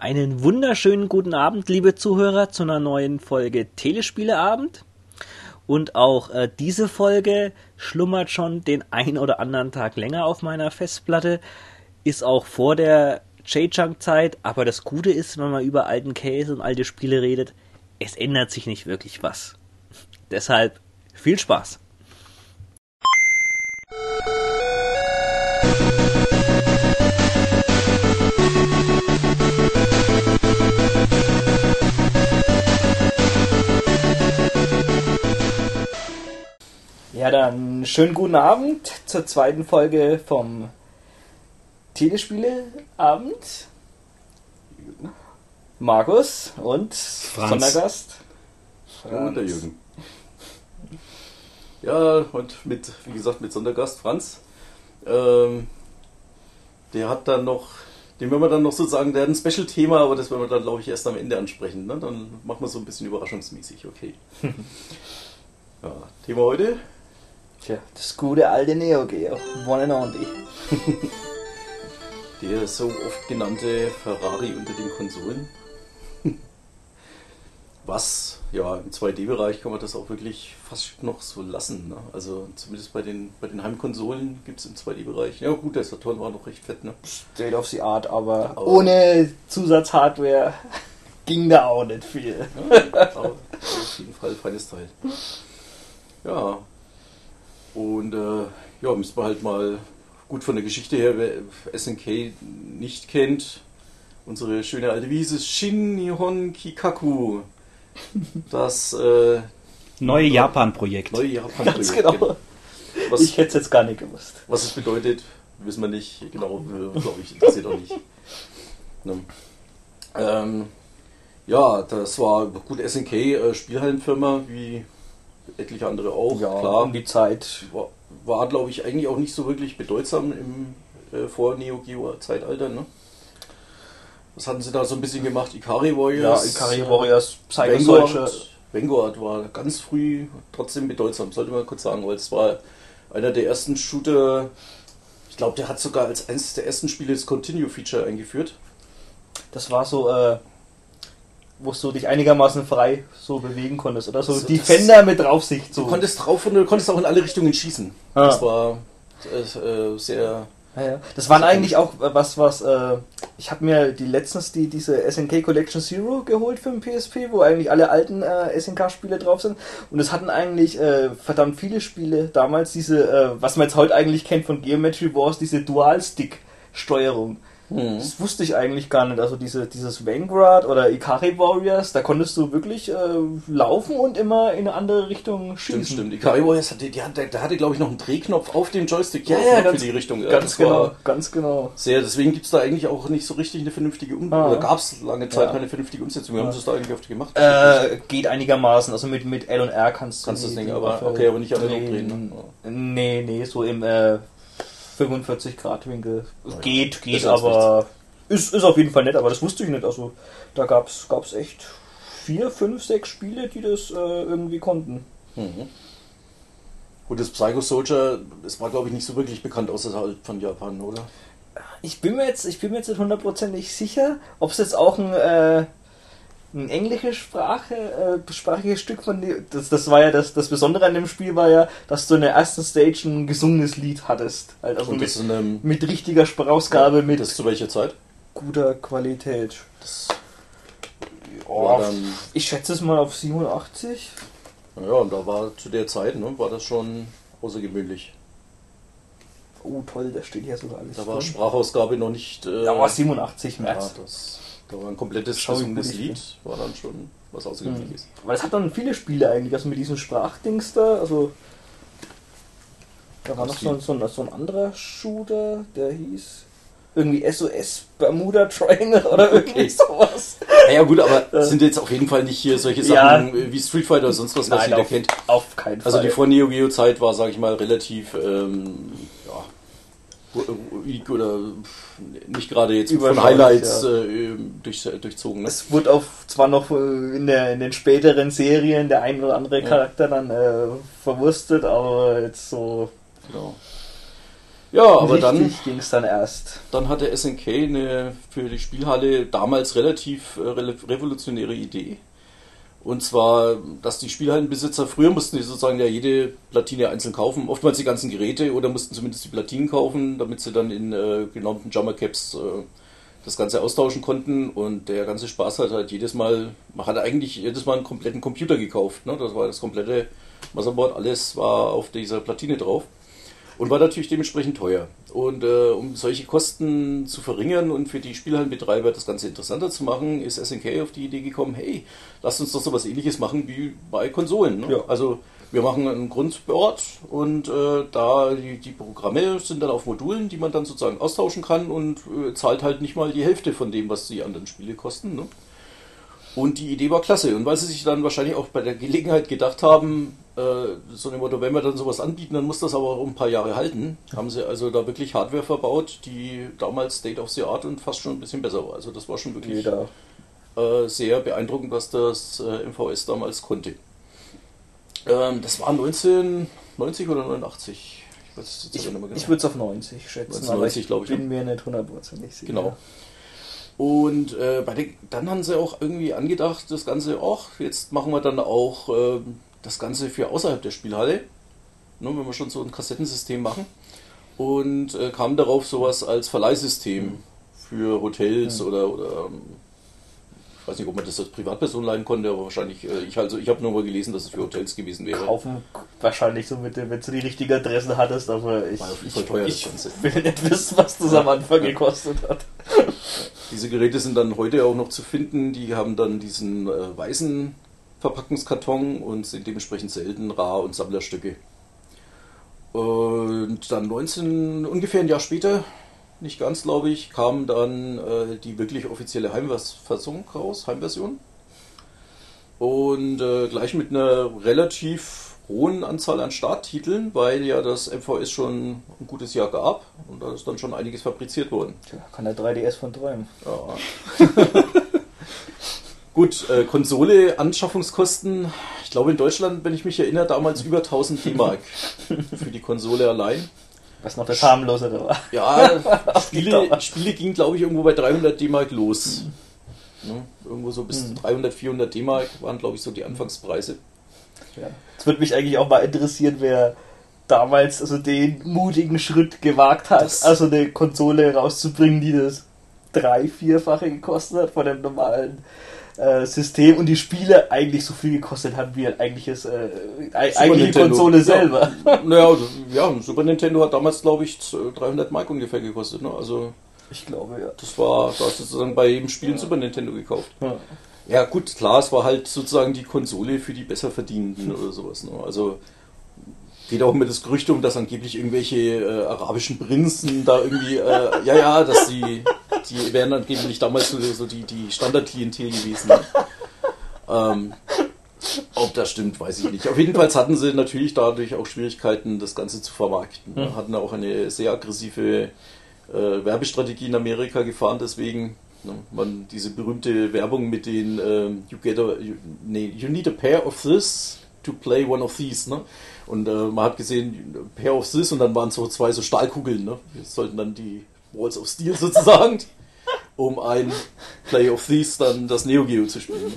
Einen wunderschönen guten Abend, liebe Zuhörer, zu einer neuen Folge Telespieleabend. Und auch äh, diese Folge schlummert schon den ein oder anderen Tag länger auf meiner Festplatte. Ist auch vor der J-Junk-Zeit. Aber das Gute ist, wenn man über alten Käse und alte Spiele redet, es ändert sich nicht wirklich was. Deshalb viel Spaß. Ja, dann schönen guten Abend zur zweiten Folge vom Telespieleabend. Markus und Franz. Sondergast. Und der Jürgen. Ja, und mit, wie gesagt, mit Sondergast Franz. Ähm, der hat dann noch, den werden wir dann noch sozusagen, der hat ein Special-Thema, aber das werden wir dann, glaube ich, erst am Ende ansprechen. Ne? Dann machen wir so ein bisschen überraschungsmäßig, okay. ja, Thema heute? Tja, das gute alte Neo Geo. One and only. Der so oft genannte Ferrari unter den Konsolen. Was, ja, im 2D-Bereich kann man das auch wirklich fast noch so lassen. Ne? Also zumindest bei den, bei den Heimkonsolen gibt es im 2D-Bereich. Ja gut, der Saturn war noch recht fett, ne? State of the Art, aber Aber- ohne Zusatzhardware ging da auch nicht viel. Ja, auf jeden Fall feines Teil. Ja. Und äh, ja, müssen wir halt mal gut von der Geschichte her, wer SNK nicht kennt, unsere schöne alte Wiese Shin Nihon Kikaku. Das äh, Neue Japan-Projekt. neue japan Ganz genau. Was, Ich hätte es jetzt gar nicht gewusst. was es bedeutet, wissen wir nicht. Genau, glaube ich, interessiert auch nicht. Ne? Ähm, ja, das war gut SNK, äh, Spielhallenfirma, wie etliche andere auch. klar. um die Zeit. War, war glaube ich, eigentlich auch nicht so wirklich bedeutsam im äh, vor Neo Geo Zeitalter. Ne? Was hatten sie da so ein bisschen gemacht? Ikari Ja, Warriors. Ikari äh, Warriors, Psycho Vanguard, Soldier. Vanguard war ganz früh trotzdem bedeutsam, sollte man kurz sagen, weil es war einer der ersten Shooter. Ich glaube, der hat sogar als eines der ersten Spiele das Continue-Feature eingeführt. Das war so, äh, wo du dich einigermaßen frei so bewegen konntest. Oder so So, die das- Fender mit Draufsicht. So. Du konntest drauf und du konntest auch in alle Richtungen schießen. Ah. Das war äh, äh, sehr. Ja, ja. Das waren eigentlich auch äh, was, was, äh, ich habe mir die letztens die, diese SNK Collection Zero geholt für den PSP, wo eigentlich alle alten äh, SNK-Spiele drauf sind. Und es hatten eigentlich äh, verdammt viele Spiele damals, diese, äh, was man jetzt heute eigentlich kennt von Geometry Wars, diese Dual-Stick-Steuerung. Hm. Das wusste ich eigentlich gar nicht. Also diese, dieses Vanguard oder Ikari Warriors, da konntest du wirklich äh, laufen und immer in eine andere Richtung schießen. Stimmt, stimmt. Ikari Warriors hatte, die hatte, der hatte, glaube ich, noch einen Drehknopf auf dem Joystick Ja, ja, ganz- für die Richtung. Ja, Ganz genau, ganz genau. Sehr, deswegen gibt es da eigentlich auch nicht so richtig eine vernünftige Um Ah. Oder gab es lange Zeit Ja. keine vernünftige Umsetzung. Wir Ja. haben das da eigentlich oft gemacht. Äh, geht einigermaßen. Also mit, mit L und R kannst du Kannst das Ding, aber- okay, aber nicht analog drehen, ne? Nee, nee, so im äh, 45 Grad Winkel. Ja, Geht, geht, als aber ist, ist auf jeden Fall nett, aber das wusste ich nicht. Also da gab's gab's echt vier, fünf, sechs Spiele, die das äh, irgendwie konnten. Mhm. Gut, das Psycho Soldier, das war glaube ich nicht so wirklich bekannt außerhalb von Japan, oder? Ich bin mir jetzt, ich bin mir jetzt nicht hundertprozentig sicher, ob es jetzt auch ein, äh, ein englische Sprache, äh, sprachiges Stück von die- das, das war ja das, das Besondere an dem Spiel war ja, dass du in der ersten Stage ein gesungenes Lied hattest. Halt Also mit, einem, mit richtiger Sprachausgabe, mit das zu welcher Zeit? guter Qualität. Das Oh, war dann, ich schätze es mal auf 87. ja, und da war zu der Zeit, ne, war das schon außergewöhnlich. Oh toll, da steht hier sogar alles Da war drin. Sprachausgabe noch nicht. Äh, Da war 87 ja, März. das, da war ein komplettes ich Lied, war dann schon was Außergewöhnliches. Weil es hat dann viele Spiele eigentlich, also mit diesem Sprachdings da, also da war noch so, ein- so, ein, so ein anderer Shooter, der hieß irgendwie SOS Bermuda Triangle oder irgendwie sowas. Ja, ja gut, aber sind jetzt auf jeden Fall nicht hier solche Ja. Sachen äh, wie Street Fighter oder sonst was, was Nein, jeder auf, kennt. auf keinen Fall. Also die vor Neo Geo Zeit war, sage ich mal, relativ ähm, ja, ruhig oder nicht gerade jetzt von Highlights ja. äh, durch, durchzogen. Ne? es wurde auf, zwar noch äh, in, der, in den späteren Serien der ein oder andere. Charakter dann äh, verwurstet, aber jetzt so Genau. Ja, aber dann ging es dann erst. Dann hatte SNK eine für die Spielhalle damals relativ äh, revolutionäre Idee. Und zwar, dass die Spielhallenbesitzer, früher mussten die sozusagen ja jede Platine einzeln kaufen, oftmals die ganzen Geräte oder mussten zumindest die Platinen kaufen, damit sie dann in äh, genormten Jummer Caps äh, das Ganze austauschen konnten. Und der ganze Spaß hat halt jedes Mal, man hat eigentlich jedes Mal einen kompletten Computer gekauft. Ne? Das war das komplette Motherboard, alles war auf dieser Platine drauf und war natürlich dementsprechend teuer. Und äh, um solche Kosten zu verringern und für die Spielhallenbetreiber das Ganze interessanter zu machen, ist SNK auf die Idee gekommen, hey, lasst uns doch so was ähnliches machen wie bei Konsolen. Ne? Ja. Also wir machen ein Grundboard und äh, da die, die, Programme sind dann auf Modulen, die man dann sozusagen austauschen kann und äh, zahlt halt nicht mal die Hälfte von dem, was die anderen Spiele kosten. Ne? Und die Idee war klasse. Und weil sie sich dann wahrscheinlich auch bei der Gelegenheit gedacht haben, so dem Motto, wenn wir dann sowas anbieten, dann muss das aber auch ein paar Jahre halten, haben sie also da wirklich Hardware verbaut, die damals State of the Art und fast schon ein bisschen besser war. Also das war schon wirklich äh, sehr beeindruckend, was das äh, MVS damals konnte. Ähm, das war 1990 oder 89? Ich, ich, genau. ich würde es auf 90 schätzen, 90, aber ich, ich bin mir nicht hundertprozentig sicher. Genau. Und äh, den, dann haben sie auch irgendwie angedacht, das Ganze, ach, jetzt machen wir dann auch äh, das Ganze für außerhalb der Spielhalle, ne, wenn wir schon so ein Kassettensystem machen. Und äh, kamen darauf sowas als Verleihsystem mhm. für Hotels mhm. oder, oder ähm, ich weiß nicht, ob man das als Privatperson leihen konnte, aber wahrscheinlich, äh, ich also ich habe nur mal gelesen, dass es für Hotels gewesen wäre. Kaufen wahrscheinlich so mit dem, wenn du die richtige Adresse hattest, aber ich, ich, ich will nicht wissen, was das am Anfang gekostet hat. Diese Geräte sind dann heute auch noch zu finden. Die haben dann diesen äh, weißen Verpackungskarton und sind dementsprechend selten, rar und Sammlerstücke. Und dann 19, ungefähr ein Jahr später, nicht ganz glaube ich, kam dann äh, die wirklich offizielle Heimfassung raus, Heimversion. Und äh, gleich mit einer relativ hohen Anzahl an Starttiteln, weil ja das MVS schon ein gutes Jahr gab und da ist dann schon einiges fabriziert worden. Tja, kann der 3DS von träumen. Ja. Gut, äh, Konsole, Anschaffungskosten. Ich glaube in Deutschland, wenn ich mich erinnere, damals über 1000 D-Mark für die Konsole allein. Was noch das harmlosere war. Ja, Spiele, Spiele ging glaube ich irgendwo bei 300 D-Mark los. Ne? Irgendwo so bis mhm. 300, 400 D-Mark waren glaube ich so die Anfangspreise. Ja. Es würde mich eigentlich auch mal interessieren, wer damals also den mutigen Schritt gewagt hat, das also eine Konsole rauszubringen, die das drei, vierfache gekostet hat von dem normalen äh, System und die Spiele eigentlich so viel gekostet haben wie ein eigentliches äh, eigentliche Konsole selber. Ja, naja, ja, Super Nintendo hat damals glaube ich 300 Mark ungefähr gekostet, ne? Also ich glaube ja. Das war, da hast du sozusagen bei jedem Spiel ein Super Nintendo gekauft. Ja. Ja, gut, klar, es war halt sozusagen die Konsole für die Besserverdienenden oder sowas. Ne? Also geht auch immer das Gerücht um, dass angeblich irgendwelche äh, arabischen Prinzen da irgendwie, äh, ja, ja, dass die, die wären angeblich damals so, so die, die Standardklientel gewesen. Ähm, ob das stimmt, weiß ich nicht. Auf jeden Fall hatten sie natürlich dadurch auch Schwierigkeiten, das Ganze zu vermarkten. Hm. Hatten auch eine sehr aggressive äh, Werbestrategie in Amerika gefahren, deswegen Ne? Man, diese berühmte Werbung mit den ähm, you, get a, you, nee, you need a pair of this to play one of these. Ne? Und äh, man hat gesehen, pair of this und dann waren so zwei so Stahlkugeln. Ne? Das sollten dann die Walls of Steel sozusagen, um ein Play of These dann das Neo Geo zu spielen.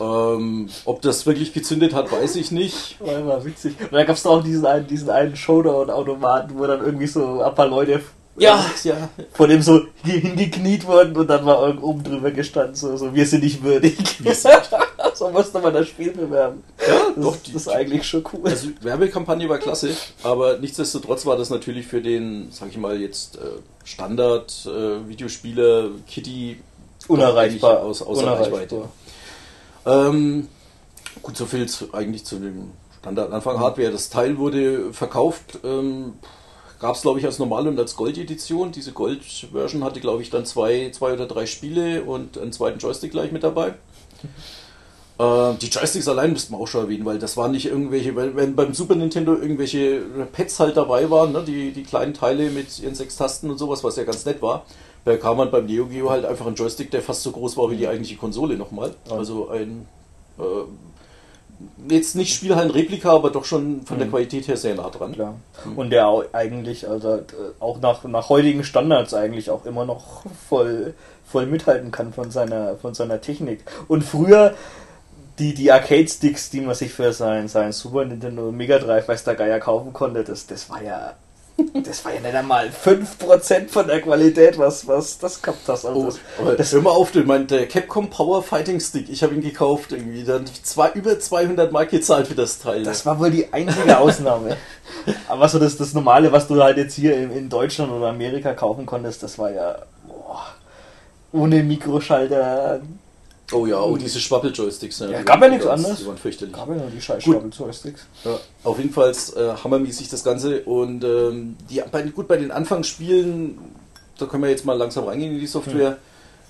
Ähm, ob das wirklich gezündet hat, weiß ich nicht. War immer witzig. Und da gab es auch diesen einen, diesen einen Showdown-Automaten, wo dann irgendwie so ein paar Leute ja, ja. Von dem so hingekniet worden und dann war oben drüber gestanden, so, so wir sind nicht würdig. so musste man das Spiel bewerben. Ja, das, doch, die, das ist eigentlich schon cool. Also Werbekampagne war klasse, aber nichtsdestotrotz war das natürlich für den, sag ich mal, jetzt äh, Standard äh, Kitty unerreichbar aus, außer Reichweite. Ähm, gut, so viel zu, eigentlich zu dem Standard-Anfang Hardware. Das Teil wurde verkauft. Ähm, Gab es, glaube ich, als Normal- und als Gold-Edition. Diese Gold-Version hatte, glaube ich, dann zwei, zwei oder drei Spiele und einen zweiten Joystick gleich mit dabei. Äh, die Joysticks allein müssten wir auch schon erwähnen, weil das waren nicht irgendwelche, weil wenn beim Super Nintendo irgendwelche Pads halt dabei waren, ne, die, die kleinen Teile mit ihren sechs Tasten und sowas, was ja ganz nett war, da kam man beim Neo Geo halt einfach einen Joystick, der fast so groß war wie die eigentliche Konsole nochmal. Also ein äh, jetzt nicht Spielhallen-Replika, aber doch schon von der Mhm. Qualität her sehr nah dran. Klar. Und der auch eigentlich, also äh, auch nach, nach heutigen Standards eigentlich auch immer noch voll, voll mithalten kann von seiner, von seiner Technik. Und früher die, die Arcade-Sticks, die man sich für sein, sein Super Nintendo Mega Drive, weiß der Geier kaufen konnte, das, das war ja. Das war ja nicht einmal 5% von der Qualität, was, was das gehabt hast. Also Oh, das, aber das- hör mal auf, du meinst, der Capcom Power Fighting Stick, ich habe ihn gekauft irgendwie, dann zwei, über 200 Mark gezahlt für das Teil. Das war wohl die einzige Ausnahme. Aber so das, das Normale, was du halt jetzt hier in, in Deutschland oder Amerika kaufen konntest, das war ja boah, ohne Mikroschalter. Oh ja, oh, diese Schwabbel-Joysticks. Ja, die gab ja nichts anderes. Die waren fürchterlich. Gab ja nur die scheiß Gut. Joysticks. Ja, auf jeden Fall äh, hammermäßig das Ganze. Und ähm, die, bei, gut, bei den Anfangsspielen, da können wir jetzt mal langsam reingehen in die Software.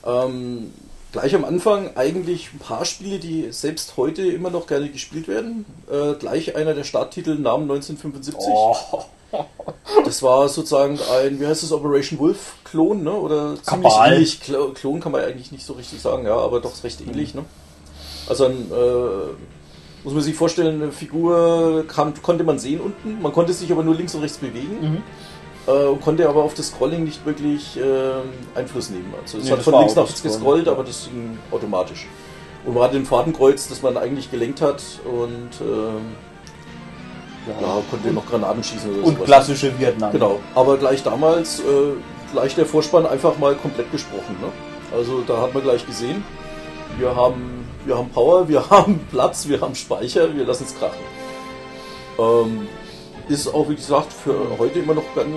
Ähm, gleich am Anfang eigentlich ein paar Spiele, die selbst heute immer noch gerne gespielt werden. Äh, gleich einer der Starttitel Namen 1975. Oh, Das war sozusagen ein, wie heißt das, Operation Wolf Klon, ne? Oder ziemlich Kabal. ähnlich. Klo- Klon kann man eigentlich nicht so richtig sagen, ja, aber doch recht ähnlich, ne? Also ein, äh, muss man sich vorstellen, eine Figur kann, konnte man sehen unten, man konnte sich aber nur links und rechts bewegen. Mhm. Äh, und konnte aber auf das Scrolling nicht wirklich äh, Einfluss nehmen. Also es Nee, hat von links nach rechts gescrollt, aber das ging automatisch. Und man hatte ein Fadenkreuz, das man eigentlich gelenkt hat und ähm, ja, konnte noch Granaten schießen oder Und sowas. klassische Vietnam. Genau, aber gleich damals, äh, gleich der Vorspann einfach mal komplett gesprochen. Ne? Also da hat man gleich gesehen, wir haben, wir haben Power, wir haben Platz, wir haben Speicher, wir lassen es krachen. Ähm, ist auch, wie gesagt, für heute immer noch ganz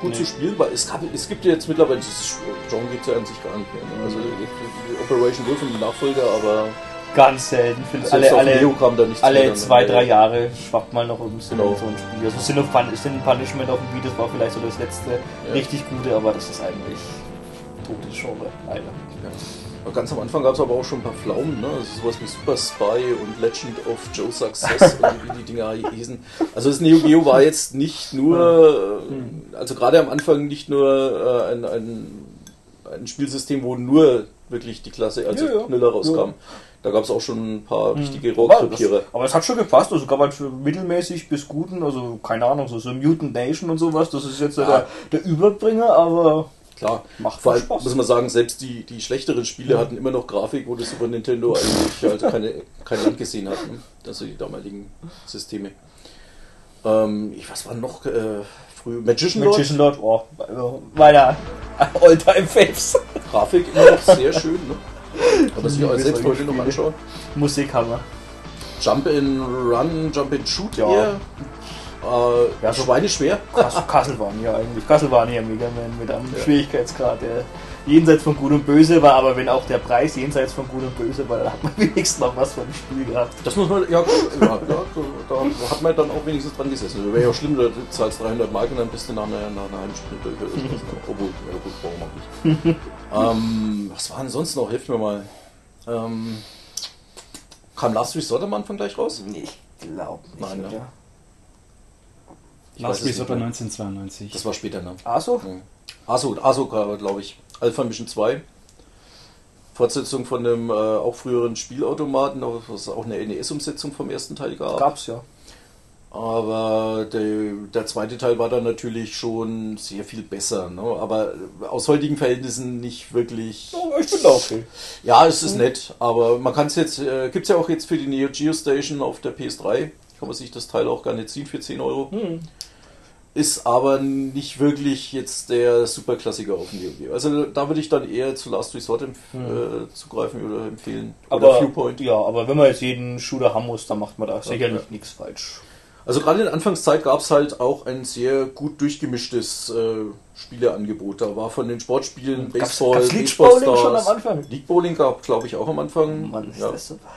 gut Nee. zu spielen, weil es, gab, es gibt ja jetzt mittlerweile, dieses Genre gibt es ja an sich gar nicht mehr. Ne? Also Operation Wolf und die Nachfolger, aber Ganz selten. Selbst alle, alle, alle zwei, drei Jahre schwappt mal noch um so, Genau. so ein Spiel. Also Sin, of Pun Sin Punishment auf dem Beat, das war vielleicht so das letzte Ja. richtig gute, aber das ist eigentlich totes Genre, leider. Ja. Ganz am Anfang gab es aber auch schon ein paar Pflaumen, ne? Also sowas wie Super Spy und Legend of Joe Success und wie die Dinger hießen. Also das Neo Geo war jetzt nicht nur, äh, also gerade am Anfang nicht nur äh, ein, ein, ein Spielsystem, wo nur wirklich die Klasse, also Ja, ja. Knüller rauskam. Ja. Da gab es auch schon ein paar richtige Aber, das, Rohrkrepierer. aber es hat schon gepasst, also gab halt mittelmäßig bis guten, also keine Ahnung, so, so Mutant Nation und sowas, das ist jetzt Ja. der, der Überbringer, aber Klar, Macht vor allem Spaß. muss man sagen, selbst die, die schlechteren Spiele hatten immer noch Grafik, wo das Super Nintendo eigentlich also keine, kein Land gesehen hat. Ne? Also die damaligen Systeme. Ähm, ich, was war noch äh, früh? Magician Lord. Magician Lord, oh, meiner Alltime Faves. Grafik immer noch sehr schön. Ne? Sich auch Liebe selbst heute noch anschauen. Musikhammer. Jump in Run, Jump in Shoot Ja. eher. Äh, Ja, so-. Cas- Castlevania eigentlich. Castlevania Mega Man mit einem Ja. Schwierigkeitsgrad, der jenseits von Gut und Böse war, aber wenn auch der Preis jenseits von Gut und Böse war, dann hat man wenigstens noch was von dem Spiel gehabt. Das muss man, ja, ja, ja da, da hat man dann auch wenigstens dran gesessen. Wäre ja auch schlimm, du zahlst 300 Mark und dann bist du nach einer, nach einer halben Stunde durch. Obwohl, ja gut, warum auch nicht. ähm, was war denn sonst noch? Hilf mir mal. Ähm, kam Last Resort am Anfang gleich raus? Ich glaube nicht. Nein, ne? weiß Last Resort war mehr. 1992. Das war später, ne? Ah so? Aso, Aso glaube ich. Alpha Mission 2. Fortsetzung von einem äh, auch früheren Spielautomaten, was auch eine NES-Umsetzung vom ersten Teil gab. Gab's ja. Aber der, der zweite Teil war dann natürlich schon sehr viel besser. Ne? Aber aus heutigen Verhältnissen nicht wirklich. Oh, ich bin da okay. Ja, es ist nett, aber man kann es jetzt, äh, gibt es ja auch jetzt für die Neo Geo Station auf der PS3, kann man sich das Teil auch gar nicht ziehen für 10 Euro. Hm. Ist aber nicht wirklich jetzt der Superklassiker auf Neo Geo. Also da würde ich dann eher zu Last Resort empf äh, zugreifen oder empfehlen. Oder Aber, Viewpoint. ja, aber wenn man jetzt jeden Shooter haben muss, dann macht man da sicherlich ja. nichts falsch. Also gerade in der Anfangszeit gab es halt auch ein sehr gut durchgemischtes äh, Spieleangebot. Da war von den Sportspielen Gab's- Baseball, gab's League Baseball Bowling schon am Anfang? League Bowling gab glaube ich auch am Anfang. Mann, ist ja. das super.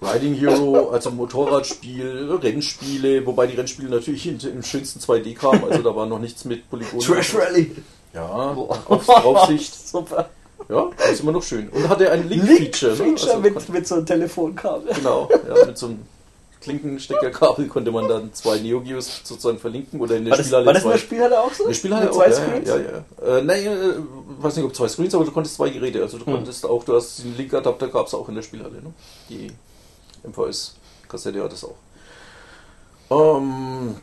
Riding Hero, also Motorradspiel, Rennspiele, wobei die Rennspiele natürlich im schönsten 2D kamen, also da war noch nichts mit Polygonen. Trash Rally. Ja, Boah. auf Draufsicht. Super. Ja, ist immer noch schön. Und hatte ein Link Link-Feature. Feature, ne? Also mit, mit so einem Telefonkabel. Genau, ja, mit so einem Klinkensteckerkabel konnte man dann zwei Neo Geos sozusagen verlinken oder in der War das, Spielhalle war das in der Spielhalle auch so? In der Spielhalle auch, zwei ja, Screens? Ja, ja. Äh, nein, äh, weiß nicht, ob zwei Screens, aber du konntest zwei Geräte. Also du Hm. konntest auch, du hast den Link-Adapter gab es auch in der Spielhalle, ne? Die MVS Kassette hat es auch. Ähm,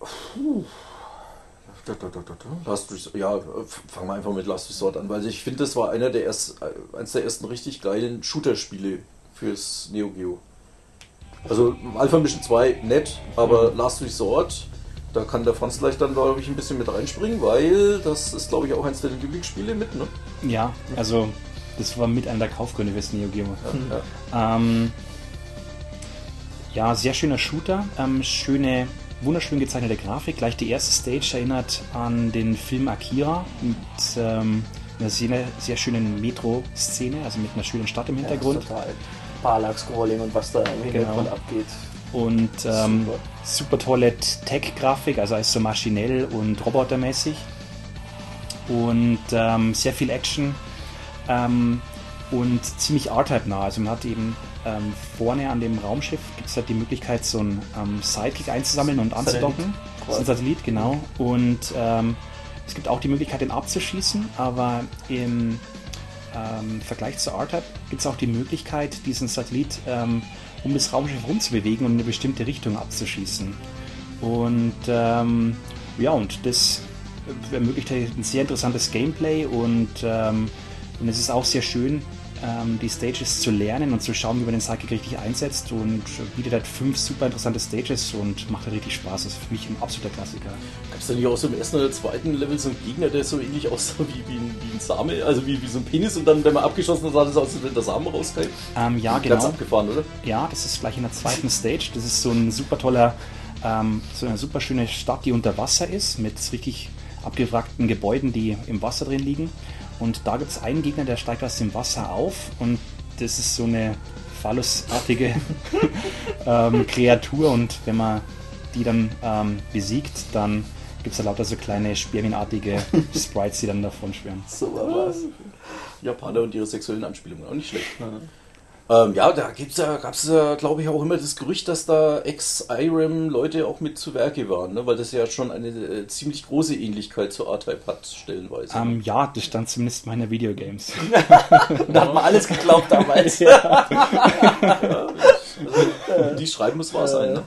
puh. Da, da, da. Last Resort, ja, fangen wir einfach mit Last Resort an, weil ich finde, das war einer der erst, äh, eines der ersten richtig geilen Shooter-Spiele fürs Neo Geo. Also Alpha Mission 2 nett, aber Last Resort, da kann der Franz gleich dann, glaube ich, ein bisschen mit reinspringen, weil das ist, glaube ich, auch eins der Lieblingsspiele mit, ne? Ja, also das war mit einer der Kaufgründe fürs Neo Geo. Ja, ja. Ähm, ja, sehr schöner Shooter, ähm, schöne, wunderschön gezeichnete Grafik. Gleich die erste Stage erinnert an den Film Akira mit ähm, einer sehr, sehr schönen Metro-Szene, also mit einer schönen Stadt im Hintergrund. Ja, total. Parallax-Scrolling und was da im Hintergrund Genau. abgeht. Und ähm, Super. super. tolle Tech-Grafik, also ist so maschinell und robotermäßig. Und ähm, sehr viel Action ähm, und ziemlich R-Type nah. Also man hat eben ähm, vorne an dem Raumschiff gibt es halt die Möglichkeit, so ein ähm, Sidekick einzusammeln und anzudocken. Das ist ein Satellit, genau. Und ähm, es gibt auch die Möglichkeit, den abzuschießen, aber im ähm, Vergleich zu R-Type gibt es auch die Möglichkeit, diesen Satellit ähm, um das Raumschiff rumzubewegen und in eine bestimmte Richtung abzuschießen. Und ähm, ja, und das ermöglicht halt ein sehr interessantes Gameplay und, ähm, und es ist auch sehr schön, die Stages zu lernen und zu schauen, wie man den Sidekick richtig einsetzt und bietet halt fünf super interessante Stages und macht halt richtig Spaß. Das ist für mich ein absoluter Klassiker. Gab es da nicht auch so im ersten oder zweiten Level so einen Gegner, der so ähnlich aussah wie, wie, ein, wie ein Same, also wie, wie so ein Penis und dann, wenn man abgeschossen hat, sah das aus, als wenn der Samen rauskam? Ähm, ja, Ganz genau. abgefahren, oder? Ja, das ist gleich in der zweiten Stage. Das ist so ein super toller, ähm, so eine super schöne Stadt, die unter Wasser ist, mit richtig abgewrackten Gebäuden, die im Wasser drin liegen. Und da gibt es einen Gegner, der steigt aus dem Wasser auf und das ist so eine phallusartige ähm, Kreatur und wenn man die dann ähm, besiegt, dann gibt es da lauter so kleine spermienartige Sprites, die dann davon schwören. So was. Japaner und ihre sexuellen Anspielungen, auch nicht schlecht. Ähm, ja, da gibt's ja, gab es ja, glaube ich, auch immer das Gerücht, dass da Ex-IRAM-Leute auch mit zu Werke waren, ne? weil das ja schon eine äh, ziemlich große Ähnlichkeit zu R-Type hat, stellenweise. Ähm, ja, das stand zumindest in meiner Videogames. Da hat man alles geglaubt damals. Die schreiben muss wahr sein, ne?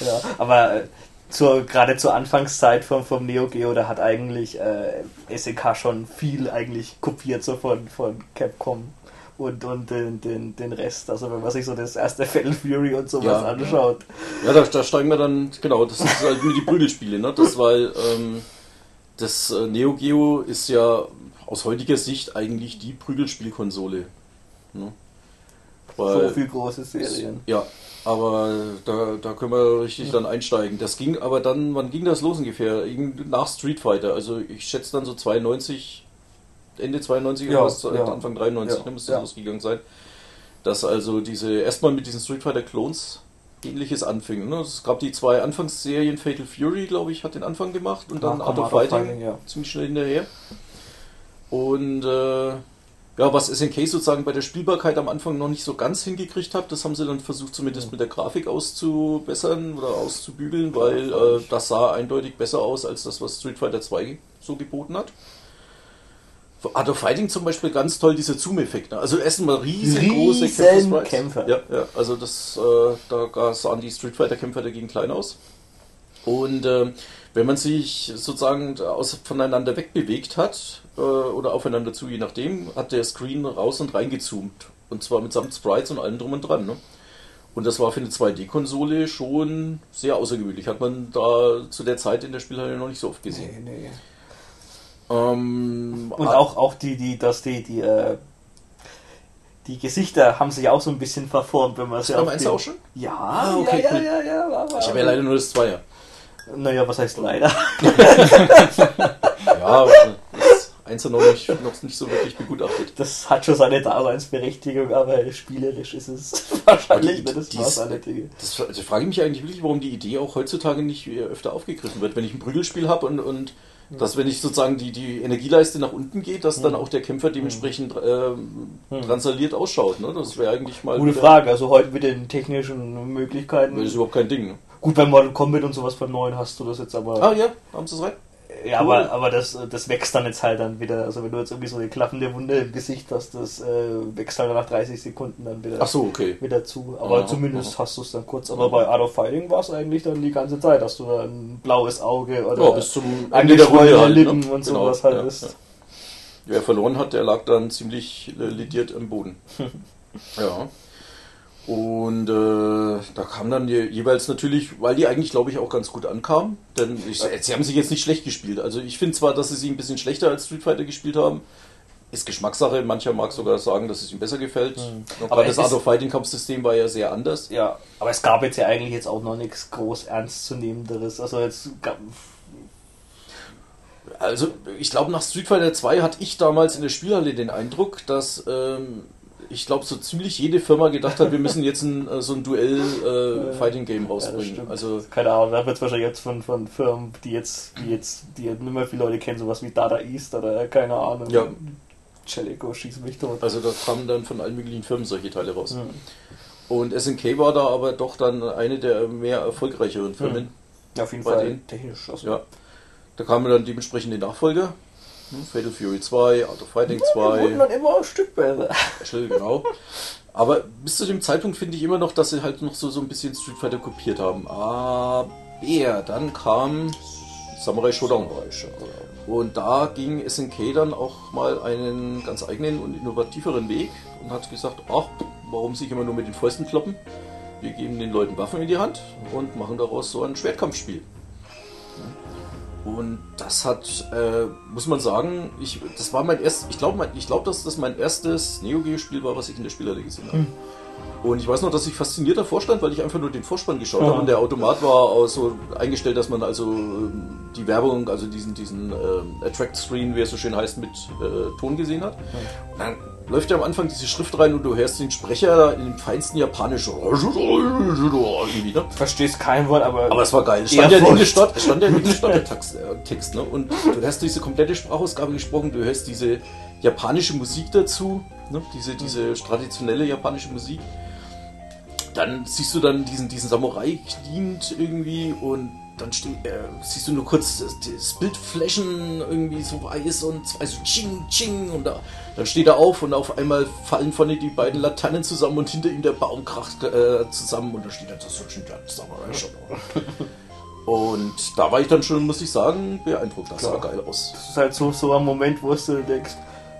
Ja, aber äh, zur, gerade zur Anfangszeit vom, vom Neo Geo, da hat eigentlich äh, SNK schon viel eigentlich kopiert so von, von Capcom und, und den, den, den Rest. Also wenn man sich so das erste Fatal Fury und sowas Ja. anschaut. Ja, da, da steigen wir dann, genau, das ist halt mit die Prügelspiele, ne? Das, weil ähm, das äh, Neo Geo ist ja aus heutiger Sicht eigentlich die Prügelspielkonsole. Ne? So viel große Serien. Ja, aber da, da können wir richtig dann einsteigen. Das ging aber dann, wann ging das los ungefähr? Nach Street Fighter. Also ich schätze dann so 92, Ende 92 Ja, oder was, ja. Anfang 93 Ja, ne, müsste ja. losgegangen sein. Dass also diese, erstmal mit diesen Street Fighter Clones ähnliches anfing. Ne? Es gab die zwei Anfangsserien, Fatal Fury, glaube ich, hat den Anfang gemacht und dann Ja, Art of Art of Fighting, Fighting, ja. ziemlich schnell hinterher. Und äh, ja, was SNK sozusagen bei der Spielbarkeit am Anfang noch nicht so ganz hingekriegt hat, das haben sie dann versucht zumindest mit der Grafik auszubessern oder auszubügeln, weil äh, das sah eindeutig besser aus als das, was Street Fighter 2 so geboten hat. Art of Fighting zum Beispiel ganz toll diese Zoom-Effekte. Also erstmal riesengroße Riesen Kämpfer-Sprites. Kämpfer. Ja, ja, also das, äh, da sahen die Street Fighter-Kämpfer dagegen klein aus. Und ähm, wenn man sich sozusagen aus, voneinander wegbewegt hat äh, oder aufeinander zu, je nachdem, hat der Screen raus und reingezoomt. Und zwar mitsamt Sprites und allem drum und dran. Ne? Und das war für eine 2D-Konsole schon sehr außergewöhnlich. Hat man da zu der Zeit in der Spielhalle noch nicht so oft gesehen. Nee, nee. Ähm, Und ah, auch, auch die, die, dass die, die, äh, die Gesichter haben sich auch so ein bisschen verformt, wenn man sie auf eins auch schon? Ja, Ah, okay, ja, cool. ja, ja, ja, war- Ich habe ja leider nur das Zweier. Naja, was heißt leider? Ja, das Eins hat noch nicht, noch nicht so wirklich begutachtet. Das hat schon seine Daseinsberechtigung, aber spielerisch ist es wahrscheinlich nicht das Maß aller Dinge. Das, das frage ich mich eigentlich wirklich, warum die Idee auch heutzutage nicht äh, öfter aufgegriffen wird. Wenn ich ein Prügelspiel habe und, und dass, wenn ich sozusagen die, die Energieleiste nach unten geht, dass dann auch der Kämpfer dementsprechend ähm, transaliert ausschaut. Ne? Das wäre eigentlich mal. Gute Frage, also heute mit den technischen Möglichkeiten. Das ist überhaupt kein Ding. Ne? Gut, bei Mortal Kombat und sowas von neuen hast du das jetzt aber. Ah ja, haben sie es rein? Ja, aber, aber das, das wächst dann jetzt halt dann wieder. Also wenn du jetzt irgendwie so eine klaffende Wunde im Gesicht hast, das äh, wächst halt nach 30 Sekunden dann wieder, Ach so, okay. wieder zu. Aber Aha, zumindest aha. hast du es dann kurz. Aber bei Art of Fighting war es eigentlich dann die ganze Zeit. Hast du da ein blaues Auge oder Ja, bis zum Ende der Runde halt. Lippen Ne? und Genau, sowas halt ja, ist. ja. Wer verloren hat, der lag dann ziemlich äh, lediert am Boden. ja. Und äh, da kam dann je, jeweils natürlich, weil die eigentlich, glaube ich, auch ganz gut ankamen. Denn ich, sie haben sich jetzt nicht schlecht gespielt. Also ich finde zwar, dass sie sie ein bisschen schlechter als Street Fighter gespielt haben. Ist Geschmackssache. Mancher mag sogar sagen, dass es ihm besser gefällt. Noch Aber das Art of Fighting Kampfsystem war ja sehr anders. Ja, aber es gab jetzt ja eigentlich jetzt auch noch nichts groß ernstzunehmenderes. Also jetzt gab, Also, ich glaube, nach Street Fighter 2 hatte ich damals in der Spielhalle den Eindruck, dass ähm, ich glaube, so ziemlich jede Firma gedacht hat, wir müssen jetzt ein, äh, so ein Duell-Fighting-Game Ja, das rausbringen. stimmt. also, keine Ahnung, da wird es wahrscheinlich jetzt von, von Firmen, die jetzt, die jetzt, die nicht mehr viele Leute kennen, sowas wie Data East oder keine Ahnung. Ja. Jellico schießt mich tot. also da kamen dann von allen möglichen Firmen solche Teile raus. Mhm. Und SNK war da aber doch dann eine der mehr erfolgreicheren Firmen. Ja, auf jeden Fall denen? technisch. Also Ja. Da kamen dann dementsprechend die Nachfolger. Hm, Fatal Fury 2, Art of Fighting Die wurden 2, dann immer ein Stück besser. Genau. Aber bis zu dem Zeitpunkt finde ich immer noch, dass sie halt noch so, so ein bisschen Street Fighter kopiert haben. Aber dann kam Samurai Shodown. Und da ging SNK dann auch mal einen ganz eigenen und innovativeren Weg und hat gesagt, ach, warum sich immer nur mit den Fäusten kloppen? Wir geben den Leuten Waffen in die Hand und machen daraus so ein Schwertkampfspiel. Und das hat, äh, muss man sagen, ich, das war mein erstes, ich glaube, ich glaube, dass das mein erstes Neo Geo Spiel war, was ich in der Spielhalle gesehen habe. Und ich weiß noch, dass ich fasziniert davor stand, weil ich einfach nur den Vorspann geschaut Ja. habe und der Automat war so eingestellt, dass man also ähm, die Werbung, also diesen, diesen ähm, Attract Screen, wie es so schön heißt, mit äh, Ton gesehen hat. Und dann läuft ja am Anfang diese Schrift rein und du hörst den Sprecher in dem feinsten Japanisch irgendwie, ne? Verstehst kein Wort, aber. Aber es war geil. Es stand ja in dort, es stand ja in der Text, äh, Text, ne? Und du hörst diese komplette Sprachausgabe gesprochen, du hörst diese japanische Musik dazu, ne? Diese, diese traditionelle japanische Musik. Dann siehst du dann diesen, diesen Samurai kniend irgendwie und dann steh, äh, siehst du nur kurz das, das Bild flashen, irgendwie so weiß und zwei so Ching, Ching und da, dann steht er auf und auf einmal fallen von ihm die beiden Laternen zusammen und hinter ihm der Baum kracht äh, zusammen und da steht dann das schon Samurai Shodown. Und da war ich dann schon, muss ich sagen, beeindruckt. Das sah Klar. geil aus. Das ist halt so, so ein Moment, wo du denkst,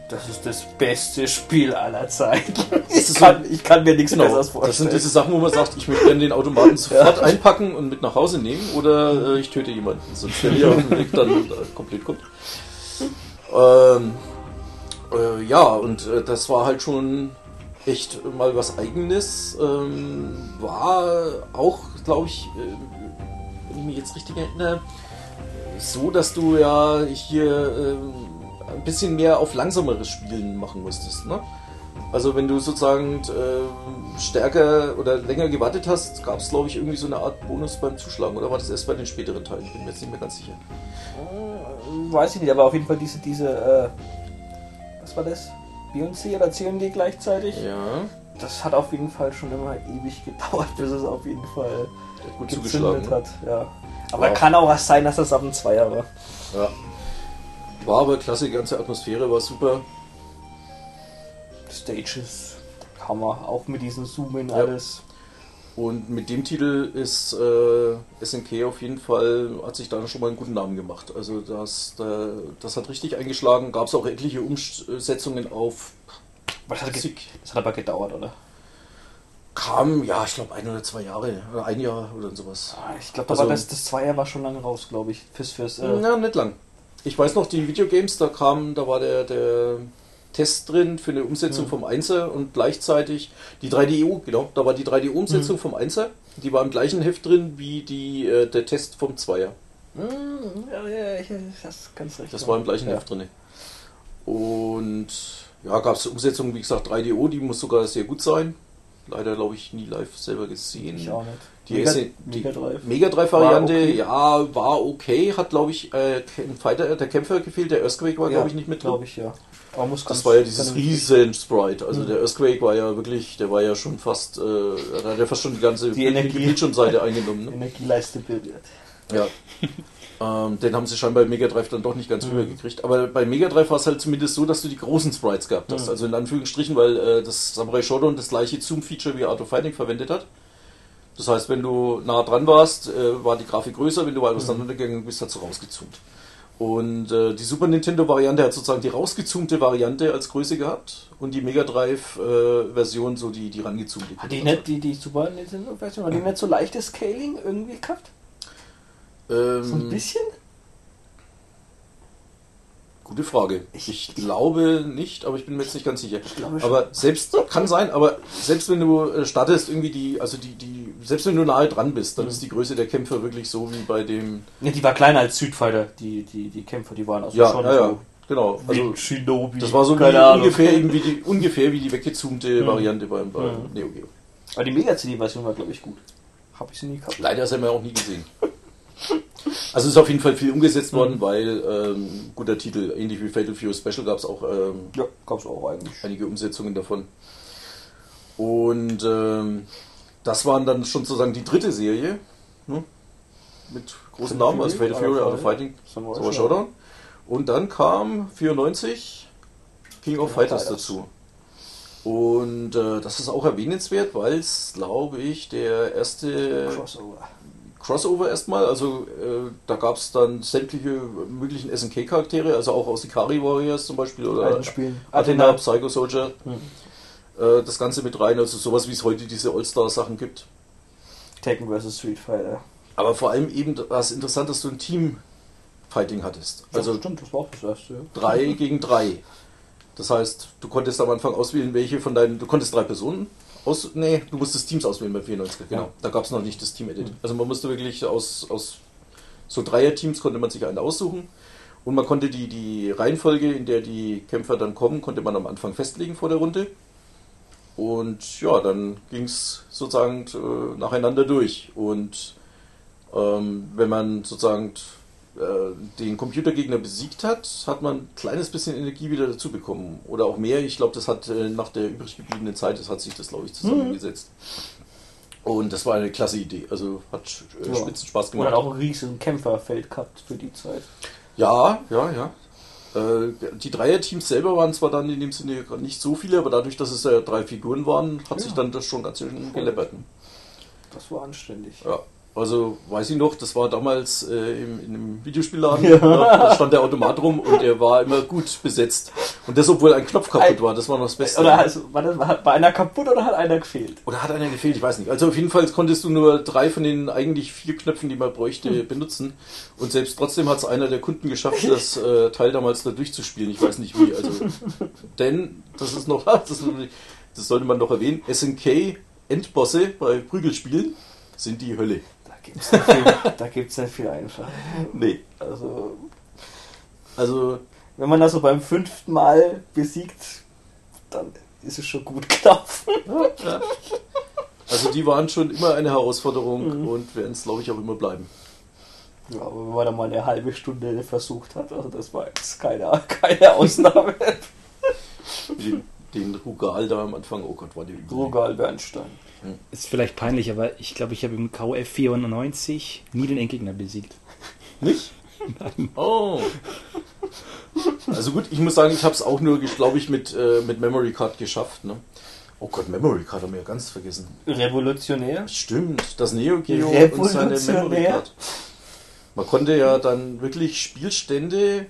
das ist das beste Spiel aller Zeiten. Ich, kann, ich kann mir nichts Genau, Besseres das vorstellen. sind diese Sachen, wo man sagt, ich möchte gerne den Automaten sofort einpacken und mit nach Hause nehmen oder äh, ich töte jemanden, sonst der mir auf den Weg dann äh, komplett kommt. Ähm, äh, ja, und äh, das war halt schon echt mal was Eigenes. Ähm, war auch, glaube ich, äh, wenn ich mich jetzt richtig erinnere, so, dass du ja hier ähm, ein bisschen mehr auf langsameres Spielen machen musstest. Ne? Also wenn du sozusagen äh, stärker oder länger gewartet hast, gab es glaube ich irgendwie so eine Art Bonus beim Zuschlagen oder war das erst bei den späteren Teilen? Bin mir jetzt nicht mehr ganz sicher. Weiß ich nicht, aber auf jeden Fall diese, diese, äh, was war das? Beyoncé oder CMD gleichzeitig? Ja, Das hat auf jeden Fall schon immer ewig gedauert, bis es auf jeden Fall hat gut zugeschlagen. gezündet Ne? hat. Ja. Aber Ja. kann auch was sein, dass das ab dem Zweier war. Ja. War aber klasse, die ganze Atmosphäre war super. Stages, Hammer, auch mit diesem Zoom in Ja. alles. Und mit dem Titel ist äh, SNK auf jeden Fall, hat sich da schon mal einen guten Namen gemacht. Also das, äh, das hat richtig eingeschlagen. Gab es auch etliche Umsetzungen auf das hat, Musik. das hat aber gedauert, oder? Kam, ja, ich glaube ein oder zwei Jahre, oder ein Jahr oder sowas. Ah, Ich glaube, Also- aber das, das Zweier war schon lange raus, glaube ich. Fürs, fürs, äh, Na, nicht lang. Ich weiß noch, die Videogames, da kam, da war der, der Test drin für eine Umsetzung Mhm. vom Einser und gleichzeitig die 3DO, genau, da war die 3D-Umsetzung Mhm. vom Einser, die war im gleichen Heft drin wie die, äh, der Test vom Zweier. Mm, ja, ja, ja, das ganz recht. Das war im gleichen ja. Heft drin. Und ja, gab es Umsetzungen, wie gesagt, 3DO, die muss sogar sehr gut sein. Leider, glaube ich, nie live selber gesehen. Ich auch nicht. Die, Mega- SN die Mega Drive. Variante, War okay. ja, war okay. Hat, glaube ich, äh, ein Fighter, der Kämpfer gefehlt. Der Earthquake war, glaube ich, nicht mit drin. Glaube ich, ja. Das ganz- war ja dieses riesen Sprite. Also Mhm. der Earthquake war ja wirklich, der war ja schon fast, äh, da hat er fast schon die ganze Die Energie. Bildschirmseite eingenommen. Ne? Energieleiste bildet. Ja. Ähm, den haben sie scheinbar bei Mega Drive dann doch nicht ganz Mhm. rübergekriegt. Aber bei Mega Drive war es halt zumindest so, dass du die großen Sprites gehabt hast. Mhm. Also in Anführungsstrichen, weil äh, das Samurai Shodown das gleiche Zoom-Feature wie Art of Fighting verwendet hat. Das heißt, wenn du nah dran warst, äh, war die Grafik größer, wenn du weiter auseinandergegangen bist, hat sie rausgezoomt. Und äh, die Super Nintendo-Variante hat sozusagen die rausgezoomte Variante als Größe gehabt und die Mega Drive-Version so die, die rangezoomte. Hat die nicht die, die Super Nintendo-Version, hat die nicht so leichtes Scaling irgendwie gehabt? Ähm, So ein bisschen? Gute Frage. Ich- Ich, glaube nicht, aber ich bin mir jetzt nicht ganz sicher. glaube schon. aber selbst kann sein, aber selbst wenn du äh, startest irgendwie die, also die, die, selbst wenn du nahe dran bist, dann Mhm. ist die Größe der Kämpfer wirklich so wie bei dem. Ja, die war kleiner als Südfighter, die, die, die Kämpfer, die waren also Ja, schon ja, ja, so genau. wie Also Shinobi. das war so ungefähr eben wie die ungefähr wie die weggezoomte Mhm. Variante beim, beim Mhm. Neo Geo. Aber die Mega-CD-Version war, glaube ich, gut. Hab ich sie nie gehabt. Leider haben wir auch nie gesehen. Also ist auf jeden Fall viel umgesetzt Mhm. worden, weil ähm, guter Titel, ähnlich wie Fatal Fury Special gab es auch ähm, Ja, gab's auch eigentlich. einige Umsetzungen davon. Und ähm, das waren dann schon sozusagen die dritte Serie ne? mit großen Namen, also Fatal Fury, Art Art of Fighting, Samurai Shodown. Showdown. Und dann kam 94 King of Fighters. dazu. Und äh, das ist auch erwähnenswert, weil es, glaube ich, der erste Crossover. Crossover erstmal. Also äh, da gab es dann sämtliche möglichen SNK-Charaktere, also auch aus Ikari Warriors zum Beispiel oder Alten Spielen. Athena, Psycho Soldier. Hm. Äh, das Ganze mit rein, also sowas wie es heute diese All-Star-Sachen gibt. Tekken vs. Street Fighter. Aber vor allem eben das interessant, dass du ein Team-Fighting hattest. Also Also stimmt, das war auch das erste. ja. drei gegen drei. Das heißt, du konntest am Anfang auswählen, welche von deinen. Du konntest drei Personen aus. Nee, du musstest Teams auswählen bei 94, genau. Ja. Da gab es noch nicht das Team-Edit. Mhm. Also man musste wirklich aus, aus so Dreier-Teams konnte man sich einen aussuchen. Und man konnte die, die Reihenfolge, in der die Kämpfer dann kommen, konnte man am Anfang festlegen vor der Runde. Und ja, dann ging es sozusagen äh, nacheinander durch. Und ähm, wenn man sozusagen den Computergegner besiegt hat, hat man ein kleines bisschen Energie wieder dazu bekommen. Oder auch mehr. Ich glaube, das hat äh, nach der übrig gebliebenen Zeit, das hat sich das, glaube ich, zusammengesetzt. Und das war eine klasse Idee. Also hat äh, Ja. spitzen Spaß Und hat gemacht. auch ein riesen Kämpferfeld gehabt für die Zeit. Ja, ja, ja. Äh, Die Dreierteams selber waren zwar dann in dem Sinne nicht so viele, aber dadurch, dass es ja drei Figuren waren, hat Ja. sich dann das schon ganz schön geleppert. Das war anständig. Ja. Also weiß ich noch, das war damals äh, im, in einem Videospielladen, Ja. da, stand der Automat rum und der war immer gut besetzt. Und das, obwohl ein Knopf kaputt Ein- war, das war noch das Beste. Oder also, war, das, war einer kaputt oder hat einer gefehlt? Oder hat einer gefehlt, ich weiß nicht. Also auf jeden Fall konntest du nur drei von den eigentlich vier Knöpfen, die man bräuchte, Hm. benutzen. Und selbst trotzdem hat es einer der Kunden geschafft, das äh, Teil damals da durchzuspielen. Ich weiß nicht wie. Also, denn, das ist noch, das, ist, noch nicht- das sollte man noch erwähnen, SNK Endbosse bei Prügelspielen sind die Hölle. Da gibt's nicht viel, da gibt's nicht viel einfach. Nee. Also, Also, wenn man das so beim fünften Mal besiegt, dann ist es schon gut gelaufen. ja. also die waren schon immer eine Herausforderung Mhm. und werden es, glaube ich, auch immer bleiben. Ja, aber wenn man da mal eine halbe Stunde versucht hat, also das war jetzt keine, keine Ausnahme. Den, den Rugal da am Anfang, oh Gott, war die. Rogal Bernstein. Ist vielleicht peinlich, aber ich glaube, ich habe im KOF 94 nie den Endgegner besiegt. Nicht? Oh. Also gut, ich muss sagen, ich habe es auch nur, glaube ich, mit, äh, mit Memory Card geschafft. Ne? Oh Gott, Memory Card haben wir ja ganz vergessen. Revolutionär. Stimmt, das Neo Geo und seine. Memory Card. Man konnte ja dann wirklich Spielstände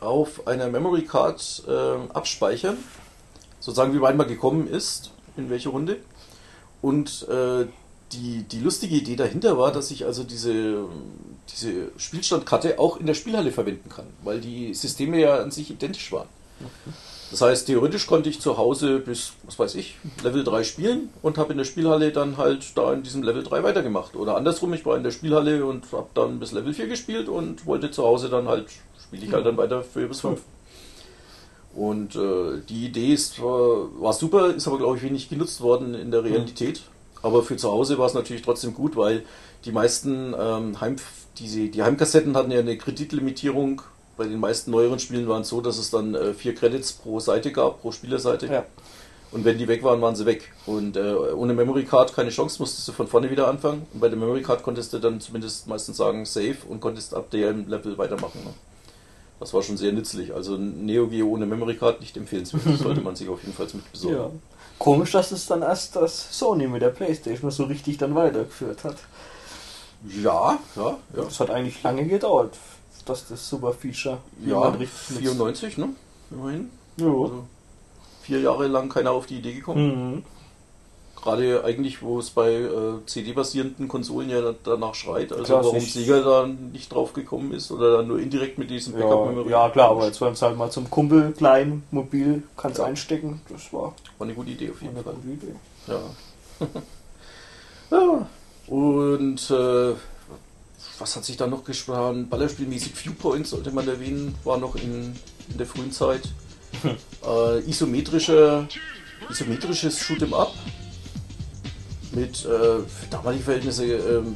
auf einer Memory Card äh, abspeichern, sozusagen wie weit man gekommen ist, in welche Runde. Und äh, die, die lustige Idee dahinter war, dass ich also diese, diese Spielstandkarte auch in der Spielhalle verwenden kann, weil die Systeme ja an sich identisch waren. Das heißt, theoretisch konnte ich zu Hause bis, was weiß ich, Level 3 spielen und habe in der Spielhalle dann halt da in diesem Level 3 weitergemacht. Oder andersrum, ich war in der Spielhalle und habe dann bis Level 4 gespielt und wollte zu Hause dann halt, spiele ich halt dann weiter 4 bis 5. Und äh, die Idee ist, zwar- war super, ist aber glaube ich wenig genutzt worden in der Realität. Aber für zu Hause war es natürlich trotzdem gut, weil die meisten ähm, Heim, diese, die Heimkassetten hatten ja eine Kreditlimitierung. Bei den meisten neueren Spielen waren es so, dass es dann äh, vier Credits pro Seite gab, pro Spielerseite. Ja. Und wenn die weg waren, waren sie weg. Und äh, ohne Memory Card keine Chance, musstest du von vorne wieder anfangen. Und bei der Memory Card konntest du dann zumindest meistens sagen Save und konntest ab dem Level weitermachen. Ne? Das war schon sehr nützlich. Also Neo Geo ohne Memory Card nicht empfehlenswert. Das sollte man sich auf jeden Fall mit besorgen. Ja. Komisch, dass es dann erst das Sony mit der Playstation so richtig dann weitergeführt hat. Ja, ja, ja. Das hat eigentlich lange gedauert, dass das super Feature Ja, jemand richtig nutzt. 94, ne? Immerhin. Ja. Also vier Jahre lang keiner auf die Idee gekommen. Mhm. Gerade eigentlich, wo es bei äh, CD-basierenden Konsolen ja da- danach schreit. Also Klar, warum Sega da nicht drauf gekommen ist oder dann nur indirekt mit diesem Ja, Backup-Memory. ja, klar, aber jetzt wollen es halt mal zum Kumpel klein, mobil, kannst Ja. einstecken. Das war War eine gute Idee auf jeden Fall. Ja. ja. Und äh, was hat sich da noch gespannt? Ballerspielmäßig Viewpoint sollte man erwähnen, war noch in, in der frühen Zeit. äh, isometrische, isometrisches Shoot'em Up mit äh, für damalige Verhältnisse ähm,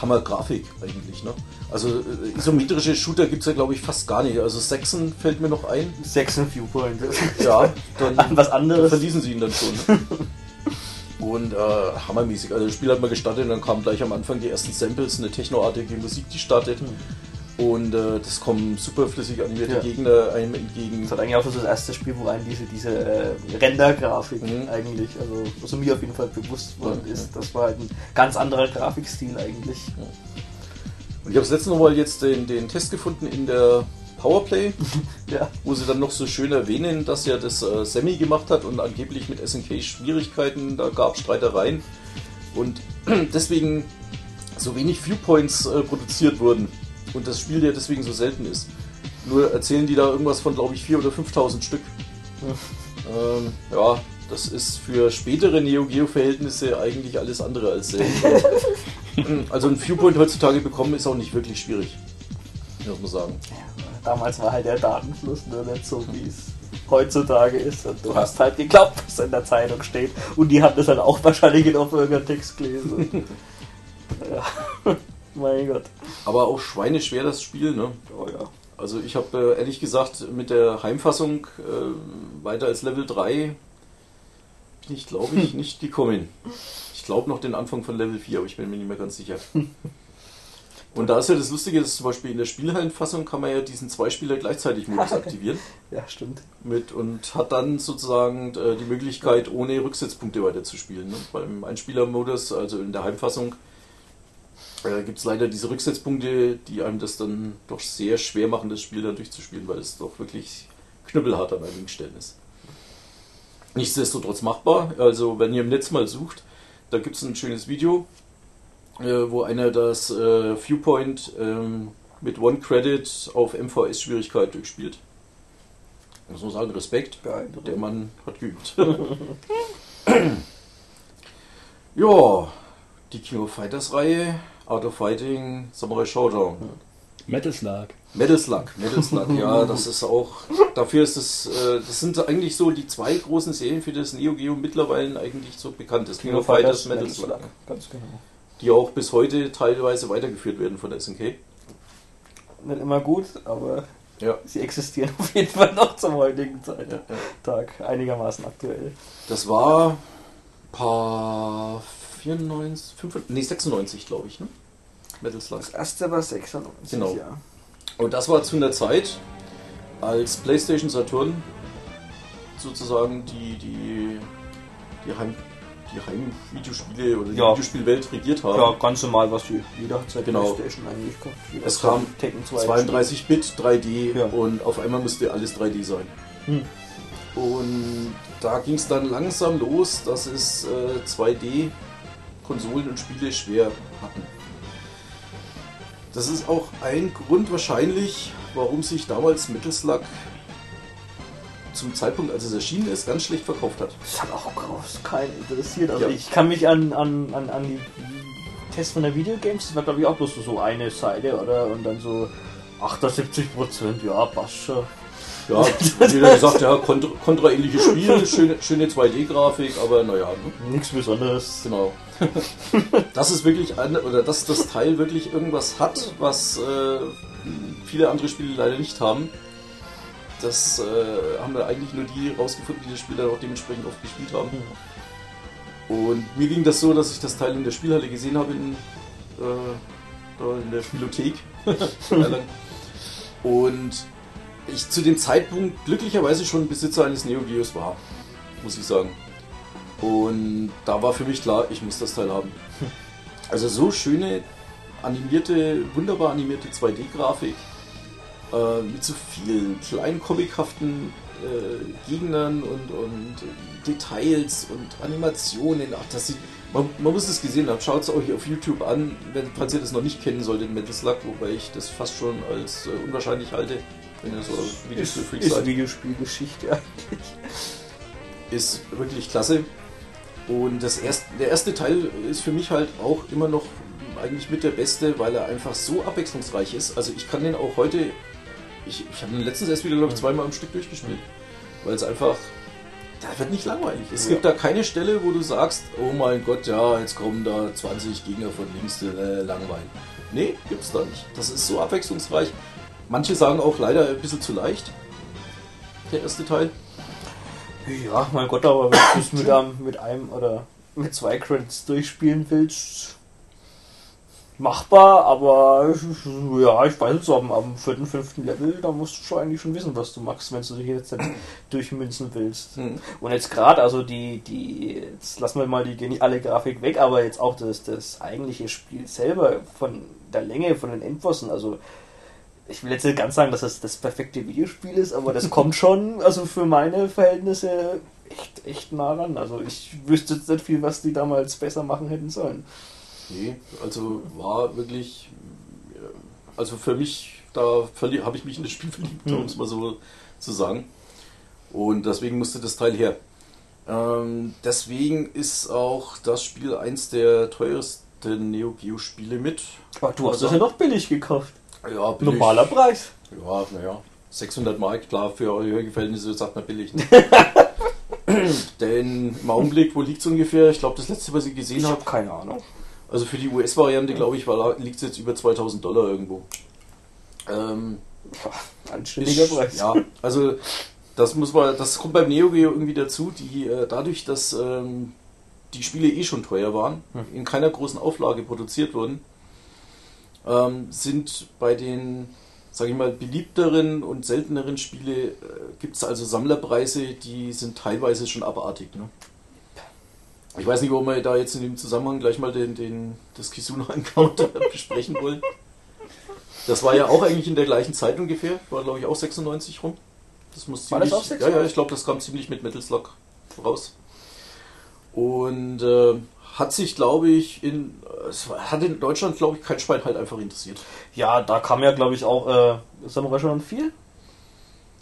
Hammer-Grafik eigentlich. Ne? Also äh, isometrische Shooter gibt es ja glaube ich fast gar nicht. Also Saxon fällt mir noch ein. Sechsen Viewpoint. Ja, dann Was anderes. verließen sie ihn dann schon. Und äh, hammermäßig. Also das Spiel hat man gestartet und dann kamen gleich am Anfang die ersten Samples, eine technoartige Musik, die startet. Und äh, das kommen super flüssig animierte Ja. Gegner einem entgegen. Das hat eigentlich auch so das erste Spiel, wo einen diese, diese äh, Render-Grafik Mhm. eigentlich, also was mir auf jeden Fall bewusst worden Ja, ist. Das war halt ein ganz anderer Grafikstil eigentlich. Und ich habe das letzte Mal jetzt den, den Test gefunden in der Powerplay, Ja. wo sie dann noch so schön erwähnen, dass ja das äh, Semi gemacht hat und angeblich mit SNK Schwierigkeiten, da gab Streitereien. Und deswegen so wenig Viewpoints äh, produziert wurden. Und das Spiel ja deswegen so selten ist. Nur erzählen die da irgendwas von, glaube ich, 4.000 oder 5.000 Stück. Ähm, ja, das ist für spätere Neo Geo Verhältnisse eigentlich alles andere als selten. also ein Viewpoint heutzutage bekommen ist auch nicht wirklich schwierig. Muss man sagen. Damals war halt der Datenfluss nur nicht so, wie es heutzutage ist. Und du hast halt geglaubt, was in der Zeitung steht. Und die haben das halt auch wahrscheinlich auf irgendeinem Text gelesen. ja. Mein Gott. Aber auch schweineschwer das Spiel, ne? Oh ja. Also ich habe äh, ehrlich gesagt mit der Heimfassung äh, weiter als Level 3 bin ich glaube ich nicht gekommen. Ich glaube noch den Anfang von Level 4, aber ich bin mir nicht mehr ganz sicher. Und da ist ja das Lustige, dass zum Beispiel in der Spielhallenfassung kann man ja diesen Zweispieler gleichzeitig Modus aktivieren Ja, stimmt. mit und hat dann sozusagen äh, die Möglichkeit, ohne Rücksetzpunkte weiterzuspielen. Ne? Beim Einspielermodus, also in der Heimfassung, äh, gibt es leider diese Rücksetzpunkte, die einem das dann doch sehr schwer machen, das Spiel dann durchzuspielen, weil es doch wirklich knüppelhart an einigen Stellen ist. Nichtsdestotrotz machbar. Also wenn ihr im Netz mal sucht, da gibt es ein schönes Video, äh, wo einer das äh, Viewpoint ähm, mit One Credit auf MVS-Schwierigkeit durchspielt. Muss man sagen, Respekt. Der Mann hat geübt. ja, die King of Fighters Reihe, Art of Fighting, Samurai Showdown. Metal Slug. Metal Slug, Metal Slug, ja, das ist auch, dafür ist es, äh, das sind eigentlich so die zwei großen Serien, für das Neo Geo mittlerweile eigentlich so bekannt ist. King of Fighters, Metal Slug. Ganz genau. Die auch bis heute teilweise weitergeführt werden von der SNK. Nicht immer gut, aber Ja. sie existieren auf jeden Fall noch zum heutigen Zeit ja. Tag einigermaßen aktuell. Das war paar 94, 95, nee, 96, glaube ich, ne? Metal Slug. Das erste war 96, Genau. ja. Und das war zu einer Zeit, als PlayStation Saturn sozusagen die, die, die, Heim, die Heimvideospiele oder die Ja. Videospielwelt regiert haben. Ja, ganz normal, was die, jeder hat seit Genau. Playstation eigentlich gehabt. Jeder Es kam Tekken 2 32-Bit, 3D Ja. und auf einmal musste alles 3D sein. Hm. Und da ging es dann langsam los, dass es äh, 2D-Konsolen und Spiele schwer hatten. Das ist auch ein Grund wahrscheinlich, warum sich damals Metal Slug zum Zeitpunkt, als es erschienen ist, ganz schlecht verkauft hat. Das hat auch groß keinen interessiert. Also Ja. ich kann mich an, an, an, an die Tests von der Videogames, das war glaube ich auch bloß so eine Seite, oder? Und dann so 78 Prozent, ja, passt schon. Ja, jeder gesagt, ja, kontra- kontraähnliches Spiel, schöne, schöne 2D-Grafik, aber naja, ne? Nichts Besonderes. Genau. dass es wirklich eine, oder dass das Teil wirklich irgendwas hat, was äh, viele andere Spiele leider nicht haben. das äh, haben wir eigentlich nur die rausgefunden, die das Spiel dann auch dementsprechend oft gespielt haben. Und mir ging das so, dass ich das Teil in der Spielhalle gesehen habe, in, äh, in der Spielothek. Und ich zu dem Zeitpunkt glücklicherweise schon Besitzer eines Neo Geos war, muss ich sagen. Und da war für mich klar, ich muss das Teil haben. Also so schöne, animierte, wunderbar animierte 2D-Grafik äh, mit so vielen kleinen comichaften äh, Gegnern und, und Details und Animationen. Ach, das sieht, man, man muss es gesehen haben. Schaut es euch auf YouTube an, wenn, falls ihr das noch nicht kennen solltet, Metal Slug, wobei ich das fast schon als äh, unwahrscheinlich halte, wenn ihr so Videospiel ist, ist Videospielgeschichte eigentlich. Ist wirklich klasse. Und das erste, der erste Teil ist für mich halt auch immer noch eigentlich mit der beste, weil er einfach so abwechslungsreich ist. Also ich kann den auch heute, ich, ich habe den letztens erst wieder, glaube ich, zweimal am Stück durchgespielt. Weil es einfach, da wird nicht langweilig. Es ja. gibt da keine Stelle, wo du sagst, oh mein Gott, ja, jetzt kommen da 20 Gegner von links, äh, langweilig. Nee, gibt's da nicht. Das ist so abwechslungsreich. Manche sagen auch leider ein bisschen zu leicht, der erste Teil. Ja, mein Gott, aber wenn du es mit, einem, mit einem oder mit zwei Credits durchspielen willst, machbar, aber ja, ich weiß so am, am vierten, fünften Level, da musst du schon eigentlich schon wissen, was du machst, wenn du dich jetzt durchmünzen willst. Mhm. Und jetzt gerade, also die, die, jetzt lassen wir mal die geniale Grafik weg, aber jetzt auch das, das eigentliche Spiel selber von der Länge, von den Endbossen, also ich will jetzt nicht ganz sagen, dass das das perfekte Videospiel ist, aber das kommt schon, also für meine Verhältnisse echt, echt nah ran. Also ich wüsste jetzt nicht viel, was die damals besser machen hätten sollen. Nee, also war wirklich, also für mich, da habe ich mich in das Spiel verliebt, um es mal so zu sagen. Und deswegen musste das Teil her. Ähm, deswegen ist auch das Spiel eins der teuersten Neo Geo Spiele mit. Aber du hast also, das ja doch billig gekauft. Ja. Normaler Preis. Ja, naja. 600 Mark, klar, für eure Verhältnisse sagt man billig. Ne? Denn im Augenblick, wo liegt es ungefähr? Ich glaube, das letzte, was ich gesehen habe. Ich habe keine Ahnung. Also für die US-Variante, glaube ich, liegt es jetzt über 2000 Dollar irgendwo. Ähm, ja, anständiger Preis. Ja, also das muss man, das kommt beim Neo Geo irgendwie dazu, die äh, dadurch, dass ähm, die Spiele eh schon teuer waren, hm. in keiner großen Auflage produziert wurden, ähm, sind bei den, sage ich mal, beliebteren und selteneren Spiele äh, gibt es also Sammlerpreise, die sind teilweise schon abartig. Ne? Ich weiß nicht, ob wir da jetzt in dem Zusammenhang gleich mal den, den, das Kisuna-Encounter besprechen wollen. Das war ja auch eigentlich in der gleichen Zeit ungefähr, war glaube ich auch 96 rum. Das muss ziemlich, war das auch 96? Ja, ja, ich glaube, das kam ziemlich mit Metal Slug raus. Und äh, hat sich, glaube ich, in, es hat in Deutschland, glaube ich, kein Schwein halt einfach interessiert. Ja, da kam ja, glaube ich, auch äh, Samurai Shodown 4.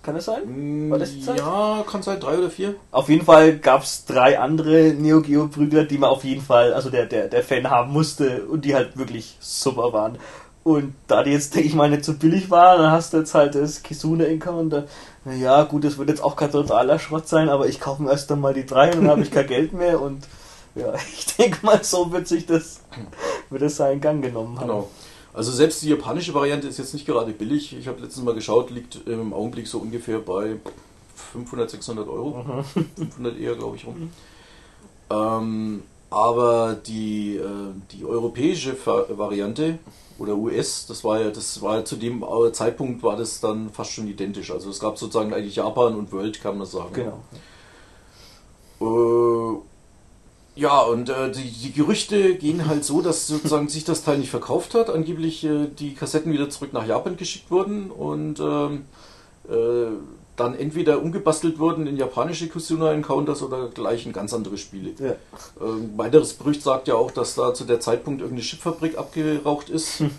Kann das sein? War das die Zeit? Ja, kann sein, drei oder vier. Auf jeden Fall gab es drei andere Neo Geo Brüder, die man auf jeden Fall, also der, der, der Fan haben musste und die halt wirklich super waren. Und da die jetzt, denke ich mal, nicht so billig waren, dann hast du jetzt halt das Kisune Encounter. Naja, gut, das wird jetzt auch kein totaler Schrott sein, aber ich kaufe mir erst dann mal die drei und dann habe ich kein Geld mehr und ja, ich denke mal, so wird sich das, wird es seinen Gang genommen haben. Genau. Also selbst die japanische Variante ist jetzt nicht gerade billig. Ich habe letztens mal geschaut, liegt im Augenblick so ungefähr bei 500, 600 Euro. Mhm. 500 eher, glaube ich, rum. Ähm, aber die, äh, die europäische Variante oder US, das war ja, das war ja zu dem Zeitpunkt war das dann fast schon identisch. Also es gab sozusagen eigentlich Japan und World, kann man sagen. Genau. Äh, ja, und äh, die, die Gerüchte gehen halt so, dass sozusagen sich das Teil nicht verkauft hat. Angeblich äh, die Kassetten wieder zurück nach Japan geschickt wurden und ähm, äh, dann entweder umgebastelt wurden in japanische Kusuna Encounters oder gleich in ganz andere Spiele. Ja. Ähm, weiteres Gerücht sagt ja auch, dass da zu der Zeitpunkt irgendeine Chipfabrik abgeraucht ist. Hm.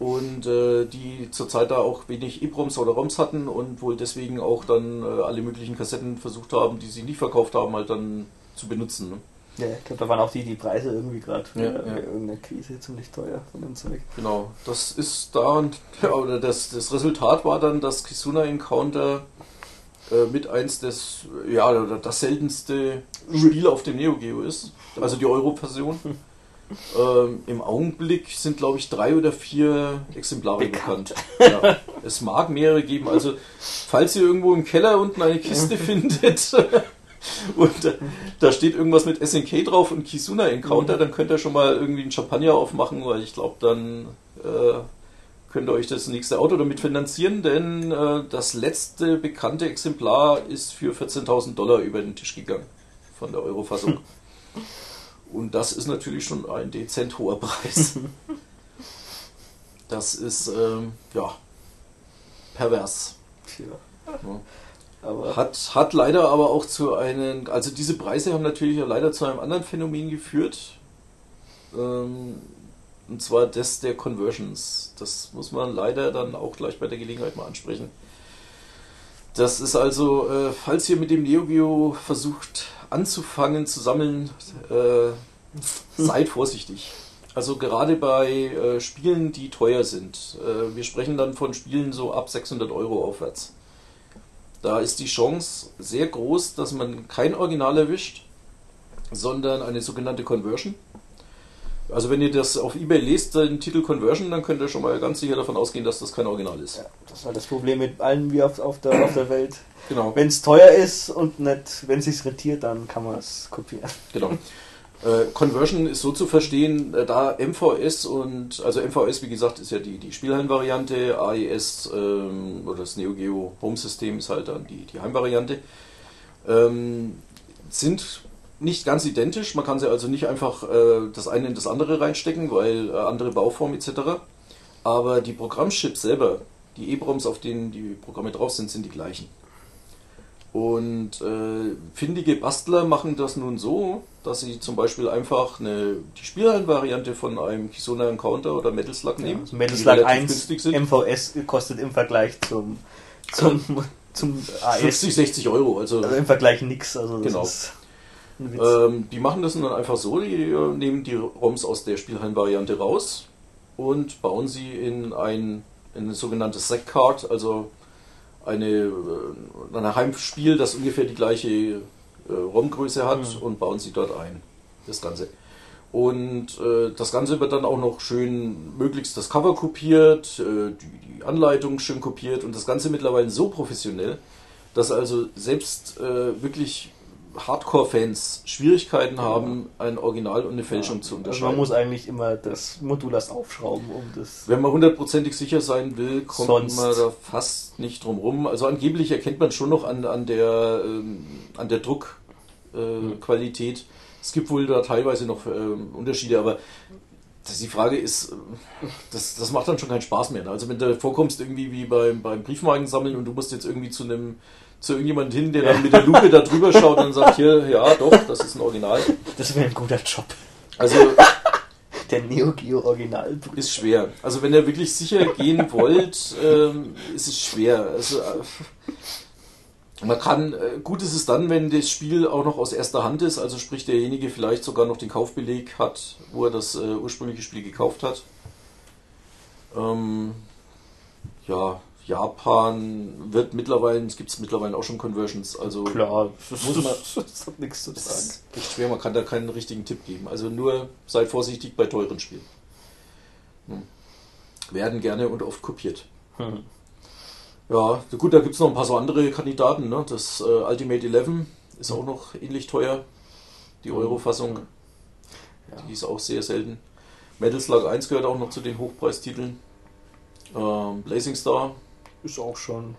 Und äh, die zurzeit da auch wenig EPROMs oder ROMs hatten und wohl deswegen auch dann äh, alle möglichen Kassetten versucht haben, die sie nicht verkauft haben, halt dann zu benutzen. Ne? Ja, ich glaube, da waren auch die, die Preise irgendwie gerade ja, ja. irgendeiner Krise ziemlich teuer von dem Zeug. Genau, das ist da und ja, oder das, das Resultat war dann, dass Kisuna Encounter äh, mit eins des, ja, das seltenste Spiel auf dem Neo Geo ist, also die Euro-Version. Ähm, Im Augenblick sind, glaube ich, drei oder vier Exemplare Bekannt. bekannt. Ja. Es mag mehrere geben. Also, falls ihr irgendwo im Keller unten eine Kiste findet und äh, da steht irgendwas mit SNK drauf und Kisuna Encounter, dann könnt ihr schon mal irgendwie einen Champagner aufmachen, weil ich glaube, dann äh, könnt ihr euch das nächste Auto damit finanzieren, denn äh, das letzte bekannte Exemplar ist für 14.000 Dollar über den Tisch gegangen von der Eurofassung. Und das ist natürlich schon ein dezent hoher Preis. Das ist, ähm, ja, pervers. Ja. Ja. Aber Hat, hat leider aber auch zu einem, also diese Preise haben natürlich ja leider zu einem anderen Phänomen geführt. Ähm, und zwar das der Conversions. Das muss man leider dann auch gleich bei der Gelegenheit mal ansprechen. Das ist also, äh, falls ihr mit dem Neo Geo versucht anzufangen zu sammeln, äh, seid vorsichtig. Also gerade bei äh, Spielen, die teuer sind. Äh, wir sprechen dann von Spielen so ab 600 Euro aufwärts. Da ist die Chance sehr groß, dass man kein Original erwischt, sondern eine sogenannte Conversion. Also wenn ihr das auf Ebay lest, den Titel Conversion, dann könnt ihr schon mal ganz sicher davon ausgehen, dass das kein Original ist. ja, das ist halt das Problem mit allen wie auf, auf, der, auf der Welt. Genau. Wenn es teuer ist und nicht, wenn es sich rentiert, dann kann man es kopieren. Genau. Äh, Conversion ist so zu verstehen, äh, da MVS und, also MVS, wie gesagt, ist ja die, die Spielhallenvariante, AES ähm, oder das Neo Geo Home System ist halt dann die, die Heimvariante, ähm, sind nicht ganz identisch. Man kann sie also nicht einfach äh, das eine in das andere reinstecken, weil äh, andere Bauform etc. Aber die Programmchips selber, die EEPROMs, auf denen die Programme drauf sind, sind die gleichen. Und äh, findige Bastler machen das nun so, dass sie zum Beispiel einfach eine, die Spielhallenvariante von einem Kisona Encounter oder Metal Slug nehmen, Also Metal Slug relativ 1 günstig sind. MVS kostet im Vergleich zum, zum, zum AS 50, 60 Euro. Also, also im Vergleich nix. Also Genau. ähm, die machen das dann einfach so, die äh, nehmen die ROMs aus der Spielhallenvariante raus und bauen sie in ein, in ein sogenanntes SEC-Card, also eine, äh, ein Heimspiel, das ungefähr die gleiche äh, ROM-Größe hat Mhm. und bauen sie dort ein, das Ganze. Und äh, das Ganze wird dann auch noch schön, möglichst das Cover kopiert, äh, die, die Anleitung schön kopiert und das Ganze mittlerweile so professionell, dass also selbst äh, wirklich Hardcore-Fans Schwierigkeiten haben, ein Original und eine Fälschung zu also unterscheiden. man muss eigentlich immer das Modul erst aufschrauben, um das. Wenn man hundertprozentig sicher sein will, kommt Sonst- man da fast nicht drum rum. Also angeblich erkennt man schon noch an, an der, ähm, an der Druckqualität. Äh, Qualität. Es gibt wohl da teilweise noch ähm, Unterschiede, aber das, die Frage ist, äh, das, das macht dann schon keinen Spaß mehr. Ne? Also wenn du vorkommst irgendwie wie beim, beim Briefmarken sammeln und du musst jetzt irgendwie zu einem zu irgendjemandem hin, der dann mit der Lupe da drüber schaut und sagt, hier, ja doch, das ist ein Original. Das wäre ein guter Job. Also Der Neo Geo Original. ist schwer. Also wenn ihr wirklich sicher gehen wollt, ähm, ist es schwer. Also, äh, man kann, äh, gut ist es dann, wenn das Spiel auch noch aus erster Hand ist, also sprich derjenige vielleicht sogar noch den Kaufbeleg hat, wo er das äh, ursprüngliche Spiel gekauft hat. Ähm, ja, Japan wird mittlerweile, es gibt mittlerweile auch schon Conversions, also Klar, das, Muss man- das hat nichts zu sagen. echt schwer, man kann da keinen richtigen Tipp geben. Also nur seid vorsichtig bei teuren Spielen. Hm. Werden gerne und oft kopiert. Hm. Ja, gut, da gibt es noch ein paar so andere Kandidaten. Ne? Das äh, Ultimate 11 ist auch noch ähnlich teuer. Die Mhm. Euro-Fassung, Ja. die ist auch sehr selten. Metal Slug 1 gehört auch noch zu den Hochpreistiteln. Ähm, Blazing Star, Ist auch schon.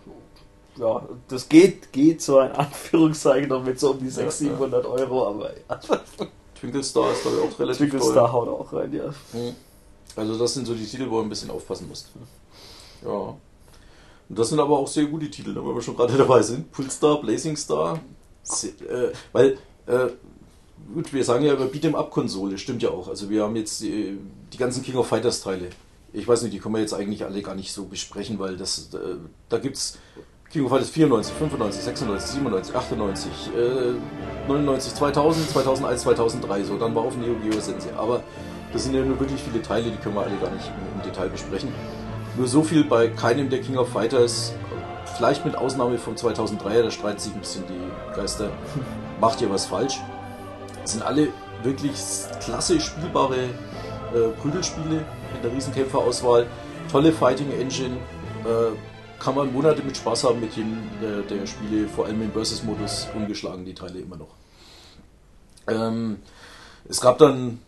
Ja, das geht, geht so ein Anführungszeichen noch mit so um die 600, Ja, 700 Euro, aber ja. Twinkle Star ist glaube ich auch relativ Twinkle. Star haut auch rein, ja. Mhm. Also das sind so die Titel, wo ihr ein bisschen aufpassen müsst. Ja. Und das sind aber auch sehr gute Titel, ne, wenn wir schon gerade dabei sind. Pulstar, Blazing Star. Äh, weil, äh, gut, wir sagen ja über Beat'em-up-Konsole, stimmt ja auch. Also wir haben jetzt die, die ganzen King of Fighters Teile. Ich weiß nicht, die können wir jetzt eigentlich alle gar nicht so besprechen, weil das, äh, da gibt's King of Fighters 94, 95, 96, 97, 98, äh, 99, 2000, 2001, 2003, so, dann war auf Neo Geo Sensei. Aber das sind ja nur wirklich viele Teile, die können wir alle gar nicht im, im Detail besprechen. Nur so viel bei keinem der King of Fighters, vielleicht mit Ausnahme vom 2003er, da streiten sich ein bisschen die Geister, macht ihr was falsch. Sind alle wirklich klasse spielbare äh, Prügelspiele in der Riesenkämpferauswahl. Tolle Fighting Engine. Äh, kann man Monate mit Spaß haben mit jedem der, der Spiele, vor allem im Versus-Modus, ungeschlagen die Teile immer noch. Ähm, es gab dann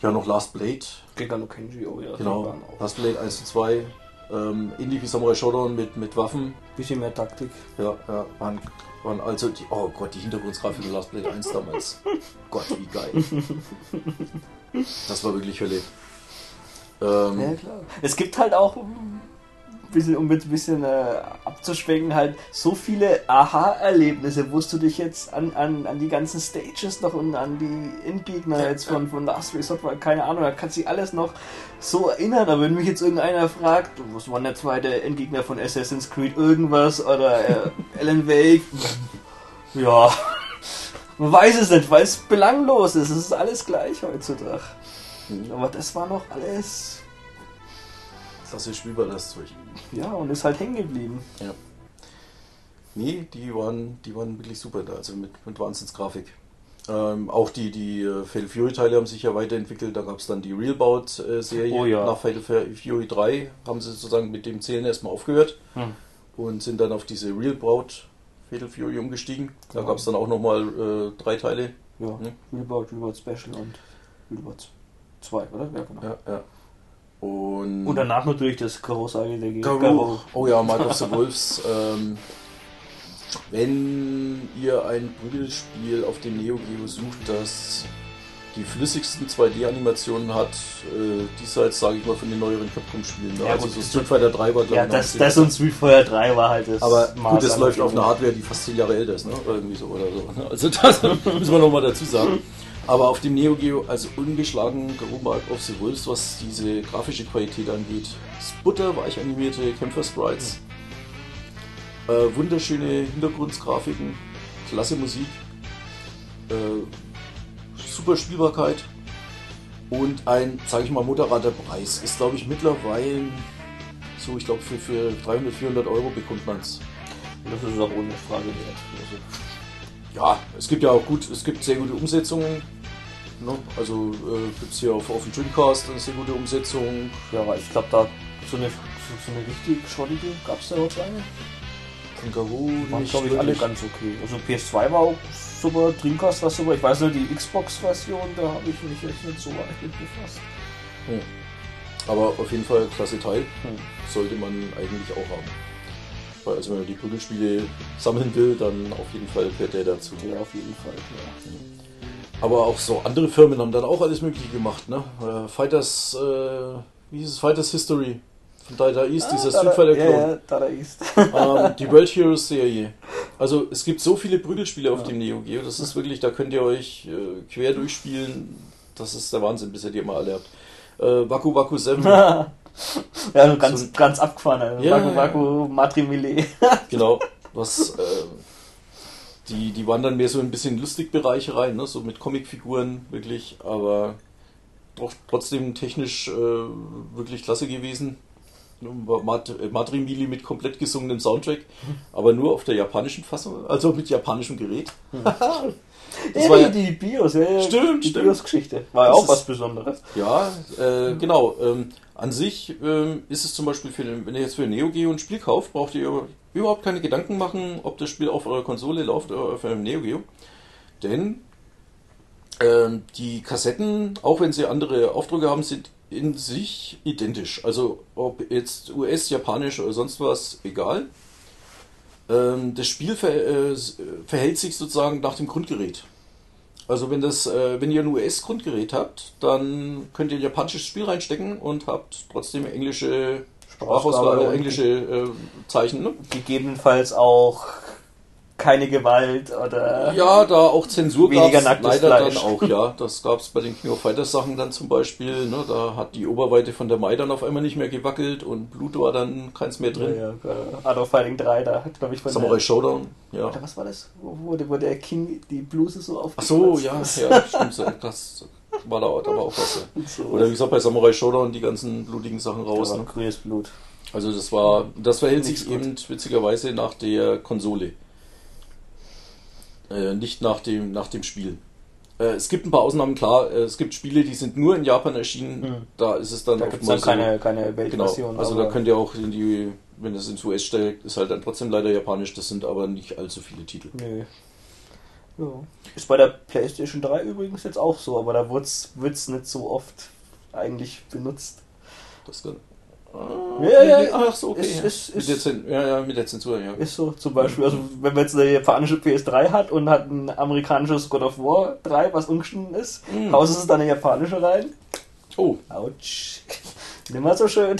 ja noch Last Blade. Gegano Kenji, oh ja. Genau. Last Blade 1 und 2. Ähm, ähnlich wie Samurai Showdown mit, mit Waffen. Bisschen mehr Taktik. Ja, ja, waren, waren also die, oh Gott, die Hintergrundgrafik in Last Blade 1 damals. Gott, wie geil. Das war wirklich Hölle. Ähm, Ja, klar. Es gibt halt auch, ein bisschen, um mit ein bisschen äh, abzuschwenken, halt so viele Aha-Erlebnisse, wo du dich jetzt an, an, an die ganzen Stages noch und an die Endgegner jetzt von, von Last Resort, keine Ahnung, da kannst du dich alles noch so erinnern. Aber wenn mich jetzt irgendeiner fragt, was war der zweite Endgegner von Assassin's Creed irgendwas oder äh, Alan Wake, ja, man weiß es nicht, weil es belanglos ist. Es ist alles gleich heutzutage. Aber das war noch alles klasse spielbar das Zeug. Ja, und ist halt hängen geblieben. Ja. Nee, die waren, die waren wirklich super da, also mit, mit Wahnsinnsgrafik. Ähm, auch die, die äh, Fatal Fury Teile haben sich ja weiterentwickelt. Da gab es dann die Realbout-Serie. Oh ja. Nach Fatal Fury 3 haben sie sozusagen mit dem Zählen erstmal aufgehört Hm. und sind dann auf diese Realbout Fatal Fury umgestiegen. Da Genau. gab es dann auch nochmal äh, drei Teile. Ja, Hm. Realbout, Realbout Special und Realbout 2, oder? Ja, genau. Ja, ja. Und, Und danach natürlich das großartige Garou. Garou. Oh ja, Mark of the Wolves. ähm, wenn ihr ein Prügelspiel auf dem Neo Geo sucht, das die flüssigsten 2D-Animationen hat, äh, diesseits, sage ich mal, von den neueren Capcom-Spielen. Ne? Ja, also so Street Fighter 3 war, glaube Ja, ich, das, das und Street Fighter 3 war halt das. aber Maß gut, das läuft auf einer. Hardware, die fast 10 Jahre älter ist, ne? Irgendwie so oder so. Also das müssen wir nochmal dazu sagen. Aber auf dem Neo Geo, also ungeschlagen Garou Mark of the Wolves, was diese grafische Qualität angeht. Sputter, weich animierte Kämpfer-Sprites, äh, wunderschöne Hintergrundgrafiken, klasse Musik, äh, super Spielbarkeit und ein, sage ich mal, moderater Preis. Ist, glaube ich, mittlerweile so, ich glaube, für, für 300, 400 Euro bekommt man es. Das ist auch ohne Frage wert. Also, Ja, es gibt ja auch gut, es gibt sehr gute Umsetzungen. Ne? Also äh, gibt es hier auf, auf dem Dreamcast eine sehr gute Umsetzung. ja, aber ich glaube, da so eine, so, eine richtig schrottige gab es da auch keine. Kangaroo, Waren, glaube ich, alle ganz okay. Also PS2 war auch super, Dreamcast war super. Ich weiß nur, die Xbox-Version, da habe ich mich jetzt nicht so weit mit befasst. Aber auf jeden Fall klasse Teil. Hm. Sollte man eigentlich auch haben. Weil also wenn man die Prügelspiele sammeln will, dann auf jeden Fall gehört der dazu. Ja, auf jeden Fall, klar. Aber auch so andere Firmen haben dann auch alles Mögliche gemacht. Ne? Äh, Fighters, äh, wie hieß es? Fighters History von Data East, dieser Street Fighter ja, Clone. ja, da da ist. ähm, die World Heroes Serie. Also es gibt so viele Prügelspiele auf Ja. dem Neo Geo, das ist wirklich, da könnt ihr euch äh, quer durchspielen. Das ist der Wahnsinn, bis ihr die mal alle habt. Äh, Waku Waku 7, ja, ganz, So ganz abgefahren. Also Ja, Waku ja. Waku Matrimile. genau. Was, äh, die, die wandern mehr so ein bisschen Lustigbereich rein, ne? so mit Comicfiguren wirklich, aber doch trotzdem technisch äh, wirklich klasse gewesen. Mat äh, Matrimili mit komplett gesungenem Soundtrack, aber nur auf der japanischen Fassung, also mit japanischem Gerät. Das ja, war die, ja- die BIOS, ja, Stimmt, die stimmt. BIOS-Geschichte. War ja auch was Besonderes. Ja, äh, genau. Ähm, an sich ähm, ist es zum Beispiel, für, den- wenn ihr jetzt für Neo Geo ein Spiel kauft, braucht ihr überhaupt keine Gedanken machen, ob das Spiel auf eurer Konsole läuft oder auf eurem Neo Geo. Denn ähm, die Kassetten, auch wenn sie andere Aufdrücke haben, sind in sich identisch. Also ob jetzt US, Japanisch oder sonst was, egal. Ähm, das Spiel ver äh, verhält sich sozusagen nach dem Grundgerät. Also wenn das, äh, wenn ihr ein US-Grundgerät habt, dann könnt ihr ein japanisches Spiel reinstecken und habt trotzdem englische Sprachausgabe, englische äh, Zeichen. Ne? Gegebenenfalls auch keine Gewalt oder. Ja, da auch Zensur gab's nacktes leider Fleisch. dann auch, ja. Das gab es bei den King of Fighters Sachen dann zum Beispiel. Ne? Da hat die Oberweite von der Mai dann auf einmal nicht mehr gewackelt und Blut war dann keins mehr Ja, drin. ja, äh, Art of Fighting 3, da hat, glaube ich, von Samurai Showdown, ja. der. Was war das? Wo, wo, der- King die Bluse so auf. Ach so, ja, ja, stimmt. Das war da, da war auch was. Ja. Oder wie gesagt, bei Samurai Showdown die ganzen blutigen Sachen raus. raus, Ne? grünes Blut. Also das war, das verhält Nichts sich gut. eben witzigerweise nach der Konsole. Äh, nicht nach dem, nach dem Spiel. Äh, es gibt ein paar Ausnahmen, klar. Äh, es gibt Spiele, die sind nur in Japan erschienen. Hm. Da ist es dann Da gibt es dann oftmals so- keine, keine Genau, Weltversion. also aber- da könnt ihr auch in die, wenn es ins US stellt, ist halt dann trotzdem leider japanisch, das sind aber nicht allzu viele Titel. Nö. Ja. Ist bei der PlayStation 3 übrigens jetzt auch so, aber da wird es nicht so oft eigentlich benutzt. Das kann, Ja, ja, ach so, okay. ist- ja. ist- mit ist- der Zensur, ja, ja, mit der Zensur, ja. Ist so, zum Beispiel, also wenn man jetzt eine japanische PS3 hat und hat ein amerikanisches God of War 3, was ungeschnitten ist, Mhm. haust es dann eine japanische rein. Oh, Autsch. Nimmer so schön.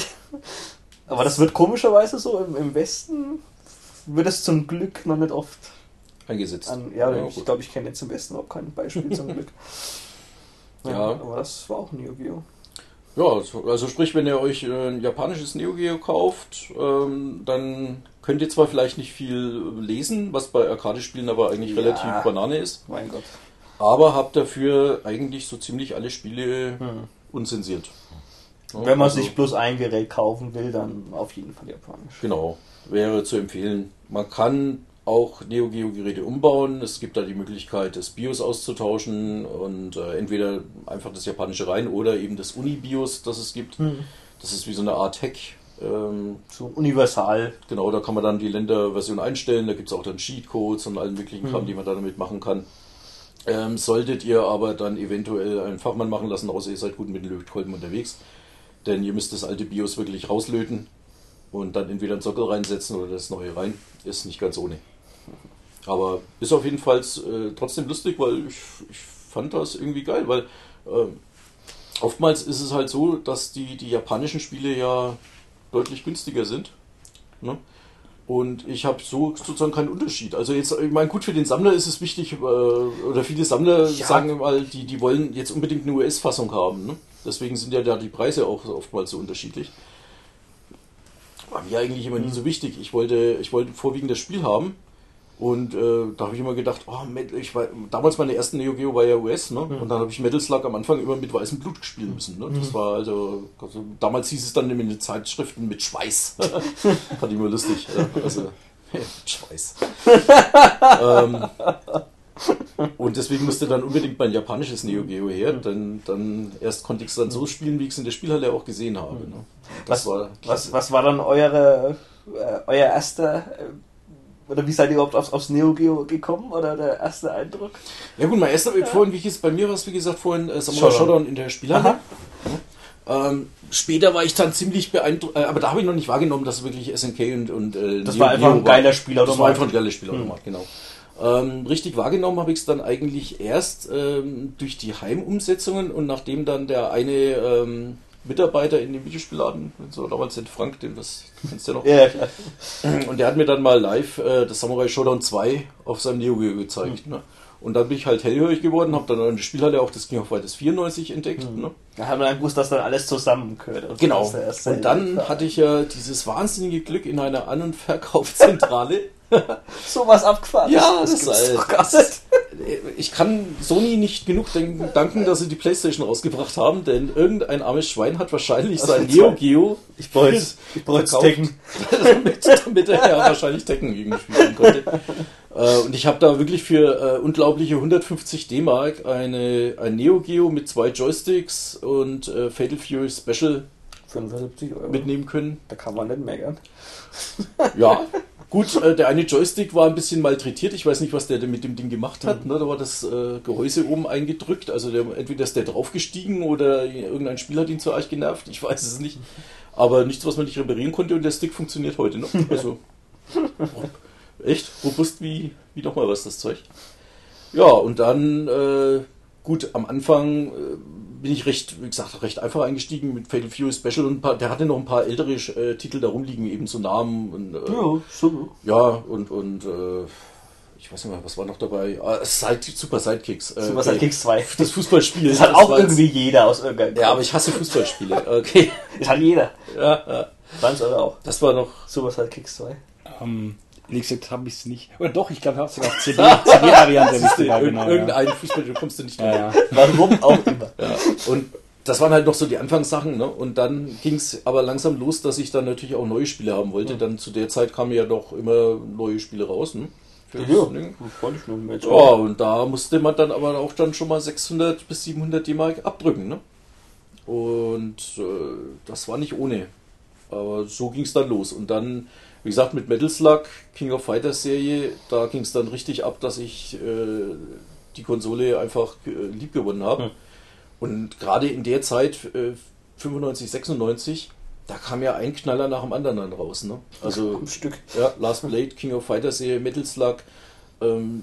Aber das wird komischerweise so im, im Westen wird es zum Glück noch nicht oft eingesetzt. an. Ja, ich gut. glaube, ich kenne jetzt im Westen auch kein Beispiel zum Glück. Ja. Aber das war auch ein Yu-Gi-Oh! Ja, also- also sprich, wenn ihr euch äh, ein japanisches Neo Geo kauft, ähm, dann könnt ihr zwar vielleicht nicht viel lesen, was bei Arcade-Spielen aber eigentlich Ja. relativ Banane ist, Mein Gott. aber habt dafür eigentlich so ziemlich alle Spiele Hm. unzensiert. Ja, Wenn man also- sich bloß ein Gerät kaufen will, dann auf jeden Fall japanisch. Genau, wäre zu empfehlen. Man kann auch Neo Geo Geräte umbauen. Es gibt da die Möglichkeit, das BIOS auszutauschen und äh, entweder einfach das japanische rein oder eben das Uni-BIOS, das es gibt. Hm. Das ist wie so eine Art Hack. Ähm, So universal. genau, da kann man dann die Länderversion einstellen. Da gibt es auch dann Cheatcodes und allen möglichen Kram, Mhm. die man da damit machen kann. Ähm, solltet ihr aber dann eventuell einen Fachmann machen lassen, außer ihr seid gut mit den Lötkolben unterwegs. Denn ihr müsst das alte BIOS wirklich rauslöten und dann entweder einen Sockel reinsetzen oder das neue rein. Ist nicht ganz ohne. Aber ist auf jeden Fall äh, trotzdem lustig, weil ich, ich fand das irgendwie geil, weil äh, oftmals ist es halt so, dass die, die japanischen Spiele ja deutlich günstiger sind. Ne? Und ich habe so sozusagen keinen Unterschied. Also jetzt, ich meine, gut, für den Sammler ist es wichtig, äh, oder viele Sammler Ja. sagen wir mal, die, die wollen jetzt unbedingt eine US-Fassung haben. Ne? Deswegen sind ja da die Preise auch oftmals so unterschiedlich. War mir eigentlich immer nie so wichtig. Ich wollte, ich wollte vorwiegend das Spiel haben. Und äh, da habe ich immer gedacht, oh, Metal- ich war, damals meine ersten Neo Geo war ja US, ne? Und dann habe ich Metal Slug am Anfang immer mit weißem Blut spielen müssen. Ne? Das war also, also, damals hieß es dann in den Zeitschriften mit Schweiß. Fand ich immer lustig. Also, mit Schweiß. ähm, und deswegen musste dann unbedingt mein japanisches Neo Geo her, denn dann erst konnte ich es dann so spielen, wie ich es in der Spielhalle auch gesehen habe. Ne? Das Was, war was, was war dann eure, äh, euer erster, äh, oder wie seid ihr überhaupt aufs, aufs Neo Geo gekommen, oder der erste Eindruck? Ja gut, mein erster vorhin, wie ich es bei mir war, es wie gesagt vorhin äh, Samurai Showdown. Showdown in der Spielhalle. Ähm, später war ich dann ziemlich beeindruckt, äh, aber da habe ich noch nicht wahrgenommen, dass wirklich SNK und, und äh, Das Neo war einfach Geo ein geiler Spielautomat. Das war einfach ein geiler Spielautomat, genau. Ähm, richtig wahrgenommen habe ich es dann eigentlich erst ähm, durch die Heimumsetzungen und nachdem dann der eine ähm, Mitarbeiter in dem Videospielladen, so damals den Frank, den das kennst du ja noch, Ja, klar. und der hat mir dann mal live äh, das Samurai Showdown 2 auf seinem Neo Geo gezeigt. Ne? Und dann bin ich halt hellhörig geworden, habe dann in der Spielhalle auch das King of Fighters 94 entdeckt. Ne? Da hat man dann gewusst, dass dann alles zusammengehört. Also Genau. Und dann hatte ich ja dieses wahnsinnige Glück in einer An- und Verkaufszentrale. sowas abgefahren. Ja, das ist gibt's alt. doch gar nicht. Ich kann Sony nicht genug denken, danken, dass sie die Playstation rausgebracht haben, denn irgendein armes Schwein hat wahrscheinlich Also sein. Neo Geo Ich brauche jetzt, ich verkauft. Tekken. damit, damit er ja wahrscheinlich Tekken gegen spielen konnte. Äh, und ich habe da wirklich für äh, unglaubliche 150 D-Mark eine, ein Neo Geo mit zwei Joysticks und äh, Fatal Fury Special 75 Euro. mitnehmen können. Da kann man nicht meckern. Ja, gut, äh, der eine Joystick war ein bisschen malträtiert. Ich weiß nicht, was der mit dem Ding gemacht hat. Ne? Da war das äh, Gehäuse oben eingedrückt. Also der, entweder ist der draufgestiegen oder irgendein Spiel hat ihn zu arg genervt. Ich weiß es nicht. Aber nichts, was man nicht reparieren konnte und der Stick funktioniert heute noch. Also echt robust wie, wie nochmal was, das Zeug. Ja, und dann, äh, gut, am Anfang äh, bin ich recht, wie gesagt, recht einfach eingestiegen mit Fatal Fury Special und ein paar, der hatte noch ein paar ältere äh, Titel da rumliegen, eben so Namen und äh, Ja, so. ja, und, und äh, ich weiß nicht mehr, was war noch dabei? Ah, Side, Super Sidekicks. Äh, Super okay. Sidekicks 2. Das Fußballspiel. Das hat auch war jetzt- irgendwie jeder aus irgendeinem Ja, aber ich hasse Fußballspiele. Okay. Das hat jeder. Ja, ja. Franz oder auch. Das war noch. Super Sidekicks 2. Ähm, ehrlich gesagt habe ich es nicht. Oder doch, ich glaube, ich habe es sogar auf CD CD-Variante. Ja, irg- genau, ja. irgendein Fußball, du kommst du nicht Ja, dran. ja. Warum auch immer. Ja. Und das waren halt noch so die Anfangssachen, ne? Und dann ging es aber langsam los, dass ich dann natürlich auch neue Spiele haben wollte. Dann zu der Zeit kamen ja doch immer neue Spiele raus, ne? Fürs Ja, ich Ja, und da musste man dann aber auch dann schon mal 600 bis 700 D-Mark abdrücken, ne? Und äh, das war nicht ohne. Aber so ging es dann los. Und dann, wie gesagt, mit Metal Slug, King of Fighters Serie, da ging es dann richtig ab, dass ich äh, die Konsole einfach äh, lieb gewonnen habe. Hm. Und gerade in der Zeit, äh, 95, 96, da kam ja ein Knaller nach dem anderen dann raus. Ne? Also am Stück. ja, Last Blade, King of Fighters Serie, Metal Slug, ähm,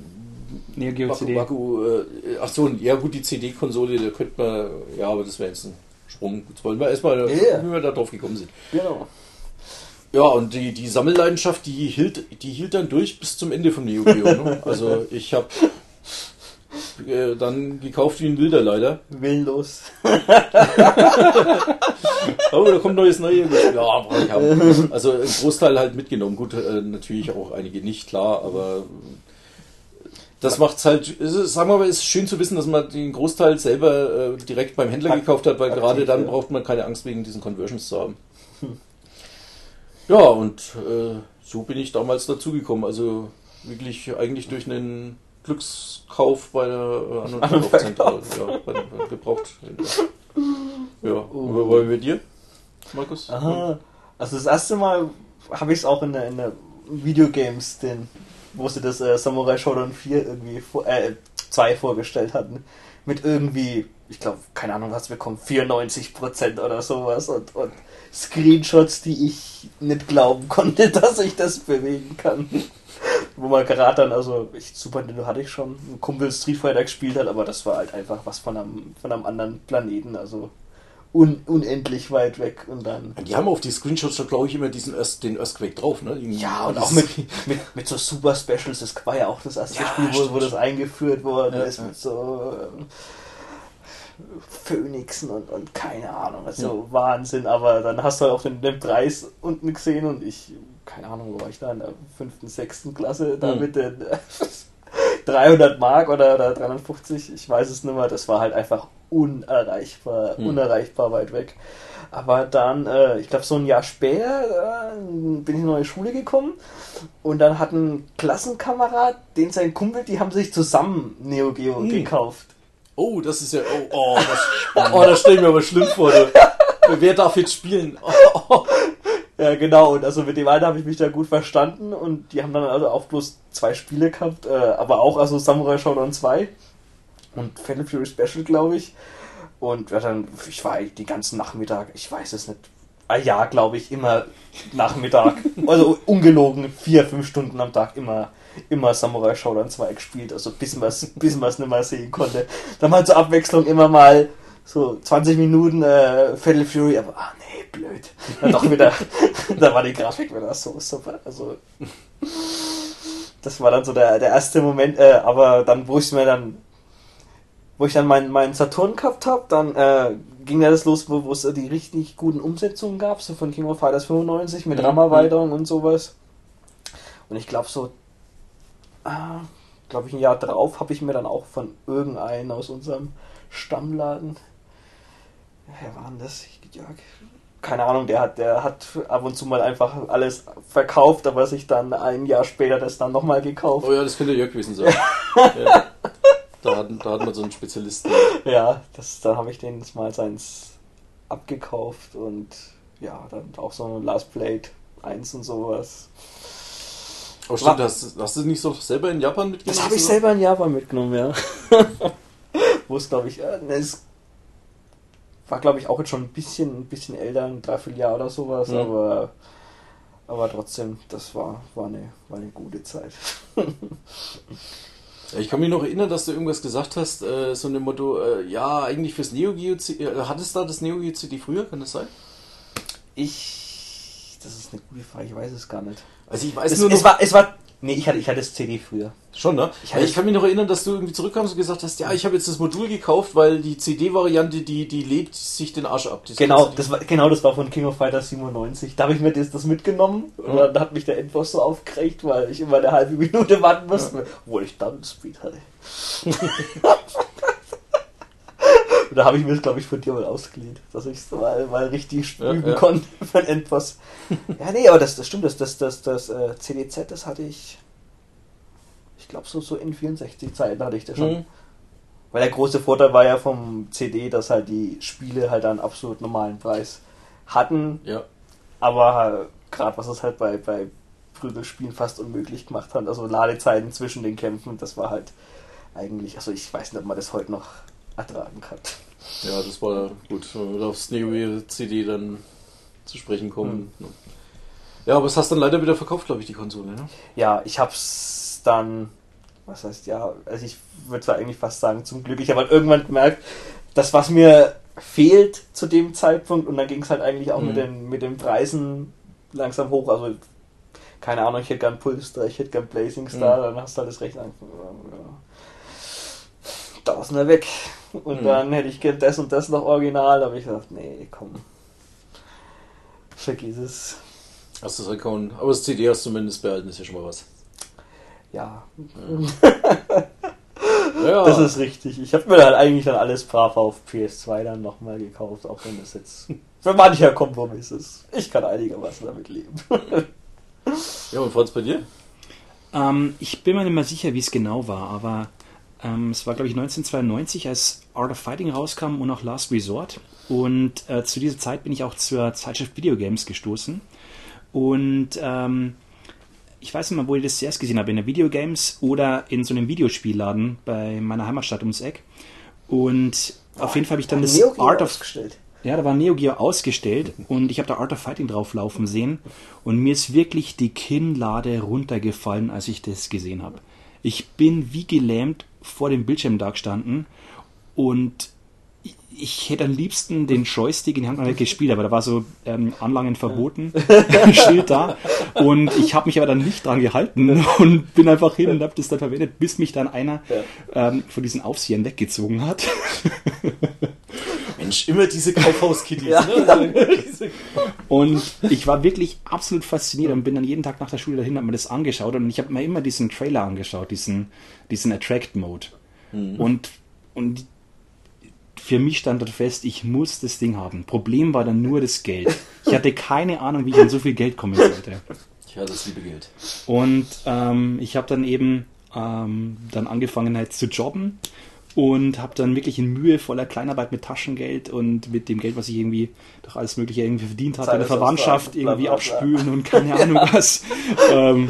Neo Geo Baku, CD. Baku, äh, ach so, ja gut, die CD-Konsole, da könnte man, ja, aber das wäre jetzt ein Sprung. Jetzt wollen wir erstmal, Ja. wie wir da drauf gekommen sind. Genau. Ja, und die, die Sammelleidenschaft, die hielt, die hielt dann durch bis zum Ende von Neo Geo. Ne? Also ich habe äh, dann gekauft wie ein Wilder leider. Willenlos. Oh, da kommt neues Neue. Ja, ich haben. Also ein Großteil halt mitgenommen. Gut, äh, natürlich auch einige nicht, klar, aber das macht's halt, es ist, sagen wir mal, es ist schön zu wissen, dass man den Großteil selber äh, direkt beim Händler gekauft hat, weil aktiv, gerade dann ja. braucht man keine Angst wegen diesen Conversions zu haben. Ja, und äh, so bin ich damals dazugekommen. Also wirklich eigentlich durch einen Glückskauf bei der äh, An- und Verkaufszentrale. Ja, bei, bei gebraucht. Ja, und wo wollen wir dir, Markus? Aha. Also das erste Mal habe ich es auch in der, in der Videogames, den, wo sie das äh, Samurai Shodown 4 irgendwie vor, äh, 2 vorgestellt hatten. Mit irgendwie, ich glaube, keine Ahnung, was bekommen, 94% oder sowas und, und Screenshots, die ich nicht glauben konnte, dass ich das bewegen kann. Wo man gerade dann, also ich, Super Nintendo hatte ich schon, ein Kumpel Street Fighter gespielt hat, aber das war halt einfach was von einem, von einem anderen Planeten, also un, unendlich weit weg und dann. Die haben auf die Screenshots schon, glaube ich, immer diesen Earth, den Earthquake drauf, ne? Irgendwie Ja, und auch mit, mit, mit so Super Specials, das war ja auch das erste Ja, Spiel, wo, wo das eingeführt worden Ja, ist, ja. mit so ähm, Phönixen und, und keine Ahnung, also Wahnsinn, aber dann hast du halt auch den, den Preis unten gesehen und ich, keine Ahnung, wo war ich da, in der fünften, sechsten Klasse, da Mhm. mit den 300 Mark oder, oder 350, ich weiß es nicht mehr, das war halt einfach unerreichbar, Mhm. unerreichbar weit weg. Aber dann, äh, ich glaube, so ein Jahr später äh, bin ich in eine neue Schule gekommen und dann hat ein Klassenkamerad, den sein Kumpel, die haben sich zusammen Neo Geo Mhm. gekauft. Oh, das ist ja. Oh, oh, das, oh, das stelle ich mir aber schlimm vor. Du. Wer darf jetzt spielen? Oh, oh. Ja, genau, und also mit dem einen habe ich mich da gut verstanden und die haben dann also auch bloß zwei Spiele gehabt, äh, aber auch also Samurai Shodown 2 und Fatal Fury Special, glaube ich. Und ja, dann, ich war die ganzen Nachmittag, ich weiß es nicht, ein Jahr, glaube ich, immer Nachmittag, also ungelogen, vier, fünf Stunden am Tag immer, immer Samurai Shodown 2 gespielt, also bis man es bis man's nicht mehr sehen konnte. Dann mal zur Abwechslung immer mal so 20 Minuten äh, Fatal Fury, aber ah nee, blöd. Dann doch wieder, da war die Grafik wieder so super. Also das war dann so der, der erste Moment, äh, aber dann, wo ich mir dann, wo ich dann meinen meinen Saturn gehabt habe, dann äh, ging ja das los, wo wo es die richtig guten Umsetzungen gab, so von King of Fighters 95 mit Mhm. RAM-Erweiterung und sowas. Und ich glaube so, ah, glaube ich ein Jahr drauf habe ich mir dann auch von irgendeinem aus unserem Stammladen, wer war denn das? Ja, keine Ahnung, der hat, der hat ab und zu mal einfach alles verkauft, aber sich dann ein Jahr später das dann nochmal gekauft. oh ja, das könnte Jörg gewesen sein. ja. da, hatten, da hatten wir so einen Spezialisten. Ja, das, dann habe ich den mal seins abgekauft und ja, dann auch so ein Last Blade 1 und sowas. Oh, stimmt, hast, hast du nicht so selber in Japan mitgenommen? Das habe ich selber in Japan mitgenommen, ja. Wo es, glaube ich, äh, ne, es war, glaube ich, auch jetzt schon ein bisschen, ein bisschen älter, ein Dreivierteljahr oder sowas, Ja. aber, aber trotzdem, das war, war, eine, war eine gute Zeit. Ich kann mich noch erinnern, dass du irgendwas gesagt hast, äh, so ein Motto, äh, ja, eigentlich fürs Neo Geo CD, äh, hattest du da das Neo Geo CD früher, kann das sein? Ich, das ist eine gute Frage, ich weiß es gar nicht. Also ich weiß Es, nur es noch, war, es war, nee, ich hatte, ich hatte das CD früher. schon, ne? Ich Ich, kann mich noch erinnern, dass du irgendwie zurückkamst und gesagt hast, ja, ich habe jetzt das Modul gekauft, weil die CD-Variante, die, die lädt sich den Arsch ab. Das Genau, das war, genau, das war von King of Fighters 97. Da habe ich mir das, das mitgenommen und Ja. dann hat mich der Endboss so aufgeregt, weil ich immer eine halbe Minute warten musste, obwohl ich Double Speed hatte. und da habe ich mir das, glaube ich, von dir mal ausgeliehen, dass ich es mal, mal richtig Ja, üben ja. konnte den Endboss. ja, nee, aber das, das stimmt, das, das, das, das äh, CDZ, das hatte ich. glaube so, so in 64 Zeiten hatte ich das schon. Mhm. Weil der große Vorteil war ja vom CD, dass halt die Spiele halt einen absolut normalen Preis hatten, Ja. aber gerade was es halt bei, bei Prügelspielen fast unmöglich gemacht hat, also Ladezeiten zwischen den Kämpfen, das war halt eigentlich, also ich weiß nicht, ob man das heute noch ertragen kann. Ja, das war gut. Wenn wir aufs Neo CD dann zu sprechen kommen. Ja, aber es hast dann leider wieder verkauft, glaube ich, die Konsole. Ne? Ja, ich hab's dann, was heißt ja, also ich würde zwar eigentlich fast sagen, zum Glück, ich habe halt irgendwann gemerkt, das, was mir fehlt zu dem Zeitpunkt, und dann ging es halt eigentlich auch Mhm. mit, den, mit den Preisen langsam hoch, also keine Ahnung, ich hätte gern Pulsar, ich hätte gern Blazing Star, Mhm. dann hast du halt das Recht angefangen. Ja. Tausender weg. Und Mhm. dann hätte ich gern das und das noch original, da habe ich gedacht, nee, komm. Vergiss es. Hast du das Account. Aber das CD hast du zumindest behalten, ist ja schon mal was. Ja, Ja, Das ist richtig. Ich habe mir halt eigentlich dann alles brav auf PS2 dann nochmal gekauft, auch wenn das jetzt für mancher Kompromiss ist. Ich kann einigermaßen damit leben. ja und Franz bei dir? Ähm, ich bin mir nicht mehr sicher, wie es genau war, aber ähm, es war, glaube ich, 1992, als Art of Fighting rauskam und auch Last Resort. Und äh, zu dieser Zeit bin ich auch zur Zeitschrift Videogames gestoßen. Und ähm, ich weiß nicht mehr, wo ich das zuerst gesehen habe, in der Videogames oder in so einem Videospielladen bei meiner Heimatstadt ums Eck. Und auf jeden Fall habe ich dann das Neo Art of ausgestellt. ja, da war Neo Geo ausgestellt und ich habe da Art of Fighting drauflaufen sehen und mir ist wirklich die Kinnlade runtergefallen, als ich das gesehen habe. Ich bin wie gelähmt vor dem Bildschirm da gestanden und ich- hätte am liebsten den Joystick in die Hand gespielt, aber da war so ähm, Anlangen verboten, Schild da. Und ich habe mich aber dann nicht dran gehalten und bin einfach hin und habe das dann verwendet, bis mich dann einer ähm, von diesen Aufsehern weggezogen hat. Mensch, immer diese Kaufhauskitties. Ja. ne? Diese- Und ich war wirklich absolut fasziniert und bin dann jeden Tag nach der Schule dahin, habe mir das angeschaut und ich habe mir immer diesen Trailer angeschaut, diesen, diesen Attract-Mode. Und, und für mich stand dort fest, ich muss das Ding haben. Problem war dann nur das Geld. Ich hatte keine Ahnung, wie ich an so viel Geld kommen sollte. ja, das liebe Geld. Und ähm, ich habe dann eben ähm, dann angefangen halt zu jobben und habe dann wirklich in mühevoller Kleinarbeit mit Taschengeld und mit dem Geld, was ich irgendwie durch alles Mögliche irgendwie verdient hatte, in der Verwandtschaft irgendwie abspülen und keine Ahnung was. ähm,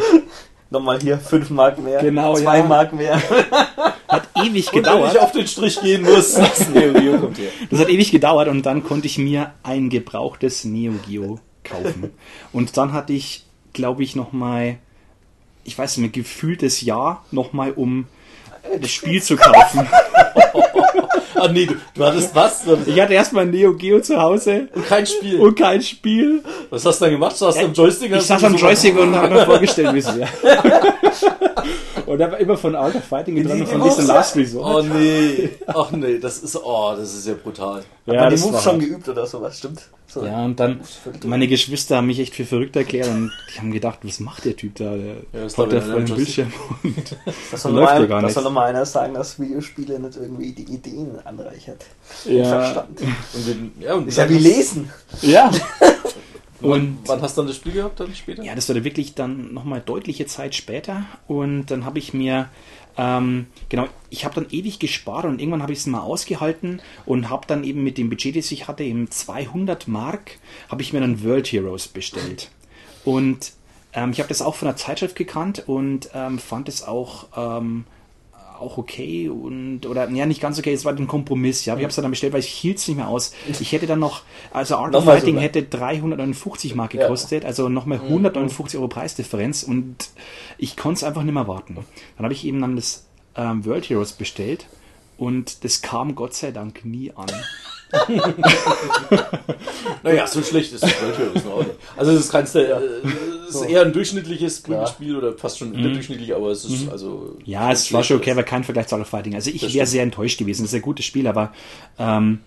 Nochmal hier 5 Mark mehr, Genau, 2 ja. Mark mehr. hat ewig Und wenn gedauert. ich auf den Strich gehen muss, das Neo Geo kommt her. Das hat ewig gedauert und dann konnte ich mir ein gebrauchtes Neo Geo kaufen. Und dann hatte ich, glaube ich, nochmal, ich weiß nicht, mehr, gefühltes Jahr nochmal, um das Spiel zu kaufen. Ah nee, du, du hattest was? Ich hatte erstmal ein Neo Geo zu Hause und kein Spiel. und kein Spiel. was hast du dann gemacht? Du hast am Joystick? Ich saß am Joystick und habe mir vorgestellt, wie es wäre. Und war immer von Art of Fighting dran und von diesem Last Oh Resort. nee, ach nee, das ist, oh, das ist ja brutal. Hat Ja, man die Moves schon geübt oder sowas, stimmt? So. Ja, und dann, meine Geschwister haben mich echt für verrückt erklärt und die haben gedacht, was macht der Typ da? Der Ja, das hockt da vor dem Bildschirm und Das soll, Läuft ja ein, gar das nicht. soll noch mal einer sagen, dass Videospiele nicht irgendwie die Ideen anreichert. Ja. Verstand. Und ja, und Ist ja wie Lesen. Ja. Und Und wann hast du dann das Spiel gehabt dann später? ja, das war dann wirklich dann nochmal deutliche Zeit später. Und dann habe ich mir, ähm, genau, ich habe dann ewig gespart und irgendwann habe ich es mal ausgehalten und habe dann eben mit dem Budget, das ich hatte, eben 200 Mark, habe ich mir dann World Heroes bestellt. Und ähm, ich habe das auch von der Zeitschrift gekannt und ähm, fand es auch ähm, auch okay und oder ja nicht ganz okay, es war ein Kompromiss, ja, ich habe es dann bestellt, weil ich hielt es nicht mehr aus. Ich hätte dann noch, also Art of Fighting sogar. hätte 359 Mark Ja. gekostet, also nochmal 159 Euro Preisdifferenz und ich konnte es einfach nicht mehr warten. Dann habe ich eben dann das ähm, World Heroes bestellt und das kam Gott sei Dank nie an. Naja, so schlecht ist Heroes noch auch nicht. Also es ist keins der, äh, es ist eher ein durchschnittliches Klar. Spiel oder fast schon überdurchschnittlich, aber es ist also... Mhm. Ja, es war schon okay, aber kein Vergleich zu Art of Fighting. Also ich wäre sehr enttäuscht gewesen. Das ist ein gutes Spiel, aber ähm,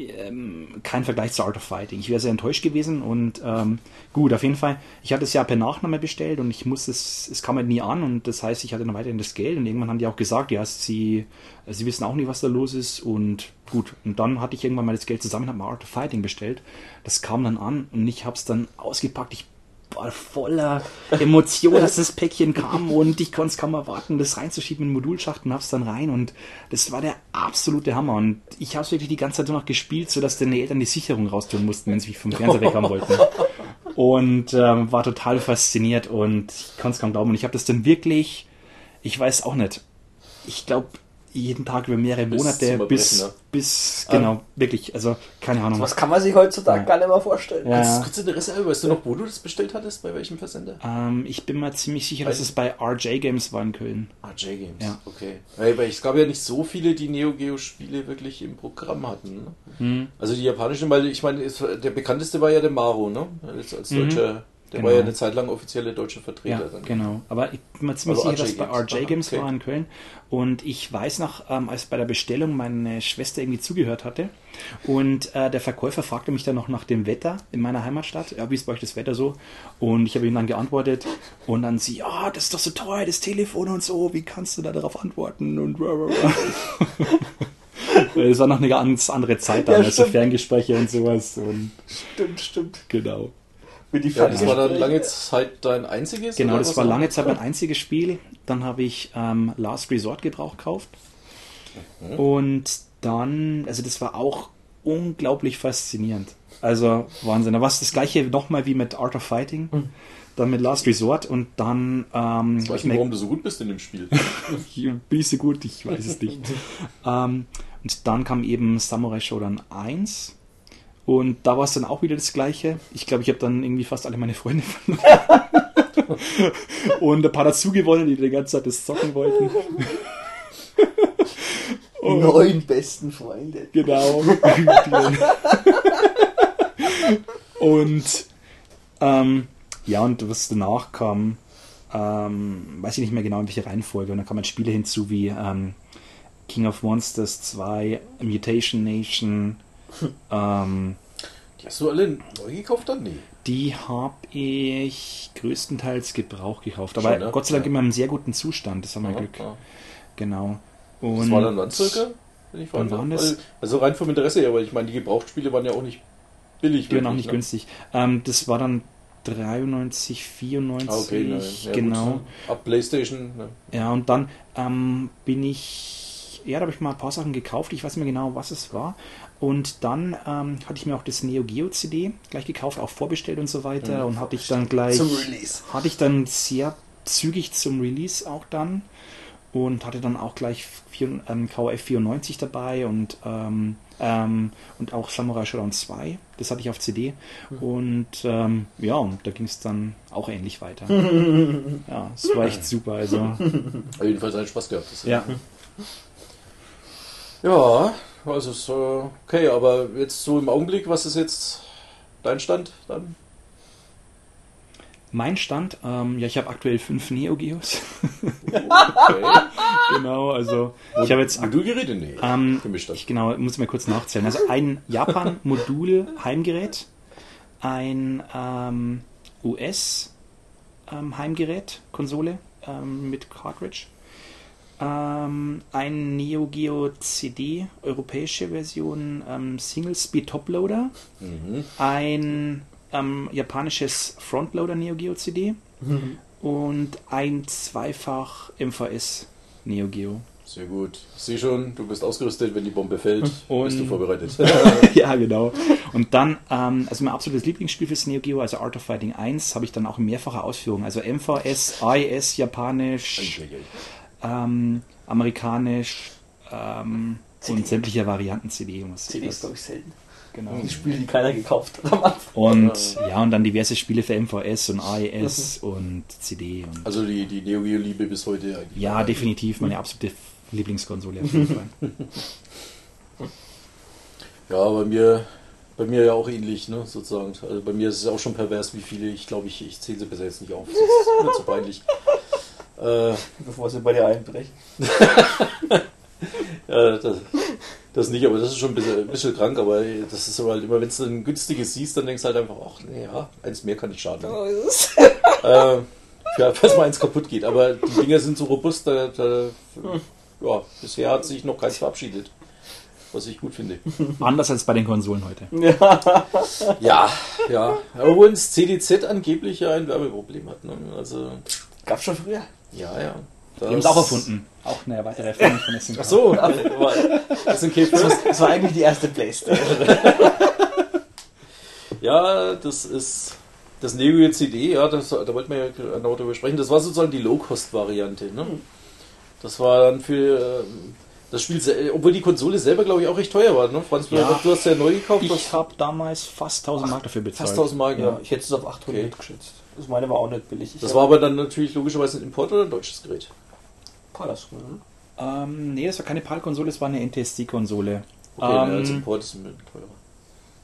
ähm, kein Vergleich zu Art of Fighting. Ich wäre sehr enttäuscht gewesen und ähm, gut, auf jeden Fall. Ich hatte es ja per Nachname bestellt und ich musste es, es kam halt nie an und das heißt, ich hatte dann weiterhin das Geld und irgendwann haben die auch gesagt, ja, sie, sie wissen auch nicht, was da los ist und gut. Und dann hatte ich irgendwann mal das Geld zusammen, habe mal Art of Fighting bestellt. Das kam dann an und ich habe es dann ausgepackt. Ich voller Emotion, dass das Päckchen kam und ich konnte es kaum erwarten, das reinzuschieben in den Modulschacht und hab's dann rein und das war der absolute Hammer und ich habe es wirklich die ganze Zeit nur noch gespielt, sodass deine Eltern die Sicherung raustun mussten, wenn sie mich vom Fernseher weg haben wollten. Und ähm, war total fasziniert und ich konnte es kaum glauben und ich habe das dann wirklich, ich weiß auch nicht, ich glaube jeden Tag über mehrere Bis Monate bis, ne? bis, genau, wirklich, also keine Ahnung. Was kann man sich heutzutage Ja. gar nicht mehr vorstellen. Ja. Kurz, kurz Interesse, weißt du noch, wo du das bestellt hattest? Bei welchem Versender? Ähm, ich bin mir ziemlich sicher, dass es bei RJ Games war in Köln. Ah, J-Games. Ja. Okay. Weil, weil es gab ja nicht so viele, die Neo Geo-Spiele wirklich im Programm hatten. Ne? Hm. Also die japanischen, weil ich meine, der bekannteste war ja der Maro, ne? Als, als Mhm. Der Genau. war ja eine Zeit lang offizielle deutsche Vertreter. Ja, genau. Aber ich bin mir ziemlich Also sicher, dass bei. RJ Aha, Games okay. war in Köln. Und ich weiß noch, ähm, als bei der Bestellung meine Schwester irgendwie zugehört hatte und äh, der Verkäufer fragte mich dann noch nach dem Wetter in meiner Heimatstadt. Ja, wie ist bei euch das Wetter so? Und ich habe ihm dann geantwortet und dann sie, ja, das ist doch so teuer, das Telefon und so, wie kannst du da darauf antworten? Und es war noch eine ganz andere Zeit Ja, dann, also. Ferngespräche und sowas. Und Stimmt, stimmt. genau. Mit die Ja, das war dann lange Zeit dein einziges? Genau, das war noch? lange Zeit mein einziges Spiel. Dann habe ich ähm, Last Resort Gebrauch gekauft. Und dann, also das war auch unglaublich faszinierend. Also Wahnsinn. Da war es das gleiche nochmal wie mit Art of Fighting. Dann mit Last Resort und dann ähm, Ich weiß nicht, warum du so gut bist in dem Spiel. bin ich so gut, ich weiß es nicht. ähm, und dann kam eben Samurai Shodown 1. Und da war es dann auch wieder das Gleiche. Ich glaube, ich habe dann irgendwie fast alle meine Freunde verloren. und ein paar dazu gewonnen, die die ganze Zeit das zocken wollten. Die neun besten Freunde. Genau. und ähm, ja, und was danach kam, ähm, weiß ich nicht mehr genau in welcher Reihenfolge. Und dann kamen Spiele hinzu wie ähm, King of Monsters 2, Mutation Nation. ähm, Die hast du alle neu gekauft dann? Nee. die habe ich größtenteils Gebrauch gekauft. Aber Schon, ne? Gott sei Dank Ja. immer im sehr guten Zustand. Das war mein Aha, Glück. ja. Genau. Das Und war dann wann circa? Wenn ich Wann waren das? Also rein vom Interesse her, weil ich meine, die Gebrauchtspiele waren ja auch nicht billig. Die waren auch nicht ne? günstig. Ähm, das war dann 93, 94, Ah, okay, ja, genau. Gut, ne? Ab Playstation. Ne? Ja, und dann ähm, bin ich, ja, da habe ich mal ein paar Sachen gekauft. Ich weiß nicht mehr genau, was es war. Und dann ähm, hatte ich mir auch das Neo Geo CD gleich gekauft, auch vorbestellt und so weiter. Ja, und hatte ich dann gleich, Zum Release. hatte ich dann sehr zügig zum Release auch dann. Und hatte dann auch gleich vier, ähm, KOF 94 dabei und, ähm, ähm, und auch Samurai Shodown 2. Das hatte ich auf CD. Und ähm, ja, und da ging es dann auch ähnlich weiter. ja, es war echt super. Also, jedenfalls hat Spaß gehabt. Das ja. Ja, also ist, äh, okay, aber jetzt so im Augenblick, was ist jetzt dein Stand dann? Mein Stand, ähm, ja, ich habe aktuell fünf Neo Geos. Okay. genau, also ich habe jetzt Modulgeräte? Nee. ähm, Gemischt ich genau, muss mal kurz nachzählen. Also ein Japan Modul Heimgerät, ein ähm, US ähm, Heimgerät Konsole ähm, mit Cartridge, ähm, ein Neo Geo CD europäische Version ähm, Single Speed Toploader, Mhm. ein ähm, japanisches Frontloader Neo Geo CD und ein zweifach MVS Neo Geo. Sehr gut. Ich sehe schon, du bist ausgerüstet, wenn die Bombe fällt, Und- bist du vorbereitet. ja, genau. Und dann, ähm, also mein absolutes Lieblingsspiel fürs Neo Geo, also Art of Fighting 1, habe ich dann auch in mehrfacher Ausführung. Also MVS, AES, Japanisch, ähm, Amerikanisch ähm, CD. und sämtliche Varianten CD. muss- CDs, glaube ich, selten. Genau. Die Spiele, die keiner gekauft hat am Anfang. Und ja, und dann diverse Spiele für MVS und AES und CD. Und, Also die, die Neo Geo Liebe bis heute eigentlich. ja, definitiv meine absolute Lieblingskonsole auf jeden Fall. Ja, bei mir, bei mir ja auch ähnlich, ne, sozusagen. Also bei mir ist es auch schon pervers, wie viele, ich glaube, ich, ich zähle sie besser jetzt nicht auf. Das ist mir zu peinlich. Äh, Bevor sie bei dir einbrechen. ja, das, das nicht, aber das ist schon ein bisschen, ein bisschen krank, aber das ist aber halt immer, wenn du ein günstiges siehst, dann denkst du halt einfach, ach, nee, ja, eins mehr kann nicht schaden. äh, ja, falls mal eins kaputt geht. Aber die Dinger sind so robust, da, da, ja, bisher hat sich noch keins verabschiedet. was ich gut finde. Anders als bei den Konsolen heute. Ja, ja. Obwohl das CDZ angeblich ja ein Werbeproblem hat. Ne? Also, Gab's schon früher. Ja, ja. Die haben es auch erfunden. Auch eine weitere Erfindung von SNK. Ach so, das. Das war eigentlich die erste Playstation. Ja, das ist das Neo CD, ja, das, da wollten wir ja genau drüber sprechen. Das war sozusagen die Low-Cost-Variante. Ne? Das war dann für ähm, das Spiel, obwohl die Konsole selber, glaube ich, auch recht teuer war. Ne? Franz, du- Ja. du hast ja neu gekauft, Ich habe damals fast 1000 Mark dafür bezahlt. fast 1000 Mark. Ja, Ja. ich hätte es auf 800 Okay. geschätzt. Das meine war auch nicht billig. Ich Das war aber dann natürlich logischerweise ein Import oder ein deutsches Gerät. Palas, ne? Ähm, nee, das war keine PAL-Konsole, das war eine NTSC-Konsole. Okay, Ähm, als Import ist es ein bisschen teurer.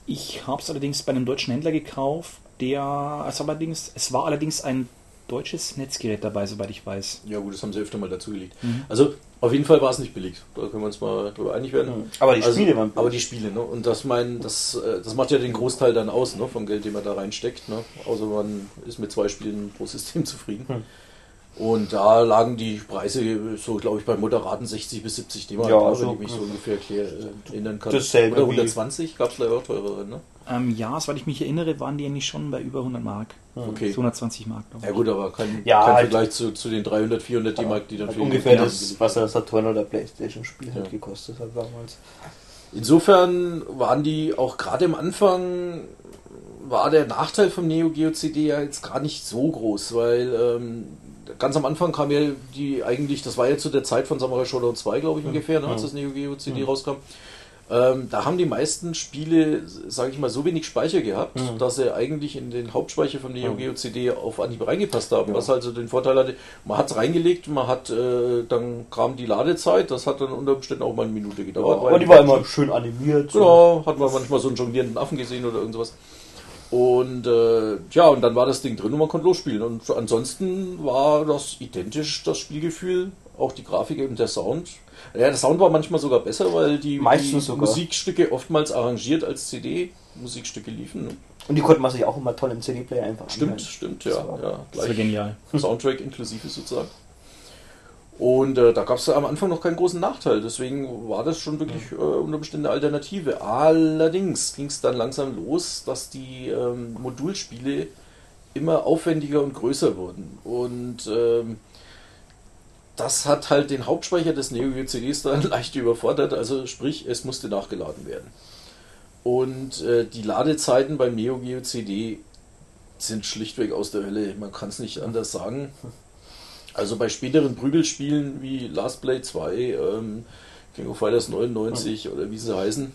Ich habe es allerdings bei einem deutschen Händler gekauft, der, also allerdings, es war allerdings ein deutsches Netzgerät dabei, soweit ich weiß. Ja gut, das haben sie öfter mal dazugelegt. Mhm. Also auf jeden Fall war es nicht billig. Da können wir uns mal drüber einig werden. Aber die Also, Spiele waren billig. Aber die Spiele, ne? Und das mein, das, äh, das macht ja den Großteil dann aus, ne? Vom Geld, den man da reinsteckt, ne? Außer man ist mit zwei Spielen pro System zufrieden. Hm. Und da lagen die Preise so, glaube ich, bei moderaten 60 bis 70 D-Mark, Ja, ne, so- wenn ich mich so ungefähr erklär, äh, erinnern kann. Dasselbe Oder wie- 120 gab es leider auch teurere, ne? Ähm, ja, soweit ich mich erinnere, waren die eigentlich schon bei über 100 Mark. Okay. So 120 Mark. glaube Ja gut, aber kein, Ja, kein halt- Vergleich zu, zu den 300, 400 D-Mark, die dann Hat für ungefähr das, was das Saturn oder Playstation Spiel halt Ja. gekostet hat damals. Insofern waren die auch gerade am Anfang war der Nachteil vom Neo Geo CD ja jetzt gar nicht so groß, weil ähm, ganz am Anfang kam ja die eigentlich, das war ja zu der Zeit von Samurai Shodown 2, glaube ich ungefähr, ne, als das Neo Geo CD rauskam. Ähm, da haben die meisten Spiele, sage ich mal, so wenig Speicher gehabt, dass sie eigentlich in den Hauptspeicher vom Neo Geo CD auf Anhieb reingepasst haben. Was also den Vorteil hatte, man hat es reingelegt, man hat, äh, dann kam die Ladezeit, das hat dann unter Umständen auch mal eine Minute gedauert. Aber die war immer schön animiert. so. Genau, hat man manchmal so einen jonglierenden Affen gesehen oder irgendwas. Und äh, ja, und dann war das Ding drin und man konnte losspielen. Und ansonsten war das identisch, das Spielgefühl, auch die Grafik und der Sound. Ja, der Sound war manchmal sogar besser, weil die, die. Musikstücke oftmals arrangiert als CD-Musikstücke liefen. ne? Und die konnte man sich auch immer toll im CD-Player einfach Stimmt, anhören. stimmt, Das ja. war- ja Das war gleich genial. Soundtrack inklusive sozusagen. Und äh, da gab es am Anfang noch keinen großen Nachteil, deswegen war das schon wirklich äh, unter Umständen eine Alternative. Allerdings ging es dann langsam los, dass die ähm, Modulspiele immer aufwendiger und größer wurden. Und ähm, das hat halt den Hauptspeicher des Neo Geo CDs dann leicht überfordert, also sprich, es musste nachgeladen werden. Und äh, die Ladezeiten beim Neo Geo CD sind schlichtweg aus der Hölle. Man kann es nicht anders sagen. Also bei späteren Prügelspielen wie Last Blade 2, ähm, King of Fighters 99 oder wie sie heißen,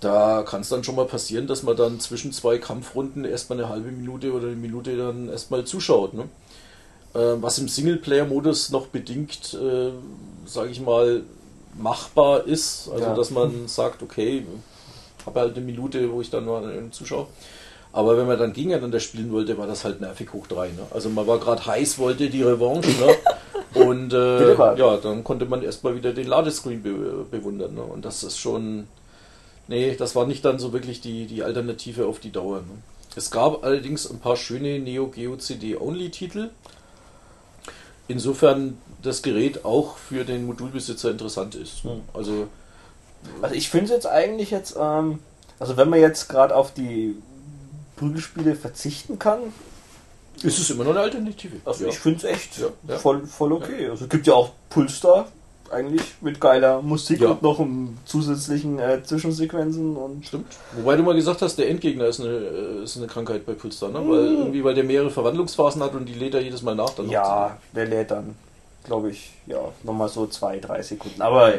da kann es dann schon mal passieren, dass man dann zwischen zwei Kampfrunden erstmal eine halbe Minute oder eine Minute dann erstmal zuschaut. Ne? Ähm, was im Singleplayer-Modus noch bedingt, äh, sage ich mal, machbar ist. Also Ja. dass man sagt, okay, habe halt eine Minute, wo ich dann mal zuschaue. Aber wenn man dann gegeneinander spielen wollte, war das halt nervig hoch drei. Ne? Also man war gerade heiß, wollte die Revanche. Ne? Und äh, ja, dann konnte man erstmal wieder den Ladescreen be bewundern. Ne? Und das ist schon. Nee, das war nicht dann so wirklich die, die Alternative auf die Dauer. Ne? Es gab allerdings ein paar schöne Neo Geo CD Only Titel. Insofern das Gerät auch für den Modulbesitzer interessant ist. Ne? Also Also ich finde es jetzt eigentlich jetzt, ähm, also wenn man jetzt gerade auf die Prügelspiele verzichten kann, ist es immer noch eine Alternative. also Ja. ich finde es echt Ja. Voll, voll okay. Also es gibt ja auch Pulstar eigentlich mit geiler Musik und noch um zusätzlichen äh, Zwischensequenzen und Stimmt. Wobei du mal gesagt hast, der Endgegner ist eine, äh, ist eine Krankheit bei Pulsar, ne? Weil Mhm. irgendwie, weil der mehrere Verwandlungsphasen hat und die lädt er jedes Mal nach. Dann ja, der lädt dann, glaube ich, ja, nochmal so zwei, drei Sekunden. Aber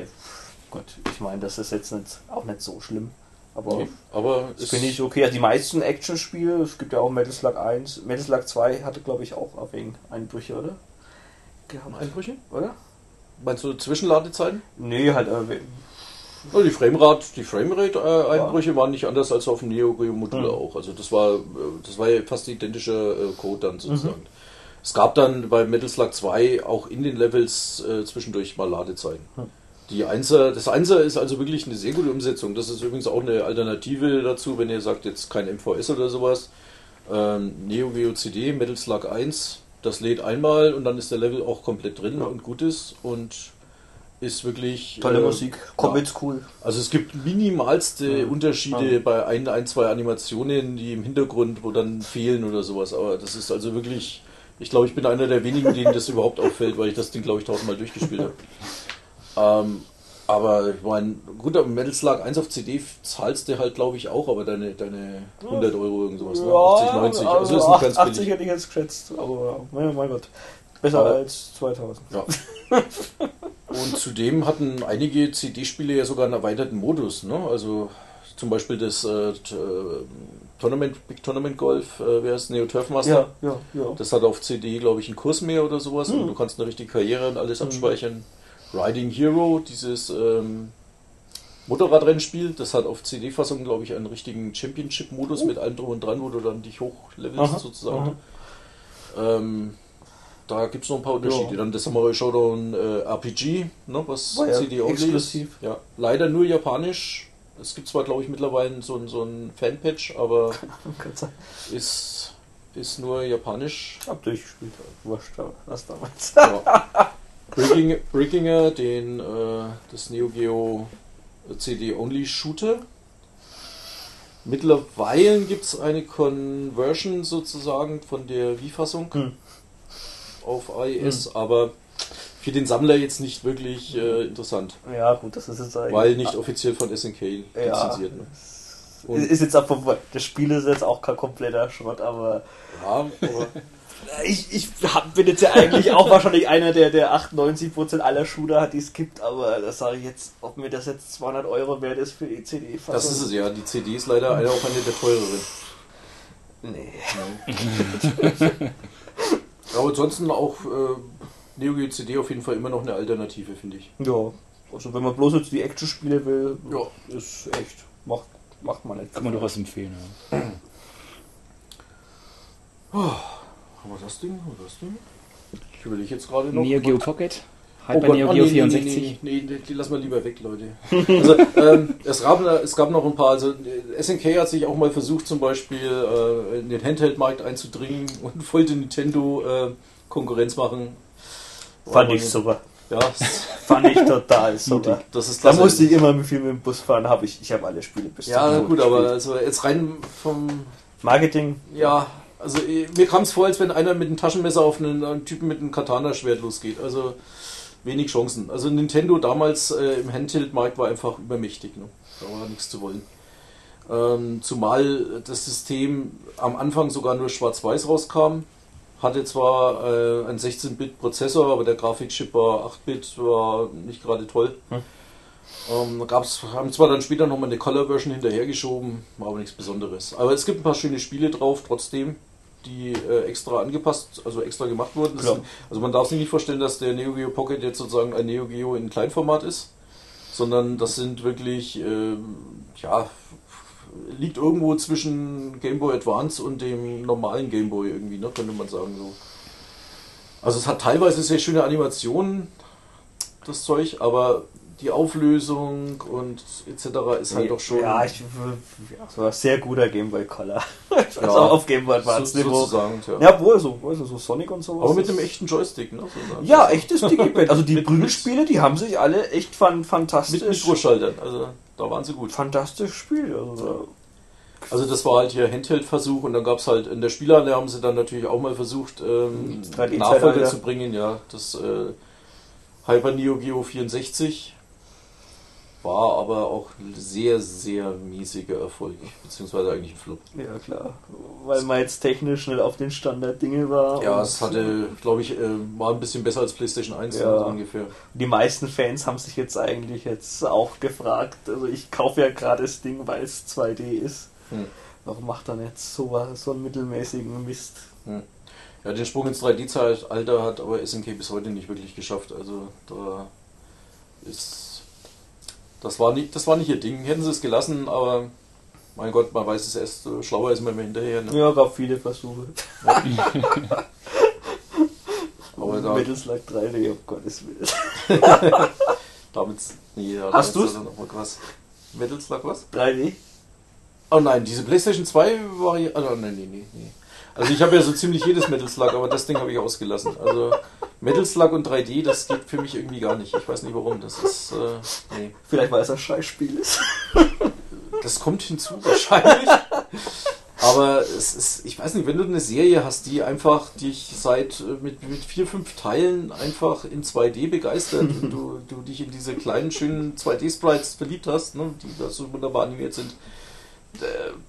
Gott, ich meine, das ist jetzt nicht, auch nicht so schlimm. Aber Nee, aber das es finde ich okay. Also die meisten Action-Spiele, es gibt ja auch Metal Slug 1, Metal Slug 2 hatte, glaube ich, auch wegen Einbrüche, oder? Gehabt, Einbrüche? oder? Meinst du Zwischenladezeiten? Nee, halt, äh, Ja, die Framerate, die Framerate-Einbrüche waren nicht anders als auf dem Neo Geo Modul Mhm. auch. Also das war, äh, das war ja fast identischer äh, Code dann sozusagen. Es gab dann bei Metal Slug 2 auch in den Levels äh, zwischendurch mal Ladezeiten. Hm. Die Einser, das Einser ist also wirklich eine sehr gute Umsetzung. Das ist übrigens auch eine Alternative dazu, wenn ihr sagt, jetzt kein MVS oder sowas. Ähm, Neo Geo CD, Metal Slug 1, das lädt einmal und dann ist der Level auch komplett drin und gut ist. Und ist wirklich. Tolle äh, Musik, Comics cool. Also es gibt minimalste Ja. Unterschiede Ja. bei ein, ein, zwei Animationen, die im Hintergrund, wo dann fehlen oder sowas. Aber das ist also wirklich, ich glaube, ich bin einer der wenigen, denen das überhaupt auffällt, weil ich das Ding, glaube ich, tausendmal durchgespielt habe. Ähm, aber ich meine, gut, aber Metal 1 auf CD zahlst du halt, glaube ich, auch, aber deine, deine 100 Euro irgend sowas, ne? 80, 90. Also ist nicht ganz 80 billig. hätte ich jetzt geschätzt, aber mein, mein Gott. Besser Aber- als 2000. Ja. Und zudem hatten einige CD-Spiele ja sogar einen erweiterten Modus. Ne? Also zum Beispiel das äh, äh, Tournament, Big Tournament Golf, äh, wer ist Neo Turf Master? Ja, ja, ja. Das hat auf CD, glaube ich, einen Kurs mehr oder sowas und Hm. du kannst eine richtige Karriere und alles Hm. abspeichern. Riding Hero, dieses ähm, Motorradrennspiel, das hat auf CD-Fassung, glaube ich, einen richtigen Championship-Modus mit allem drum und dran, wo du dann dich hochlevelst Aha, sozusagen. aha. Ähm, da gibt es noch ein paar Unterschiede. Ja. Dann das Samurai Showdown äh, RPG, ne, was War CD-only ist. Ja, leider nur japanisch. Es gibt zwar, glaube ich, mittlerweile so, ein- so ein Fanpatch, aber ist, ist nur japanisch. Hab durchgespielt, wurscht, das damals. Ja. Bricking, Brickinger, den, äh, das Neo Geo CD-only Shooter. Mittlerweile gibt es eine Conversion sozusagen von der Wii-Fassung Hm. auf AES, aber für den Sammler jetzt nicht wirklich äh, interessant, Ja, gut, das ist jetzt eigentlich. weil nicht offiziell von SNK Ja. lizenziert. Ne? Ist- Und- Ist jetzt auch, das Spiel ist jetzt auch kein kompletter Schrott, aber Ja, aber ich, ich hab, bin jetzt ja eigentlich auch wahrscheinlich einer der, der 98% aller Shooter hat, die es gibt, aber das sage ich jetzt, ob mir das jetzt 200 Euro wert ist für die CD-Fassung. das ist es ja. Die CD ist leider eine, auch eine der teureren. Nee. Aber ansonsten auch äh, Neo Geo CD auf jeden Fall immer noch eine Alternative, finde ich. Ja, also wenn man bloß jetzt die Action-Spiele will, Ja. ist echt, macht, macht man nicht. Kann man durchaus empfehlen. Ja. Haben wir das Ding? Haben wir das Ding? Ich überlege jetzt gerade noch. Neo Geo Pocket, Oh halt bei Gott, Neo oh, Geo nee, nee, 64. Nee, nee, nee, die lassen wir lieber weg, Leute. Also, ähm, es, gab, es gab noch ein paar, also äh, SNK hat sich auch mal versucht, zum Beispiel äh, in den Handheld-Markt einzudringen und wollte Nintendo äh, Konkurrenz machen. Fand ich super. Ja, Fand ich total super. das ist Da musste ich immer viel mit dem Bus fahren, habe ich, ich habe alle Spiele bis Ja, gut, aber also jetzt rein vom Marketing, Ja, also eh, mir kam es vor, als wenn einer mit einem Taschenmesser auf einen, einen Typen mit einem Katana-Schwert losgeht. Also wenig Chancen. Also Nintendo damals äh, im Handheld-Markt war einfach übermächtig. Ne? Da war nichts zu wollen. Ähm, zumal das System am Anfang sogar nur schwarz-weiß rauskam. Hatte zwar äh, einen 16-Bit-Prozessor, aber der Grafikchip war 8-Bit, war nicht gerade toll. Hm. Ähm, gab's, haben zwar dann später nochmal eine Color-Version hinterhergeschoben, war aber nichts Besonderes. Aber es gibt ein paar schöne Spiele drauf, trotzdem, die äh, extra angepasst, also extra gemacht wurden. Klar. sind, also man darf sich nicht vorstellen, dass der Neo Geo Pocket jetzt sozusagen ein Neo Geo in Kleinformat ist, sondern das sind wirklich, ähm, ja, liegt irgendwo zwischen Game Boy Advance und dem normalen Game Boy irgendwie, ne, könnte man sagen so. Also es hat teilweise sehr schöne Animationen, das Zeug, aber die Auflösung und etc. ist halt doch schon Ja, ich, ja, so ein sehr guter Game Boy Color. Ja. also auf Game Boy so, Advance Niveau. sozusagen. Tja. Ja, wohl so, wohl so, so Sonic und sowas. aber mit einem echten Joystick, ne? sozusagen. Ja, echtes Digipad. Also die Mit- Prügelspiele, die haben sich alle echt fan Mit fantastisch, Mikroschaltern, also da waren sie gut. fantastisch gespielt. Also, Also das war halt hier Handheld-Versuch und dann gab es halt in der Spielanlage haben sie dann natürlich auch mal versucht, ähm, 3D Nachfolger zu bringen, ja. Das äh, Hyper Neo Geo 64 war aber auch sehr, sehr miesiger Erfolg, beziehungsweise eigentlich ein Flop. ja klar. Weil man jetzt technisch nicht auf den Standard-Dinge war. Ja, es hatte, glaube ich, äh, war ein bisschen besser als PlayStation 1 Ja. so ungefähr. Die meisten Fans haben sich jetzt eigentlich jetzt auch gefragt, also ich kaufe ja gerade das Ding, weil es 2D ist. Hm. Warum macht er nicht so, so einen mittelmäßigen Mist? Ja, den Sprung ins 3D-Zeitalter hat aber SNK bis heute nicht wirklich geschafft. Also da ist. Das war nicht, das war nicht ihr Ding. Hätten sie es gelassen, aber mein Gott, man weiß es erst, schlauer ist man immer hinterher. Ne? Ja, gab viele Versuche. Aber da, Metal Slug 3D, um Gottes Willen. damit. Nee, Hast da dann noch mal was. Metal Slug was? 3D? Oh nein, diese PlayStation 2 war. Oh nein, nee, nee, nee. Also ich habe ja so ziemlich jedes Metal Slug, aber das Ding habe ich ausgelassen. Also Metal Slug und 3D, das geht für mich irgendwie gar nicht. Ich weiß nicht warum. Das ist äh, nee. Vielleicht weil es ein Scheißspiel ist. Das kommt hinzu wahrscheinlich. Aber es ist, ich weiß nicht, wenn du eine Serie hast, die einfach dich seit äh, mit, mit vier, fünf Teilen einfach in 2D begeistert und du, du dich in diese kleinen, schönen 2D-Sprites verliebt hast, ne, die da so wunderbar animiert sind,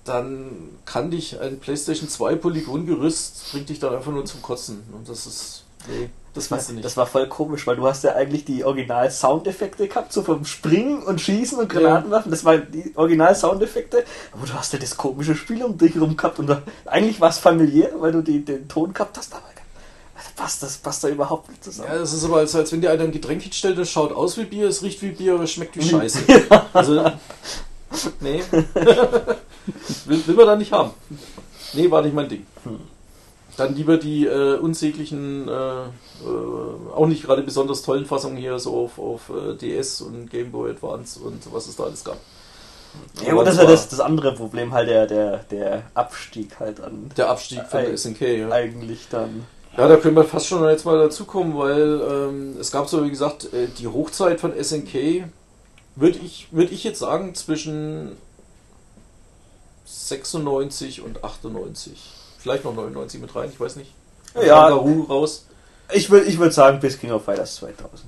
dann kann dich ein PlayStation 2 Polygongerüst bringt dich dann einfach nur zum Kotzen. Und das ist. Nee, das, Das war, weißt du nicht. das war voll komisch, weil du hast ja eigentlich die Original-Soundeffekte gehabt, so vom Springen und Schießen und Granatenwaffen. Das waren die Original-Soundeffekte, aber du hast ja das komische Spiel um dich rum gehabt und da, eigentlich war es familiär, weil du die, den Ton gehabt hast, aber das passt, das passt da überhaupt nicht zusammen. Ja, das ist aber als, als wenn dir einer ein Getränk hinstellt, das schaut aus wie Bier, es riecht wie Bier, aber es schmeckt wie Scheiße. Also, nee. will, will man da nicht haben. Nee, war nicht mein Ding. Dann lieber die äh, unsäglichen, äh, äh, auch nicht gerade besonders tollen Fassungen hier, so auf, auf äh, DS und Game Boy Advance und was es da alles gab. Ja, aber das ist ja das, das andere Problem, halt der, der, der Abstieg halt an Der Abstieg von der SNK, ja. eigentlich dann. Ja, da können wir fast schon jetzt mal dazukommen, weil ähm, es gab so, wie gesagt, äh, die Hochzeit von SNK, würde ich, würd ich jetzt sagen, zwischen 96 und 98. Vielleicht noch 99 mit rein, ich weiß nicht. Ja. Garou raus. Ich würde ich würd sagen, bis King of Fighters 2000.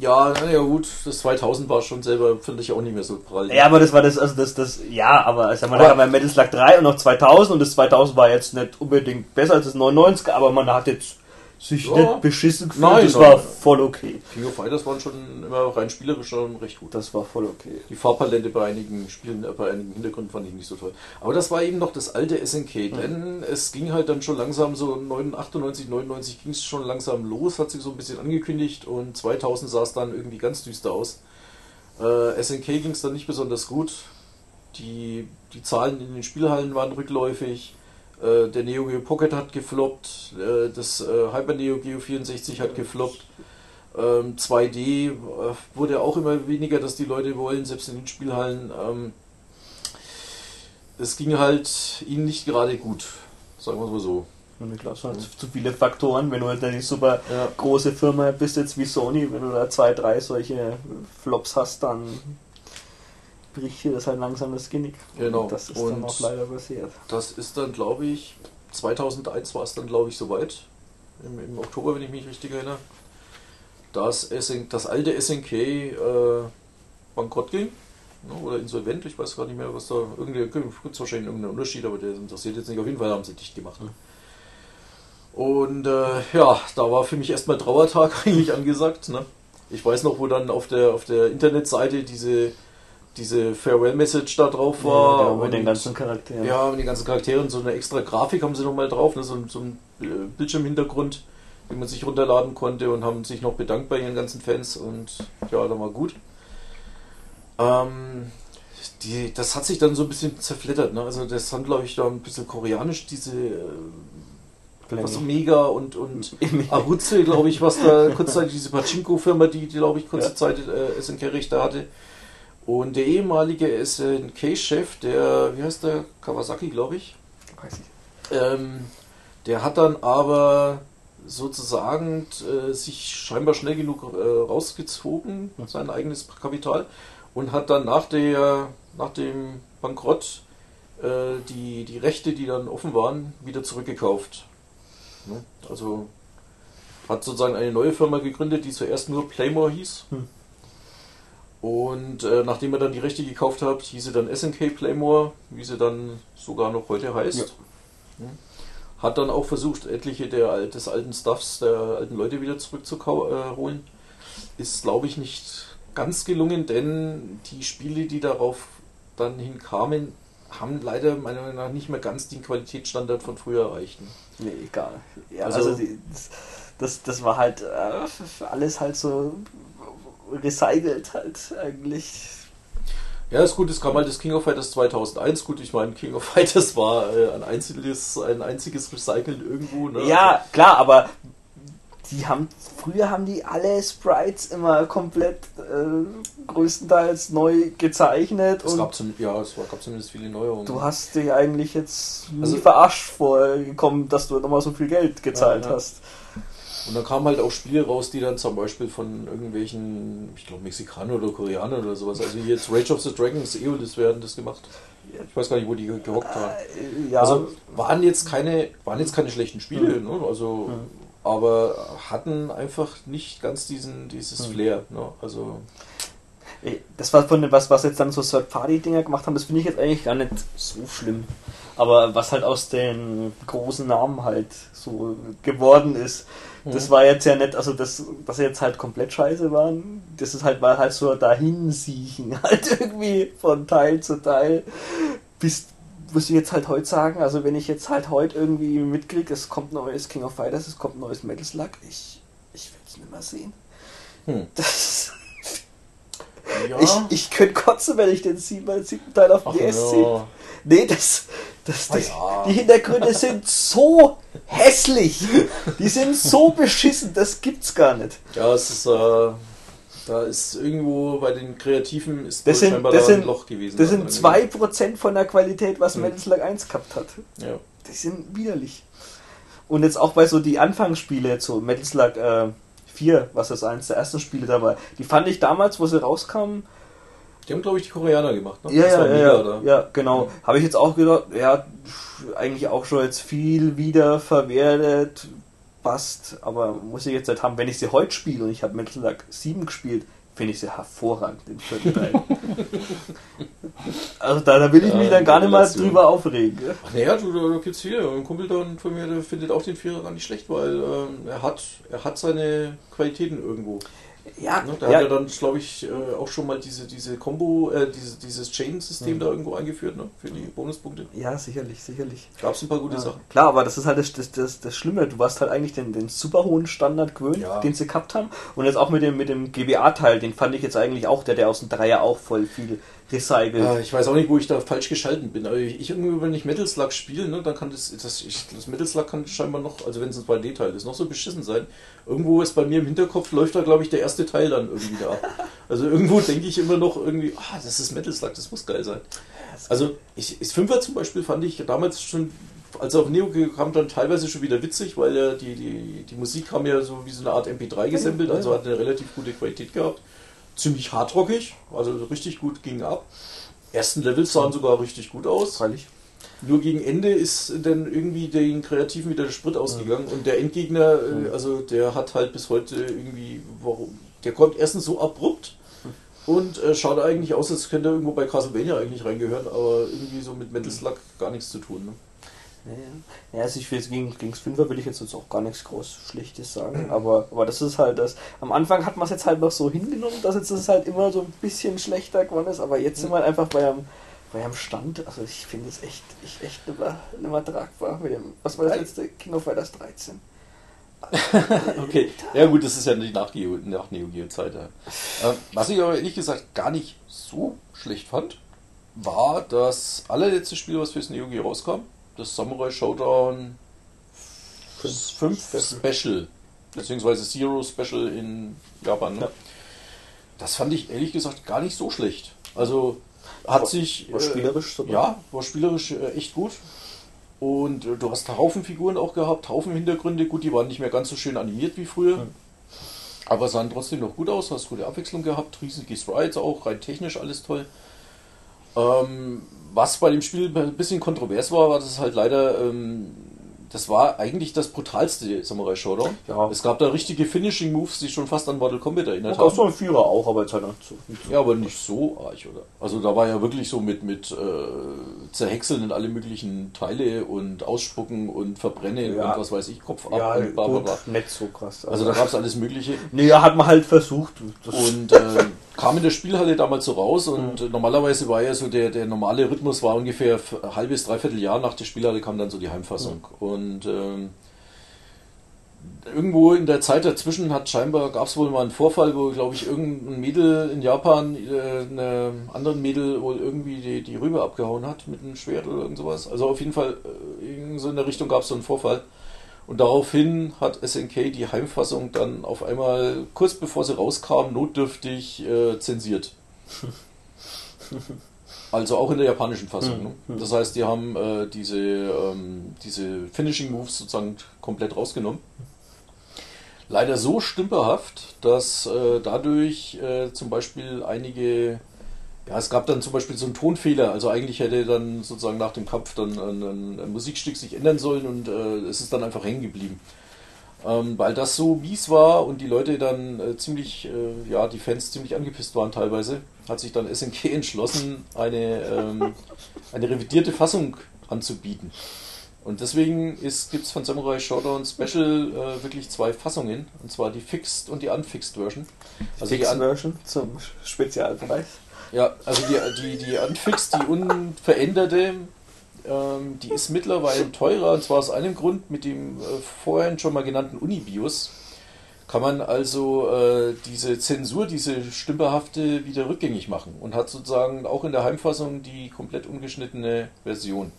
Ja, na ja gut, das 2000 war schon selber, finde ich auch nicht mehr so prall. Ja, aber das war das, also das, das, ja, aber sag mal, da haben wir Metal Slug 3 und noch 2000 und das 2000 war jetzt nicht unbedingt besser als das 99, aber man hat jetzt sich Ja. nicht beschissen gefühlt, Nein, das nein, war voll okay. King of Fighters waren schon immer rein spielerisch schon recht gut. Das war voll okay. Die Farbpalette bei einigen Spielen, äh, bei einigen Hintergründen fand ich nicht so toll. Aber das war eben noch das alte SNK, denn es ging halt dann schon langsam so 98, 99 ging es schon langsam los, hat sich so ein bisschen angekündigt und 2000 sah es dann irgendwie ganz düster aus. Äh, SNK ging es dann nicht besonders gut. Die, die Zahlen in den Spielhallen waren rückläufig. Äh, der Neo Geo Pocket hat gefloppt. Äh, das äh, Hyper Neo Geo 64 hat gefloppt. Ähm, 2D äh, wurde auch immer weniger, dass die Leute wollen, selbst in den Spielhallen. Ähm, es ging halt ihnen nicht gerade gut, sagen wir es mal so. Und ich glaube, es waren zu viele Faktoren, wenn du halt eine super Ja. große Firma bist jetzt wie Sony, wenn du da zwei, drei solche Flops hast, dann bricht dir das halt langsam das Genick. Genau. Und das ist Und- dann auch leider passiert. Das ist dann, glaube ich, 2001 war es dann, glaube ich, soweit. Im, Im Oktober, wenn ich mich richtig erinnere. Dass SN, das alte SNK äh, bankrott ging. Ne, oder insolvent, ich weiß gar nicht mehr, was da. Irgendwie gibt es wahrscheinlich irgendeinen Unterschied, aber der interessiert jetzt nicht. Auf jeden Fall haben sie dicht gemacht. Und äh, ja, da war für mich erstmal Trauertag eigentlich angesagt. Ne? Ich weiß noch, wo dann auf der, auf der Internetseite diese, diese Farewell-Message da drauf war. ja, mit den ganzen Charakteren. ja, mit den ganzen Charakteren, so eine extra Grafik haben sie nochmal drauf, ne, so, ein- so ein äh, Bildschirmhintergrund, den man sich runterladen konnte und haben sich noch bedankt bei ihren ganzen Fans und ja, dann war gut. Ähm, die, das hat sich dann so ein bisschen zerflettert, ne? Also das haben, glaube ich, da ein bisschen koreanisch, diese äh, was Mega und, und Aruze, glaube ich, was da kurzzeitig diese Pachinko-Firma, die, die glaube ich, kurze Ja. Zeit äh, SNK-Rechte hatte. Und der ehemalige SNK-Chef, der, wie heißt der? Kawasaki, glaube ich. Weiß ich. Ähm, der hat dann aber sozusagen äh, sich scheinbar schnell genug äh, rausgezogen, sein eigenes Kapital, und hat dann nach, der, nach dem Bankrott äh, die, die Rechte, die dann offen waren, wieder zurückgekauft. Ne? Also hat sozusagen eine neue Firma gegründet, die zuerst nur Playmore hieß. Hm. Und äh, nachdem er dann die Rechte gekauft hat, hieß sie dann SNK Playmore, wie sie dann sogar noch heute heißt. Ja. Hm. Hat dann auch versucht, etliche der, des alten Stuffs der alten Leute wieder zurückzuholen. Ist, glaube ich, nicht ganz gelungen, denn die Spiele, die darauf dann hinkamen, haben leider meiner Meinung nach nicht mehr ganz den Qualitätsstandard von früher erreicht. Nee, egal. Ja, Also- also, die, das, das, das war halt äh, alles halt so recycelt halt eigentlich. Ja, ist gut, es kam halt das King of Fighters 2001. Gut, ich meine, King of Fighters war äh, ein einziges, ein einziges Recyceln irgendwo. Ne? Ja, klar, aber die haben, früher haben die alle Sprites immer komplett äh, größtenteils neu gezeichnet Es und gab, zum, ja, es war- gab zumindest viele Neuerungen. du hast dich eigentlich jetzt nie Also- verarscht vorgekommen, dass du nochmal so viel Geld gezahlt Ja, ja. hast. Und dann kamen halt auch Spiele raus, die dann zum Beispiel von irgendwelchen, ich glaube, Mexikanern oder Koreanern oder sowas. Also jetzt Rage of the Dragons, Eolis werden das gemacht. Ich weiß gar nicht, wo die ge- gehockt haben. Äh, ja, Also waren jetzt keine, waren jetzt keine schlechten Spiele, ne? Also, Mhm. aber hatten einfach nicht ganz diesen, dieses Mhm. Flair. Ne? Also Das war von dem, was, was jetzt dann so Third-Party-Dinger gemacht haben, das finde ich jetzt eigentlich gar nicht so schlimm. Aber was halt aus den großen Namen halt so geworden ist, das Mhm. war jetzt ja nicht, also das, dass sie jetzt halt komplett scheiße waren, das ist halt, war halt so dahinsiechen, halt irgendwie von Teil zu Teil. Bis, muss ich jetzt halt heute sagen, also wenn ich jetzt halt heute irgendwie mitkriege, es kommt neues King of Fighters, es kommt neues Metal Slug, ich, ich will es nicht mehr sehen. Hm. Das, ja. ich, ich könnte kotzen, wenn ich den siebten, siebten Teil auf DS sehe. Nee, das, das, das, Ah, ja. die Hintergründe sind so hässlich. Die sind so beschissen, das gibt's gar nicht. ja, es ist, äh, da ist irgendwo bei den Kreativen ist Das sind- scheinbar das da ein sind- Loch gewesen. Das sind 2% von der Qualität, was Mhm. Metal Slug 1 gehabt hat. Ja. Die sind widerlich. Und jetzt auch bei so die Anfangsspiele, so Metal Slug äh, 4, was das eins der ersten Spiele da war, die fand ich damals, wo sie rauskamen, Die haben, glaube ich, die Koreaner gemacht. Ne? Ja, ja, ja, mega ja, genau. Habe ich jetzt auch gedacht, ja, eigentlich auch schon jetzt viel wieder verwertet, passt, aber muss ich jetzt nicht haben, wenn ich sie heute spiele und ich habe Metal Slug 7 gespielt, finde ich sie hervorragend im vierten Teil. also da, da will ich Ja, mich dann gar nicht mal drüber aufregen. Ach naja, du, da, gibt's viele. Ein Kumpel dann von mir, der findet auch den Vierer gar nicht schlecht, weil ähm, er hat er hat seine Qualitäten irgendwo. Ja, Ne? Da ja, hat er dann, glaube ich, äh, auch schon mal diese, diese Combo, äh, diese, dieses Chain-System Mhm. da irgendwo eingeführt, ne? Für die Bonuspunkte. ja, sicherlich, sicherlich. Gab es ein paar gute Ja, Sachen. Klar, aber das ist halt das, das, das, das Schlimme. Du warst halt eigentlich den, den super hohen Standard gewöhnt, Ja. den sie gehabt haben. Und jetzt auch mit dem, mit dem GBA-Teil, den fand ich jetzt eigentlich auch, der, der aus dem Dreier auch voll viel recycelt. Äh, ich weiß auch nicht, wo ich da falsch geschalten bin. Aber ich irgendwie, wenn ich Metal Slug spiele, ne, dann kann das, das, ich, das Metal Slug kann scheinbar noch, also wenn es ein 2D-Teil ist, noch so beschissen sein. Irgendwo ist bei mir im Hinterkopf, läuft da, glaube ich, der erste Teil dann irgendwie da ab. Also irgendwo denke ich immer noch irgendwie, ah, das ist Metal Slug, das muss geil sein. Also, ich, ich Fünfer zum Beispiel fand ich damals schon, als er auf Neo kam, dann teilweise schon wieder witzig, weil ja die, die, die Musik kam ja so wie so eine Art MP3 gesampelt, also hat eine relativ gute Qualität gehabt. Ziemlich hardrockig, also richtig gut ging ab. Ersten Levels sahen sogar richtig gut aus. Freilich. Nur gegen Ende ist dann irgendwie den Kreativen wieder der Sprit ausgegangen und der Endgegner, äh, also der hat halt bis heute irgendwie, warum? Der kommt erstens so abrupt und äh, schaut eigentlich aus, als könnte er irgendwo bei Castlevania eigentlich reingehören, aber irgendwie so mit Metal Slug gar nichts zu tun. Ne? Ja, ja. ja also ich will jetzt gegen, gegen Fünfer will ich jetzt, jetzt auch gar nichts groß Schlechtes sagen, aber, aber das ist halt das. Am Anfang hat man es jetzt halt noch so hingenommen, dass jetzt das halt immer so ein bisschen schlechter geworden ist, aber jetzt sind wir halt einfach bei einem, bei einem Stand, also ich finde es echt, ich, echt nicht mehr, nicht mehr tragbar mit dem, was war das letzte King of Fighters 13? Okay, ja gut, das ist ja die nach, nach Neo Geo Zeit. Ja. Ähm, was ich aber ehrlich gesagt gar nicht so schlecht fand, war das allerletzte Spiel, was fürs Neo Geo rauskam, das Samurai Showdown 5 Special, beziehungsweise Zero Special in Japan. Ne? Ja. Das fand ich ehrlich gesagt gar nicht so schlecht. Also hat War- sich war äh, spielerisch sogar. ja, war spielerisch äh, echt gut. Und äh, du hast Haufen Figuren auch gehabt, Haufen Hintergründe. Gut, die waren nicht mehr ganz so schön animiert wie früher. Mhm. Aber sahen trotzdem noch gut aus, hast gute Abwechslung gehabt, riesige Sprites auch, rein technisch alles toll. Ähm, was bei dem Spiel ein bisschen kontrovers war, war, dass es halt leider, ähm, das war eigentlich das brutalste Samurai Showdown. Ja. Es gab da richtige Finishing Moves, die schon fast an Mortal Kombat erinnert Und auch haben. so ein Vierer auch, aber jetzt halt so. nicht so- Ja, aber nicht so arg, oder? Also da war ja wirklich so mit, mit äh, Zerhäckseln in alle möglichen Teile und Ausspucken und Verbrennen Ja. und was weiß ich, Kopf ab Ja, und bla bla nicht so krass. Also da gab es alles Mögliche. Nee, hat man halt versucht. Das Und äh, kam in der Spielhalle damals so raus und äh, normalerweise war ja so der, der normale Rhythmus war ungefähr ein halbes, dreiviertel Jahr nach der Spielhalle kam dann so die Heimfassung. Und ähm, irgendwo in der Zeit dazwischen hat scheinbar, gab es wohl mal einen Vorfall, wo glaube ich irgendein Mädel in Japan äh, einem anderen Mädel wohl irgendwie die, die Rübe abgehauen hat mit einem Schwert oder irgend sowas. Also auf jeden Fall, äh, irgend so in der Richtung gab es so einen Vorfall. Und daraufhin hat SNK die Heimfassung dann auf einmal, kurz bevor sie rauskam, notdürftig äh, zensiert. Also auch in der japanischen Fassung. Ne? Das heißt, die haben äh, diese, ähm, diese Finishing Moves sozusagen komplett rausgenommen. Leider so stümperhaft, dass äh, dadurch äh, zum Beispiel einige, ja, es gab dann zum Beispiel so einen Tonfehler. Also eigentlich hätte dann sozusagen nach dem Kampf dann ein, ein, ein Musikstück sich ändern sollen und äh, es ist dann einfach hängen geblieben. Ähm, weil das so mies war und die Leute dann äh, ziemlich, äh, ja, die Fans ziemlich angepisst waren teilweise, hat sich dann SNK entschlossen, eine, ähm, eine revidierte Fassung anzubieten. Und deswegen gibt es von Samurai Showdown Special äh, wirklich zwei Fassungen, und zwar die Fixed und die Unfixed Version. Also Fixed die Version zum Spezialpreis. Ja, also die, die, die Unfixed, die unveränderte, ähm, die ist mittlerweile teurer, und zwar aus einem Grund, mit dem äh, vorhin schon mal genannten Unibios kann man also äh, diese Zensur, diese stümperhafte wieder rückgängig machen und hat sozusagen auch in der Heimfassung die komplett ungeschnittene Version.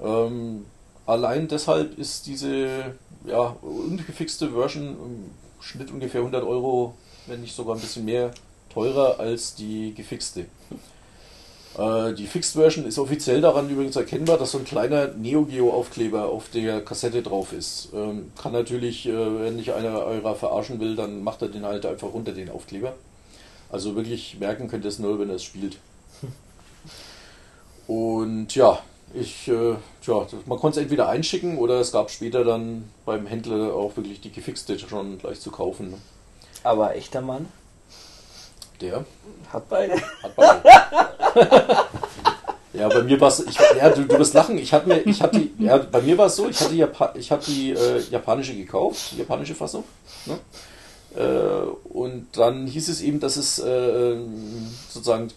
Ähm, allein deshalb ist diese ja, ungefixte Version im Schnitt ungefähr 100 Euro, wenn nicht sogar ein bisschen mehr, teurer als die gefixte. Äh, die Fixed Version ist offiziell daran übrigens erkennbar, dass so ein kleiner Neo Geo Aufkleber auf der Kassette drauf ist. Ähm, kann natürlich, äh, wenn nicht einer eurer verarschen will, dann macht er den halt einfach runter, den Aufkleber. Also wirklich merken könnt ihr es nur, wenn er es spielt. Und ja, ich, äh, tja, man konnte es entweder einschicken oder es gab später dann beim Händler auch wirklich die gefixte schon gleich zu kaufen. Ne? Aber echter Mann? Der? Hat beide. Hat beide. ja, bei mir war es, ja, du, du wirst lachen, ich hatte mir, ich hatte, ja, bei mir war es so, ich hatte, Japa ich hatte die äh, japanische gekauft, die japanische Fassung. Ne? Äh, und dann hieß es eben, dass es äh, sozusagen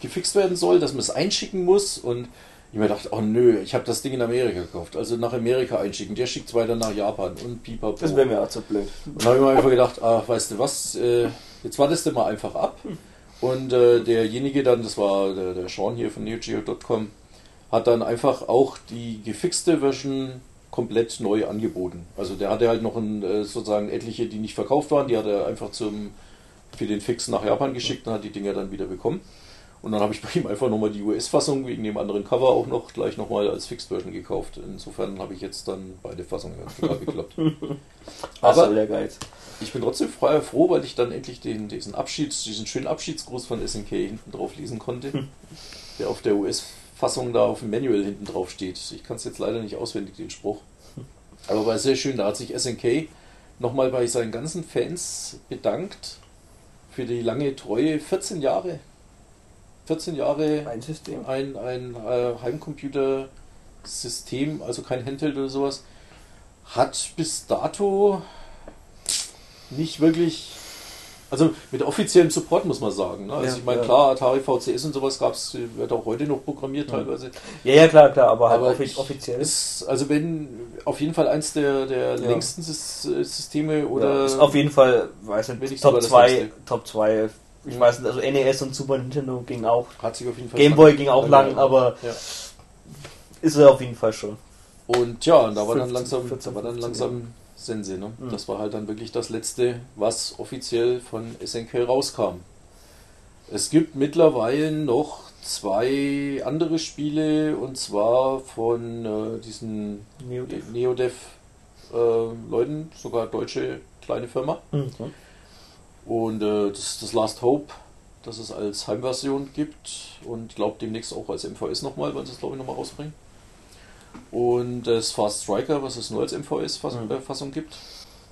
gefixt werden soll, dass man es einschicken muss und ich mir dachte, oh nö, ich habe das Ding in Amerika gekauft. Also nach Amerika einschicken. Der schickt es weiter nach Japan und pipapo. Das wäre mir auch zu blöd. Und dann habe ich mir einfach gedacht, ach, weißt du was, äh, jetzt wartest du mal einfach ab. Und äh, derjenige dann, das war der, der Sean hier von NeoGeo.com, hat dann einfach auch die gefixte Version komplett neu angeboten. Also der hatte halt noch ein, äh, sozusagen etliche, die nicht verkauft waren, die hat er einfach zum, für den Fix nach Japan geschickt und hat die Dinger dann wieder bekommen. Und dann habe ich bei ihm einfach nochmal die US-Fassung wegen dem anderen Cover auch noch gleich nochmal als Fixed-Version gekauft. Insofern habe ich jetzt dann beide Fassungen total geklappt. Aber ich bin trotzdem froh, weil ich dann endlich den, diesen Abschied, diesen schönen Abschiedsgruß von SNK hinten drauf lesen konnte, der auf der US-Fassung da auf dem Manual hinten drauf steht. Ich kann es jetzt leider nicht auswendig, den Spruch. Aber war sehr schön, da hat sich SNK nochmal bei seinen ganzen Fans bedankt für die lange Treue. 14 Jahre 14 Jahre ein System, ein, ein äh, Heimcomputer-System, also kein Handheld oder sowas, hat bis dato nicht wirklich, also mit offiziellem Support muss man sagen. Ne? Also ja, ich meine, ja. klar, Atari VCS und sowas gab es, wird auch heute noch programmiert teilweise. Ja, ja, klar, klar, aber, halt aber offiziell. Ist, also wenn auf jeden Fall eins der, der ja. längsten Systeme oder. ist auf jeden Fall, weiß nicht, Top 2, Top 2 ich weiß nicht, also NES und Super Nintendo ging auch. Hat sich auf jeden Fall. Game Boy ging auch lang, aber ja. ist er auf jeden Fall schon. Und ja, da war 15, dann langsam, 14, da war dann langsam Sense. Ne? Mhm. Das war halt dann wirklich das letzte, was offiziell von SNK rauskam. Es gibt mittlerweile noch zwei andere Spiele und zwar von äh, diesen Neodev, Neodev äh, sogar deutsche kleine Firma. Mhm. Und äh, das, das Last Hope, das es als Heimversion gibt und ich glaube demnächst auch als MVS nochmal, weil sie es glaube ich nochmal rausbringen. Und das Fast Striker, was es nur als MVS-Fassung mhm. Äh, gibt.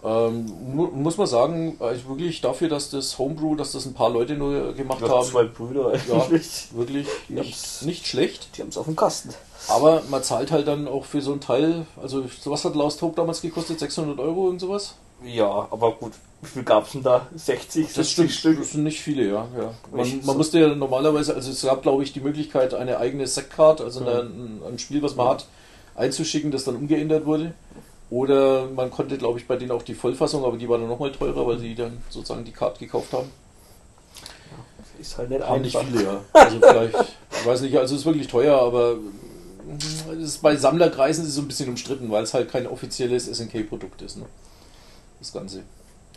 Ähm, muss man sagen, also wirklich dafür, dass das Homebrew, dass das ein paar Leute nur gemacht haben. Zwei Brüder eigentlich. Ja, wirklich nicht, nicht schlecht. Die haben es auf dem Kasten. Aber man zahlt halt dann auch für so ein Teil, also sowas hat Last Hope damals gekostet, 600 Euro und sowas. Ja, aber gut, wie viel gab es denn da? 60, das stimmt, Stück? Das sind nicht viele, ja. ja. Man, man musste ja normalerweise, also es gab glaube ich die Möglichkeit, eine eigene Sackcard, also mhm. ein, ein, Spiel, was man mhm. hat, einzuschicken, das dann umgeändert wurde. Oder man konnte, glaube ich, bei denen auch die Vollfassung, aber die war dann nochmal teurer, weil sie dann sozusagen die Card gekauft haben. Ja, ist halt nicht haben nicht viele, ja. Also vielleicht, ich weiß nicht, also es ist wirklich teuer, aber ist bei Sammlerkreisen ist es so ein bisschen umstritten, weil es halt kein offizielles SNK-Produkt ist. Ne? Das Ganze.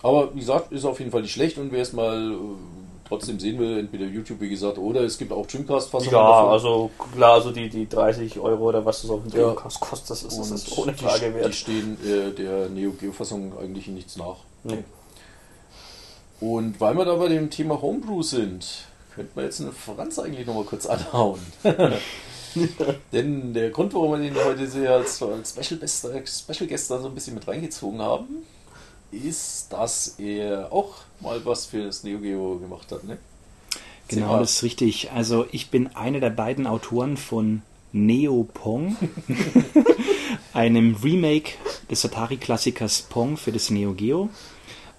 Aber wie gesagt, ist auf jeden Fall nicht schlecht und wer es mal äh, trotzdem sehen will, entweder YouTube, wie gesagt, oder es gibt auch Dreamcast-Fassungen. Ja, davon. also klar, also die, die 30 Euro oder was das auf dem Ja. Dreamcast kostet, das ist, das ist ohne die, Frage die wert. stehen äh, der Neo Geo-Fassung eigentlich in nichts nach. Nee. Und weil wir da bei dem Thema Homebrew sind, könnte man jetzt einen Franz eigentlich nochmal kurz anhauen. Denn der Grund, warum wir den heute sehr als, als Special, Best, Special Guest da so ein bisschen mit reingezogen haben, ist, dass er auch mal was für das Neo Geo gemacht hat. Ne? Genau, das ist richtig. Also ich bin einer der beiden Autoren von Neo Pong, einem Remake des Atari-Klassikers Pong für das Neo Geo.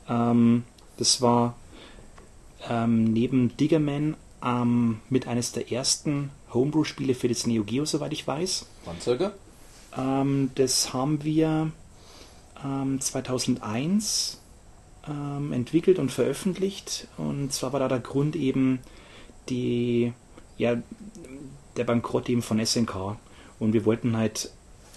Ähm, das war ähm, neben Diggerman ähm, mit eines der ersten Homebrew-Spiele für das Neo Geo, soweit ich weiß. Wann circa? Ähm, das haben wir ähm, 2001 ähm, entwickelt und veröffentlicht. Und zwar war da der Grund eben die, ja, der Bankrott eben von SNK. Und wir wollten halt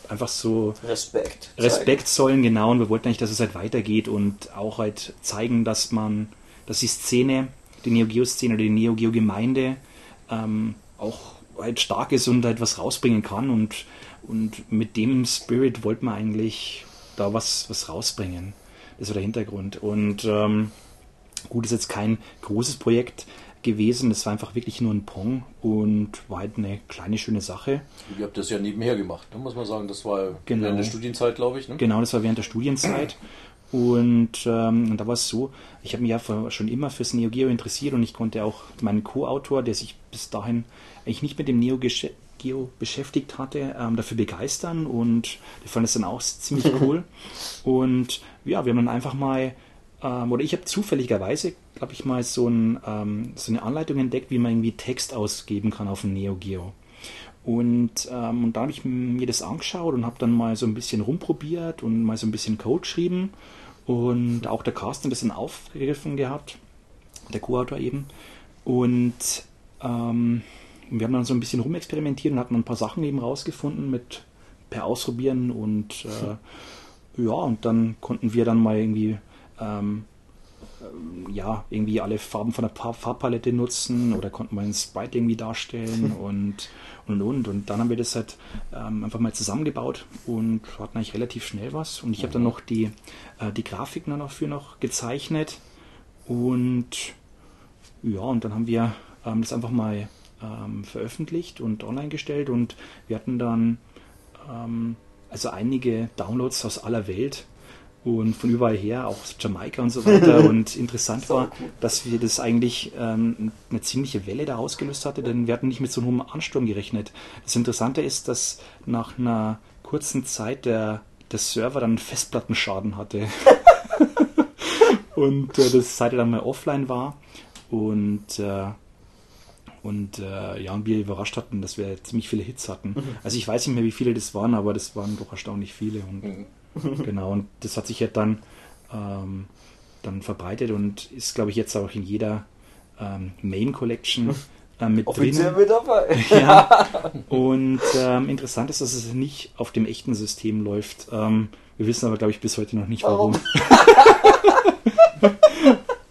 einfach so Respekt. Respekt zollen, genau. Und wir wollten eigentlich, dass es halt weitergeht und auch halt zeigen, dass man, dass die Szene, die Neo Geo Szene oder die Neo Geo Gemeinde ähm, auch halt stark ist und halt was rausbringen kann. Und, und mit dem Spirit wollten wir eigentlich da was, was rausbringen. Das war der Hintergrund. Und ähm, gut, ist jetzt kein großes Projekt gewesen. Das war einfach wirklich nur ein Pong und war halt eine kleine, schöne Sache. Ihr habt das ja nebenher gemacht, ne? muss man sagen. Das war Genau. während der Studienzeit, glaube ich. Ne? Genau, das war während der Studienzeit. Und, ähm, und da war es so, ich habe mich ja schon immer fürs Neo Geo interessiert und ich konnte auch meinen Co-Autor, der sich bis dahin eigentlich nicht mit dem Neo Geo beschäftigt hatte, ähm, dafür begeistern und die fanden es dann auch ziemlich cool. Und ja, wir haben dann einfach mal, ähm, oder ich habe zufälligerweise, glaube ich, mal so, ein, ähm, so eine Anleitung entdeckt, wie man irgendwie Text ausgeben kann auf dem Neo Geo. Und, ähm, und da habe ich mir das angeschaut und habe dann mal so ein bisschen rumprobiert und mal so ein bisschen Code geschrieben. Und auch der Carsten das dann aufgegriffen gehabt, der Co-Autor eben. Und ähm, wir haben dann so ein bisschen rumexperimentiert und hatten ein paar Sachen eben rausgefunden mit per Ausprobieren und äh, ja, und dann konnten wir dann mal irgendwie ähm, ähm, ja, irgendwie alle Farben von der Farb- Farbpalette nutzen oder konnten mal ein Sprite irgendwie darstellen und und und. Und dann haben wir das halt ähm, einfach mal zusammengebaut und hatten eigentlich relativ schnell was. Und ich habe dann noch die, äh, die Grafiken dann dafür noch gezeichnet. Und ja, und dann haben wir ähm, das einfach mal ähm, veröffentlicht und online gestellt und wir hatten dann ähm, also einige Downloads aus aller Welt und von überall her, auch aus Jamaika und so weiter. und interessant war, dass wir das eigentlich ähm, eine ziemliche Welle da ausgelöst hatte, denn wir hatten nicht mit so einem hohen Ansturm gerechnet. Das Interessante ist, dass nach einer kurzen Zeit der, der Server dann Festplattenschaden hatte. und äh, das Seite dann mal offline war und äh, und äh, ja, und wir überrascht hatten, dass wir ziemlich viele Hits hatten. Also ich weiß nicht mehr, wie viele das waren, aber das waren doch erstaunlich viele. Und Mhm. genau, und das hat sich ja dann, ähm, dann verbreitet und ist, glaube ich, jetzt auch in jeder ähm, Main Collection äh, mit Offiziell drin. mit dabei. Ja. Und ähm, interessant ist, dass es nicht auf dem echten System läuft. Ähm, wir wissen aber, glaube ich, bis heute noch nicht warum.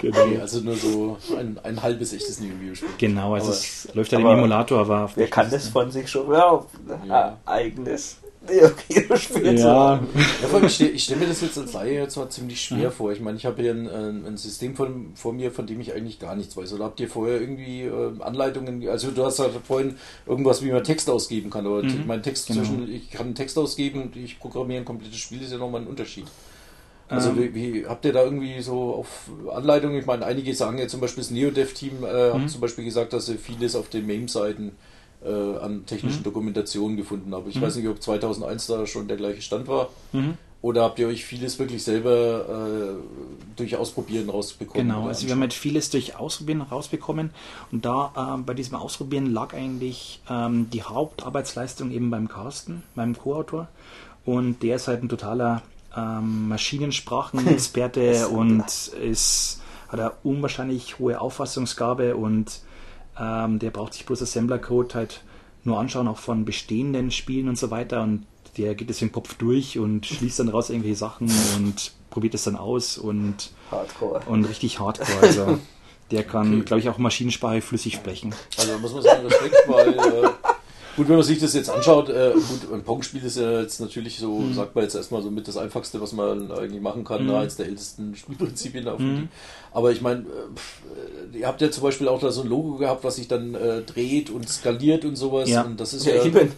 genau. Okay, also nur so ein, ein halbes echtes Neo Geo Spiel. Genau, also Aber- es läuft halt im Emulator, aber auf Wer kann das von sich schon ja, ein Ja. eigenes Neo Geo Spiel Ja? Ja, vor allem, ich stelle stell mir das jetzt als Laie jetzt mal ziemlich schwer vor. Ich meine, ich habe hier ein, ein, System von, vor mir, von dem ich eigentlich gar nichts weiß. Oder habt ihr vorher irgendwie äh, Anleitungen, also du hast ja vorhin irgendwas, wie man Text ausgeben kann. Aber Mhm, mein Text genau. zwischen, ich kann einen Text ausgeben und ich programmiere ein komplettes Spiel, ist ja nochmal ein Unterschied. Also Ähm. wie, wie habt ihr da irgendwie so auf Anleitungen? Ich meine, einige sagen ja zum Beispiel das NeoDev-Team äh, Mhm. hat zum Beispiel gesagt, dass sie vieles auf den MAME-Seiten äh, an technischen Mhm. Dokumentationen gefunden haben. Ich Mhm. weiß nicht, ob 2001 da schon der gleiche Stand war. mhm. Oder habt ihr euch vieles wirklich selber äh, durch Ausprobieren rausbekommen? Genau, also wir haben halt vieles durch Ausprobieren rausbekommen und da ähm, bei diesem Ausprobieren lag eigentlich ähm, die Hauptarbeitsleistung eben beim Carsten, meinem Co-Autor und der ist halt ein totaler ähm, Maschinensprachenexperte und ist, hat eine unwahrscheinlich hohe Auffassungsgabe und ähm, der braucht sich bloß Assembler-Code halt nur anschauen, auch von bestehenden Spielen und so weiter. Und der geht es im Kopf durch und schließt dann raus irgendwelche Sachen und probiert es dann aus und, Hardcore. und richtig hardcore. Also der kann, Okay. glaube ich, auch Maschinensprache flüssig sprechen. Also muss man sagen, Respekt, weil äh, gut, wenn man sich das jetzt anschaut, äh, gut, ein Pong-Spiel ist ja jetzt natürlich so, Mhm. sagt man jetzt erstmal so mit das Einfachste, was man eigentlich machen kann, Mhm. eines der ältesten Spielprinzipien auf Mhm. Aber ich meine, äh, äh, ihr habt ja zum Beispiel auch da so ein Logo gehabt, was sich dann äh, dreht und skaliert und sowas. Ja. Und das ist Ja, ja, eben.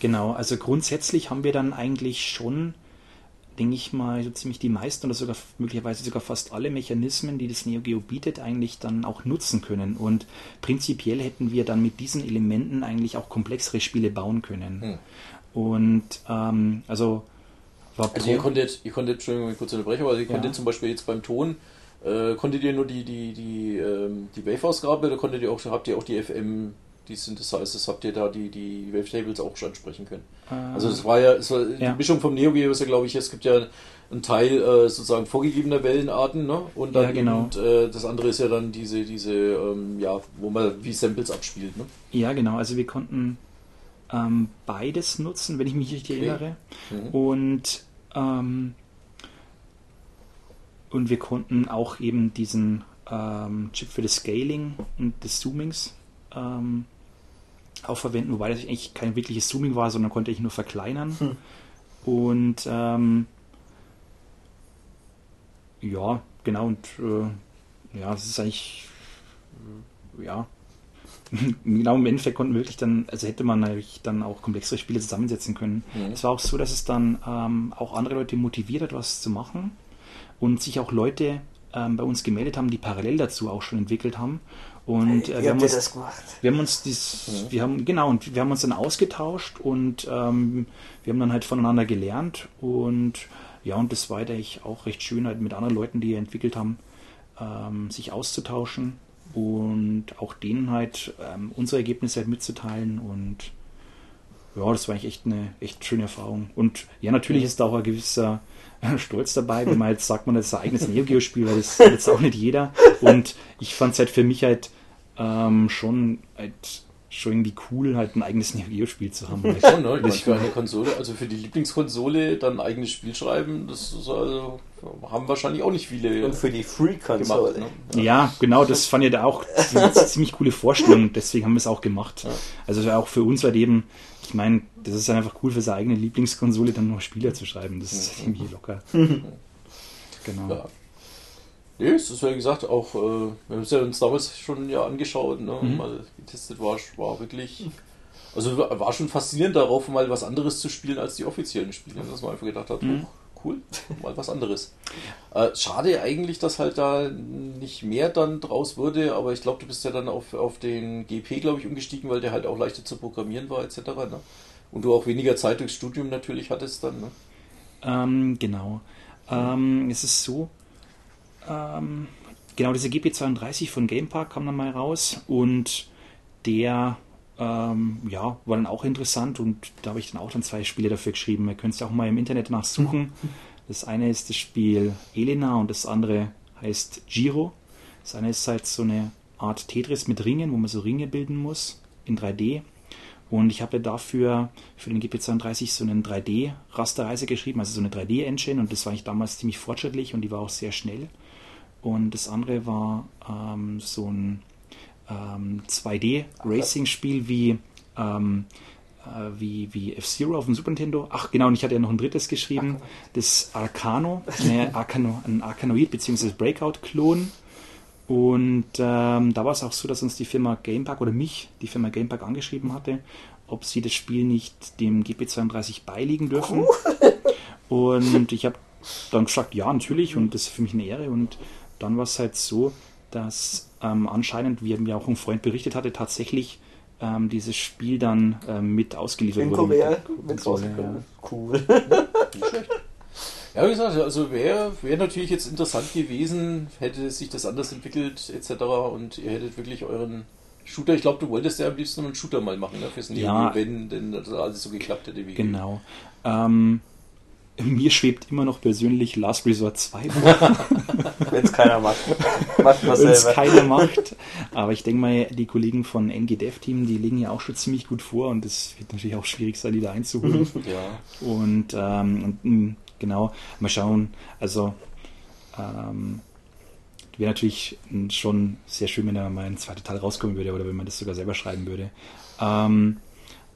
Genau, also grundsätzlich haben wir dann eigentlich schon, denke ich mal, so ziemlich die meisten oder sogar möglicherweise sogar fast alle Mechanismen, die das Neo Geo bietet, eigentlich dann auch nutzen können. Und prinzipiell hätten wir dann mit diesen Elementen eigentlich auch komplexere Spiele bauen können. Hm. Und ähm, also war Also ihr konntet, ihr konntet, Entschuldigung, wenn ich kurz unterbreche, aber ihr Ja. konntet zum Beispiel jetzt beim Ton, äh, konntet ihr nur die, die, die, ähm, die Wave-Ausgabe oder konntet ihr auch, habt ihr auch die FM, die Synthesizers, habt ihr da die, die Wavetables auch schon ansprechen können? äh, Also es war ja, es war die Ja. Mischung vom Neo Geo ist ja, glaube ich, es gibt ja einen Teil äh, sozusagen vorgegebener Wellenarten, ne? Und dann Ja, genau. und, äh, das andere ist ja dann diese, diese, ähm, ja, wo man wie Samples abspielt, ne? ja, genau, also wir konnten ähm, beides nutzen, wenn ich mich richtig Okay. erinnere. Mhm. Und, ähm, und wir konnten auch eben diesen ähm, Chip für das Scaling und des Zoomings ähm, auch verwenden, wobei das eigentlich kein wirkliches Zooming war, sondern konnte ich nur verkleinern. Hm. Und ähm, ja, genau, und äh, ja, es ist eigentlich ja. Genau, im Endeffekt konnten wir wirklich dann, also hätte man natürlich dann auch komplexere Spiele zusammensetzen können. Mhm. Es war auch so, dass es dann ähm, auch andere Leute motiviert hat, was zu machen und sich auch Leute ähm, bei uns gemeldet haben, die parallel dazu auch schon entwickelt haben. Und äh, wir, haben uns, das gemacht? wir haben uns dies, Mhm. wir haben, genau, und wir haben uns dann ausgetauscht und ähm, wir haben dann halt voneinander gelernt und ja, und das war eigentlich auch recht schön, halt mit anderen Leuten, die entwickelt haben, ähm, sich auszutauschen und auch denen halt ähm, unsere Ergebnisse halt mitzuteilen und ja, das war eigentlich echt eine echt schöne Erfahrung. Und ja, natürlich ist da auch ein gewisser Stolz dabei, wenn man jetzt sagt, man das ist ein eigenes Neo Geo Spiel, weil das jetzt auch nicht jeder. Und ich fand es halt für mich halt ähm, schon halt schon irgendwie cool, halt ein eigenes Neo Geo Spiel zu haben. Schon, ne? Ich meine, für eine Konsole, also für die Lieblingskonsole dann ein eigenes Spiel schreiben, das ist also, haben wahrscheinlich auch nicht viele Und für die Free-Konsole. Ne? Ja, genau, das fand ich da auch eine ziemlich coole Vorstellung, deswegen haben wir es auch gemacht. Ja. Also auch für uns halt eben, ich meine, das ist einfach cool für seine eigene Lieblingskonsole dann noch Spieler zu schreiben, das ist halt irgendwie locker. Genau. Ja. Nee, es ist ja gesagt auch, äh, wir haben es ja uns damals schon ja angeschaut, ne, Mhm. mal getestet war, war wirklich, also war schon faszinierend darauf, mal was anderes zu spielen als die offiziellen Spiele, dass man einfach gedacht hat, Mhm. oh, cool, mal was anderes. Äh, schade eigentlich, dass halt da nicht mehr dann draus wurde, aber ich glaube, du bist ja dann auf, auf den GP, glaube ich, umgestiegen, weil der halt auch leichter zu programmieren war, etc. Ne? Und du auch weniger Zeit durchs Studium natürlich hattest dann. Ne? Ähm, genau. Ähm, es ist so, ähm, genau, diese GP32 von Gamepark kam dann mal raus und der ähm, ja, war dann auch interessant und da habe ich dann auch dann zwei Spiele dafür geschrieben. Ihr könnt es ja auch mal im Internet nachsuchen. Das eine ist das Spiel Elena und das andere heißt Giro. Das eine ist halt so eine Art Tetris mit Ringen, wo man so Ringe bilden muss in 3D. Und ich habe dafür für den GP32 so einen 3D-Rasterreise geschrieben, also so eine 3D-Engine und das war ich damals ziemlich fortschrittlich und die war auch sehr schnell. Und das andere war ähm, so ein ähm, 2D-Racing-Spiel wie, ähm, äh, wie, wie F-Zero auf dem Super Nintendo. Ach genau, und ich hatte ja noch ein drittes geschrieben, das Arcano, ne, Arcano ein Arcanoid bzw. Breakout-Klon. Und ähm, da war es auch so, dass uns die Firma Gamepark oder mich die Firma Gamepark angeschrieben hatte, ob sie das Spiel nicht dem GP32 beiliegen dürfen. Und ich habe dann gesagt, ja, natürlich, und das ist für mich eine Ehre. Und dann war es halt so, dass ähm, anscheinend, wie mir auch ein Freund berichtet hatte, tatsächlich ähm, dieses Spiel dann ähm, mit ausgeliefert In wurde. Korea der mit rausgekommen. Cool. Nicht schlecht. Ja, wie gesagt, also wäre wär natürlich jetzt interessant gewesen, hätte sich das anders entwickelt, etc. Und ihr hättet wirklich euren Shooter, ich glaube, du wolltest ja am liebsten einen Shooter mal machen, ne, fürs Neo, Ja. wenn denn das alles so geklappt hätte wie Genau. Ähm, mir schwebt immer noch persönlich Last Resort 2 vor. Wenn es keiner macht. Macht Wenn es selber. keiner macht. Aber ich denke mal, die Kollegen von NG Dev Team, die legen ja auch schon ziemlich gut vor und es wird natürlich auch schwierig sein, die da einzuholen. Ja. Und, ähm, und mh, genau, mal schauen. Also, ähm, wäre natürlich schon sehr schön, wenn da mal ein zweiter Teil rauskommen würde oder wenn man das sogar selber schreiben würde. Ähm,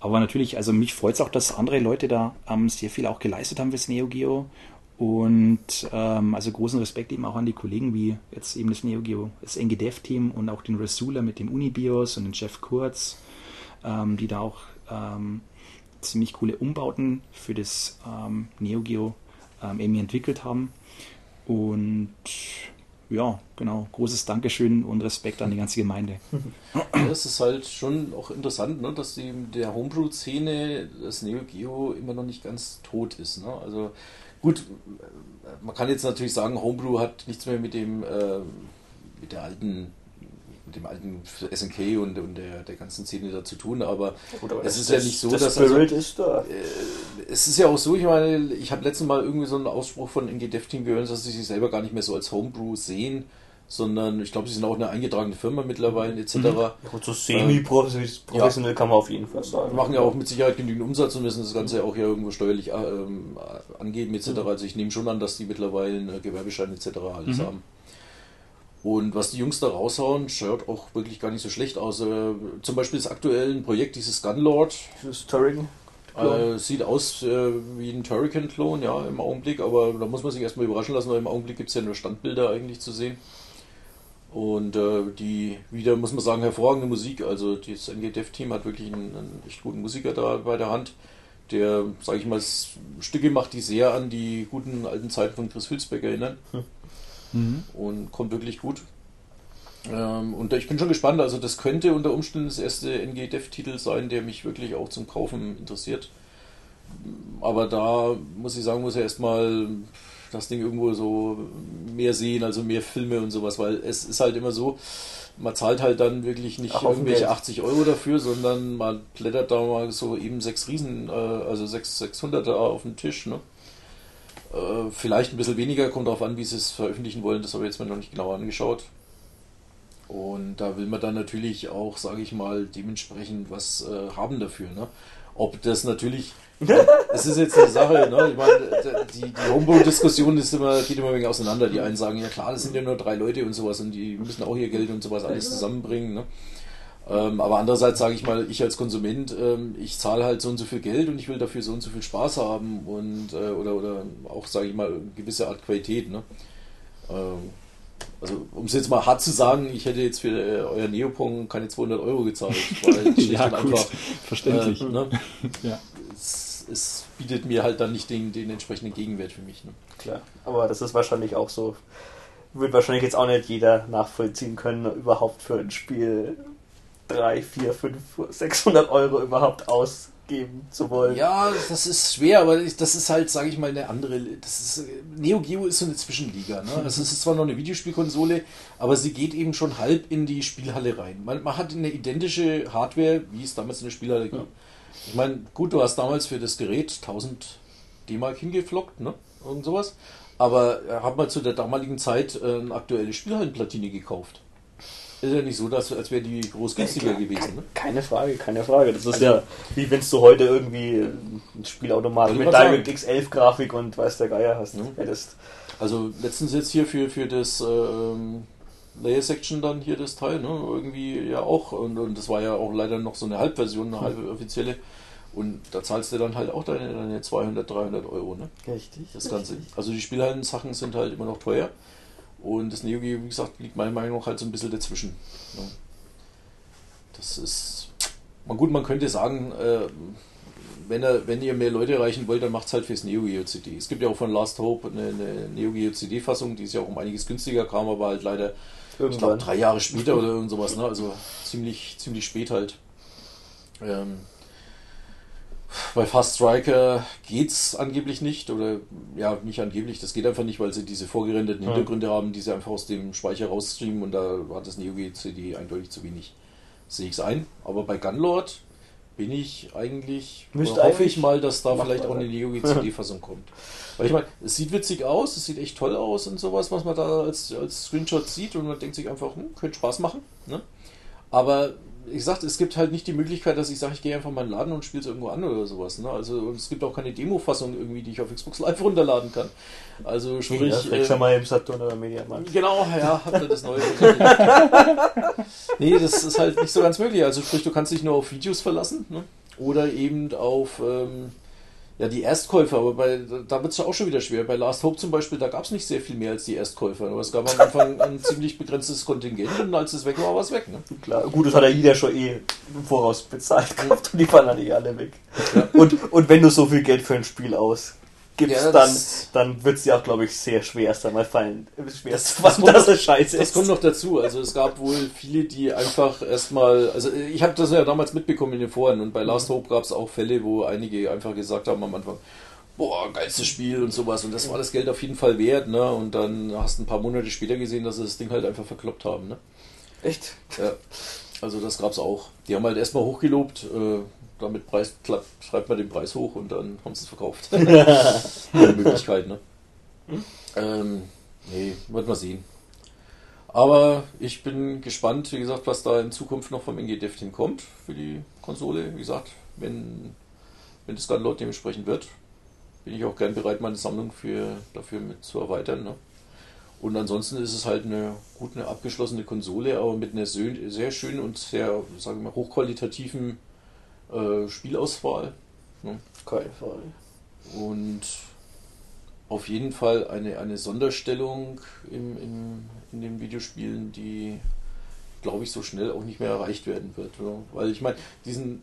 aber natürlich, also mich freut es auch, dass andere Leute da ähm, sehr viel auch geleistet haben fürs Neo Geo. Und ähm, also großen Respekt eben auch an die Kollegen wie jetzt eben das Neo Geo, das NG Dev Team und auch den Rasula mit dem Unibios und den Jeff Kurz, ähm, die da auch ähm, ziemlich coole Umbauten für das ähm, Neo Geo ähm, irgendwie entwickelt haben. Und ja, genau, großes Dankeschön und Respekt an die ganze Gemeinde. Ja, es ist halt schon auch interessant, ne, dass die der Homebrew-Szene das Neo Geo immer noch nicht ganz tot ist. Ne? Also gut, man kann jetzt natürlich sagen, Homebrew hat nichts mehr mit dem äh, mit der alten dem alten SNK und, und der, der ganzen Szene da zu tun, aber Gut, aber es das- ist ja das- nicht so, der dass Spirit also, ist da. äh, es ist ja auch so, ich meine, ich habe letztes Mal irgendwie so einen Ausspruch von NG Dev Team gehört, dass sie sich selber gar nicht mehr so als Homebrew sehen, sondern ich glaube, sie sind auch eine eingetragene Firma mittlerweile etc. Ja, gut, so semi-professionell kann man auf jeden Fall sagen. Wir machen ja auch mit Sicherheit genügend Umsatz und müssen das Ganze ja auch ja irgendwo steuerlich äh, ähm, angeben etc. Also ich nehme schon an, dass die mittlerweile einen Gewerbeschein etc. alles haben. Und was die Jungs da raushauen, schaut auch wirklich gar nicht so schlecht aus. Äh, zum Beispiel das aktuelle Projekt, dieses Gunlord, Fürs Turing. äh, sieht aus äh, wie ein Turrican-Klon, ja, im Augenblick, aber da muss man sich erstmal überraschen lassen, weil im Augenblick gibt es ja nur Standbilder eigentlich zu sehen. Und äh, die wieder, muss man sagen, hervorragende Musik. Also das NG Dev Team hat wirklich einen, einen echt guten Musiker da bei der Hand, der, sage ich mal, Stücke macht, die sehr an die guten alten Zeiten von Chris Hülsbeck erinnern. Und kommt wirklich gut. Ähm, und ich bin schon gespannt, also das könnte unter Umständen das erste NG Dev Titel sein, der mich wirklich auch zum Kaufen interessiert. Aber da muss ich sagen, muss er erstmal das Ding irgendwo so mehr sehen, also mehr Filme und sowas, weil es ist halt immer so, man zahlt halt dann wirklich nicht Ach, irgendwelche Geld. 80 Euro dafür, sondern man blättert da mal so eben sechs Riesen, äh, also sechs 600er auf den Tisch, ne? Äh, Vielleicht ein bisschen weniger, kommt darauf an, wie sie es veröffentlichen wollen, das habe ich jetzt mal noch nicht genau angeschaut. Und da will man dann natürlich auch, sage ich mal, dementsprechend was äh, haben dafür. Ne? Ob das natürlich, es ist jetzt eine Sache, ne? ich meine, die, die Homebrew-Diskussion ist immer, geht immer ein wenig auseinander. Die einen sagen, ja klar, das sind ja nur drei Leute und sowas und die müssen auch ihr Geld und sowas alles zusammenbringen. Ne? Ähm, aber andererseits sage ich mal, ich als Konsument, ähm, ich zahle halt so und so viel Geld und ich will dafür so und so viel Spaß haben und äh, oder, oder auch, sage ich mal, eine gewisse Art Qualität. Ne? Ähm, also, um es jetzt mal hart zu sagen, ich hätte jetzt für äh, euer Neopong keine 200 Euro gezahlt, weil ja, gut, einfach verständlich. äh, ne? Ja. es, es bietet mir halt dann nicht den, den entsprechenden Gegenwert für mich. Ne? Klar. Aber das ist wahrscheinlich auch so. Wird wahrscheinlich jetzt auch nicht jeder nachvollziehen können, überhaupt für ein Spiel 3, 4, 5, 600 Euro überhaupt ausgeben zu wollen. Ja, das ist schwer, aber ich- das ist halt, sage ich mal, eine andere. Das ist, Neo Geo ist so eine Zwischenliga. Ne? Also es ist zwar noch eine Videospielkonsole, aber sie geht eben schon halb in die Spielhalle rein. Man, man hat eine identische Hardware, wie es damals in der Spielhalle gab. Ich meine, gut, du hast damals für das Gerät 1000 D-Mark hingeflockt, ne? Irgend sowas. Aber er hat mal zu der damaligen Zeit äh, eine aktuelle Spielhallenplatine gekauft. Ist ja nicht so, dass, als wäre die groß günstiger gewesen. Ne? Keine Frage, keine Frage. Das ist ja wie wenn du heute irgendwie ein Spielautomat mit ich mal DirectX 11 Grafik und weiß der Geier hast. Ja. Hättest. Also letztens jetzt hier für, für das ähm, Layer Section dann hier das Teil, ne? Irgendwie ja auch. Und, und das war ja auch leider noch so eine Halbversion, eine halbe offizielle. Und da zahlst du dann halt auch deine, deine 200, 300 Euro, ne? Richtig. Das Ganze. Also die Spielhallen-Sachen sind halt immer noch teuer. Und das Neo Geo, wie gesagt, liegt meiner Meinung nach halt so ein bisschen dazwischen. Ne? Das ist. Man gut, man könnte sagen, äh, wenn, er, wenn ihr mehr Leute erreichen wollt, dann macht es halt fürs Neo Geo CD. Es gibt ja auch von Last Hope eine, eine Neo Geo CD-Fassung, die ist ja auch um einiges günstiger, kam aber halt leider, ich glaube, drei Jahre später oder irgend sowas, ne? Also ziemlich, ziemlich spät halt. Ähm, bei Fast Striker geht's angeblich nicht oder ja, nicht angeblich, das geht einfach nicht, weil sie diese vorgerenderten Ja. Hintergründe haben, die sie einfach aus dem Speicher rausstreamen und da hat das Neo Geo CD eindeutig zu wenig. Sehe ich's ein. Aber bei Gunlord bin ich eigentlich, Müsste hoffe eigentlich ich mal, dass da vielleicht auch eine. Neo Geo CD-Fassung kommt. Weil ich meine, es sieht witzig aus, es sieht echt toll aus und sowas, was man da als, als Screenshot sieht und man denkt sich einfach, hm, könnte Spaß machen. Ne? Aber wie gesagt, es gibt halt nicht die Möglichkeit, dass ich sage, ich gehe einfach mal in den Laden und spiele es irgendwo an oder sowas. Ne? Also es gibt auch keine Demo-Fassung irgendwie, die ich auf Xbox Live runterladen kann. Also sprich, ja, vielleicht äh, schon mal im Saturn oder Mediamarkt. Genau, ja, habt ihr das neue. nee, das ist halt nicht so ganz möglich. Also sprich, du kannst dich nur auf Videos verlassen ne? oder eben auf ähm, ja, die Erstkäufer. Aber bei, da wird es auch schon wieder schwer. Bei Last Hope zum Beispiel, da gab es nicht sehr viel mehr als die Erstkäufer. Aber es gab am Anfang ein ziemlich begrenztes Kontingent und als es weg war, war es weg. Ne? Klar, gut, das hat ja jeder schon eh im Voraus bezahlt gehabt und die fallen dann eh alle weg. Und, und wenn du so viel Geld für ein Spiel ausgibst, Ja, dann, das- dann wird es dir auch, glaube ich, sehr schwer erst einmal fallen. Schwer Das- das fallen, kommt dass noch- es scheiße Das ist. kommt noch dazu. Also es gab wohl viele, die einfach erstmal, also ich habe das ja damals mitbekommen in den Foren und bei Last Hope gab es auch Fälle, wo einige einfach gesagt haben am Anfang, boah, geilstes Spiel und sowas und das war das Geld auf jeden Fall wert, ne? Und dann hast du ein paar Monate später gesehen, dass sie das Ding halt einfach verkloppt haben, ne? Echt? Ja. Also das gab's auch. Die haben halt erstmal hochgelobt, äh, damit Preis schreibt man den Preis hoch und dann haben sie es verkauft. Eine Möglichkeit, ne? Ähm, nee, wird man sehen. Aber ich bin gespannt, wie gesagt, was da in Zukunft noch vom NG Dev Team kommt für die Konsole. Wie gesagt, wenn, wenn das Gunload dementsprechend wird, bin ich auch gern bereit, meine Sammlung für, dafür mit zu erweitern. Ne? Und ansonsten ist es halt eine gut eine abgeschlossene Konsole, aber mit einer sehr, sehr schönen und sehr, sagen wir mal, hochqualitativen äh, Spielauswahl. Ne? Keine Frage. Und auf jeden Fall eine, eine Sonderstellung im, im, in den Videospielen, die, glaube ich, so schnell auch nicht mehr erreicht werden wird. Oder? Weil ich meine, diesen.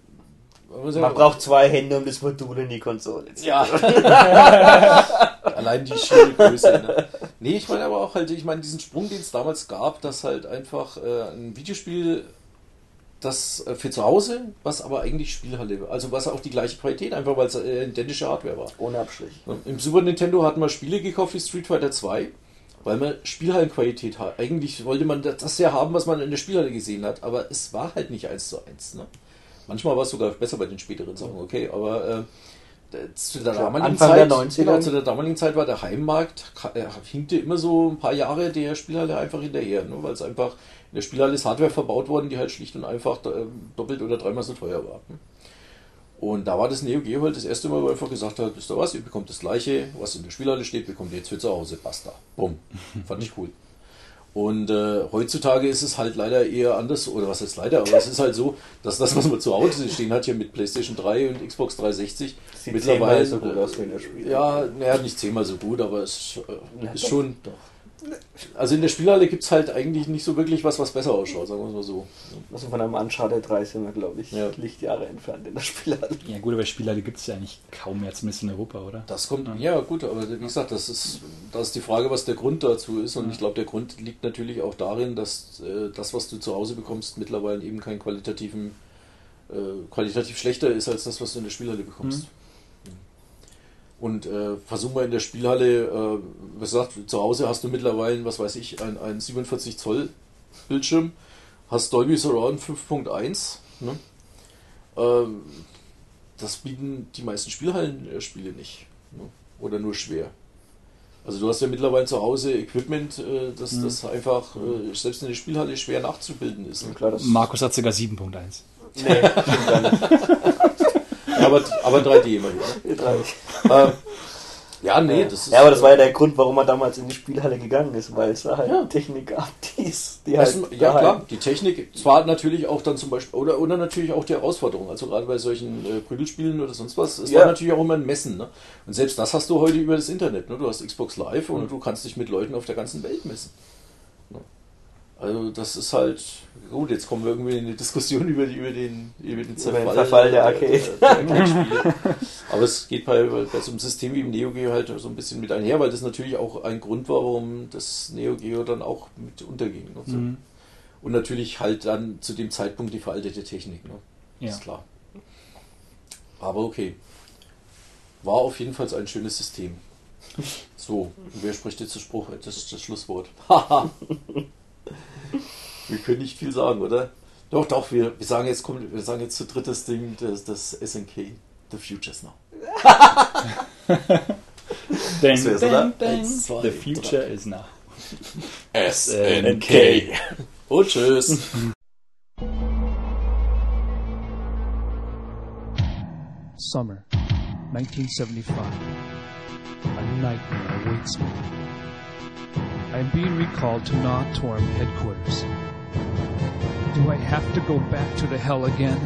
Man braucht zwei Hände, um das Modul in die Konsole zu Ja. Allein die schiere Größe. Ne? Nee, ich meine aber auch halt, ich meine, diesen Sprung, den es damals gab, dass halt einfach äh, ein Videospiel, das äh, für zu Hause, was aber eigentlich Spielhalle, also was auch die gleiche Qualität, einfach weil es äh, identische Hardware war. Ohne Abstrich. Im Super Nintendo hatten wir Spiele gekauft wie Street Fighter 2, weil man Spielhallenqualität hat. Eigentlich wollte man das ja haben, was man in der Spielhalle gesehen hat, aber es war halt nicht eins zu eins. Ne? Manchmal war es sogar besser bei den späteren Sachen, okay, aber äh, zu der damaligen Zeit, der 90er. genau, zu der damaligen Zeit war der Heimmarkt, äh, hinkte immer so ein paar Jahre der Spielhalle einfach hinterher, ne? weil es einfach in der Spielhalle ist Hardware verbaut worden, die halt schlicht und einfach äh, doppelt oder dreimal so teuer war. Und da war das Neo Geo halt das erste Mal, wo er einfach gesagt hat, wisst ihr was, ihr bekommt das gleiche, was in der Spielhalle steht, bekommt ihr jetzt für zu Hause, basta. Bumm. Fand ich cool. Und äh, heutzutage ist es halt leider eher anders, oder was heißt leider, aber es ist halt so, dass das, was man zu Hause stehen hat, hier mit PlayStation 3 und Xbox 360, Sieht mittlerweile so gut aus wie in der. Ja, naja, nicht zehnmal so gut, aber es äh, ist doch, schon. Doch. Also in der Spielhalle gibt es halt eigentlich nicht so wirklich was, was besser ausschaut, sagen wir es mal so. Also von einem Uncharted 3 sind wir, glaube ich, Ja. Lichtjahre entfernt in der Spielhalle. Ja gut, aber Spielhalle gibt es ja eigentlich kaum mehr, zumindest in Europa, oder? Das kommt, ja gut, aber wie gesagt, das ist, das ist die Frage, was der Grund dazu ist. Und ich glaube, der Grund liegt natürlich auch darin, dass äh, das, was du zu Hause bekommst, mittlerweile eben kein qualitativen, äh, qualitativ schlechter ist als das, was du in der Spielhalle bekommst. Und äh, versuch mal in der Spielhalle, äh, was gesagt, zu Hause hast du mittlerweile, was weiß ich, ein, ein 47 Zoll Bildschirm, hast Dolby Surround 5.1. Ne? Ähm, das bieten die meisten Spielhallenspiele nicht. Ne? Oder nur schwer. Also du hast ja mittlerweile zu Hause Equipment, äh, das, das einfach äh, selbst in der Spielhalle schwer nachzubilden ist. Ne? Klar, das Markus hat sogar 7.1. Nee, stimmt gar nicht. Aber, aber 3D immerhin. Ne? Wir drei. äh, ja, nee, das ist. ja, aber das war ja der Grund, warum man damals in die Spielhalle gegangen ist, weil es da halt Ja. Technik gab, die, ist- die halt. Ja daheim- klar, die Technik, zwar natürlich auch dann zum Beispiel, oder, oder natürlich auch die Herausforderung, also gerade bei solchen äh, Prügelspielen oder sonst was, es Ja. war natürlich auch immer ein Messen. Ne? Und selbst das hast du heute über das Internet. Ne? Du hast Xbox Live und du kannst dich mit Leuten auf der ganzen Welt messen. Ne? Also das ist halt, gut, jetzt kommen wir irgendwie in eine Diskussion über, die, über, den, über den Zerfall, Verfall der Arcade. der, der Arcade-Spiele. Aber es geht bei, bei so einem System wie im Neo Geo halt so ein bisschen mit einher, weil das natürlich auch ein Grund war, warum das Neo Geo dann auch mit unterging. Und, so. Mhm. und natürlich halt dann zu dem Zeitpunkt die veraltete Technik. Ne? Ja. Ist klar. Aber okay. War auf jeden Fall ein schönes System. So, wer spricht jetzt das Spruch, das, das Schlusswort? Haha. Wir können nicht viel sagen, oder? Doch, doch, wir, wir sagen jetzt, kommt, wir sagen jetzt zu drittes Ding, das, das SNK, The Future's Now. Bang, Das wär's, bang, oder? bang. Eins, zwei, The future is now. SNK. Und tschüss. Summer, 1975. A nightmare awaits me. I am being recalled to Na'atorm headquarters. Do I have to go back to the hell again?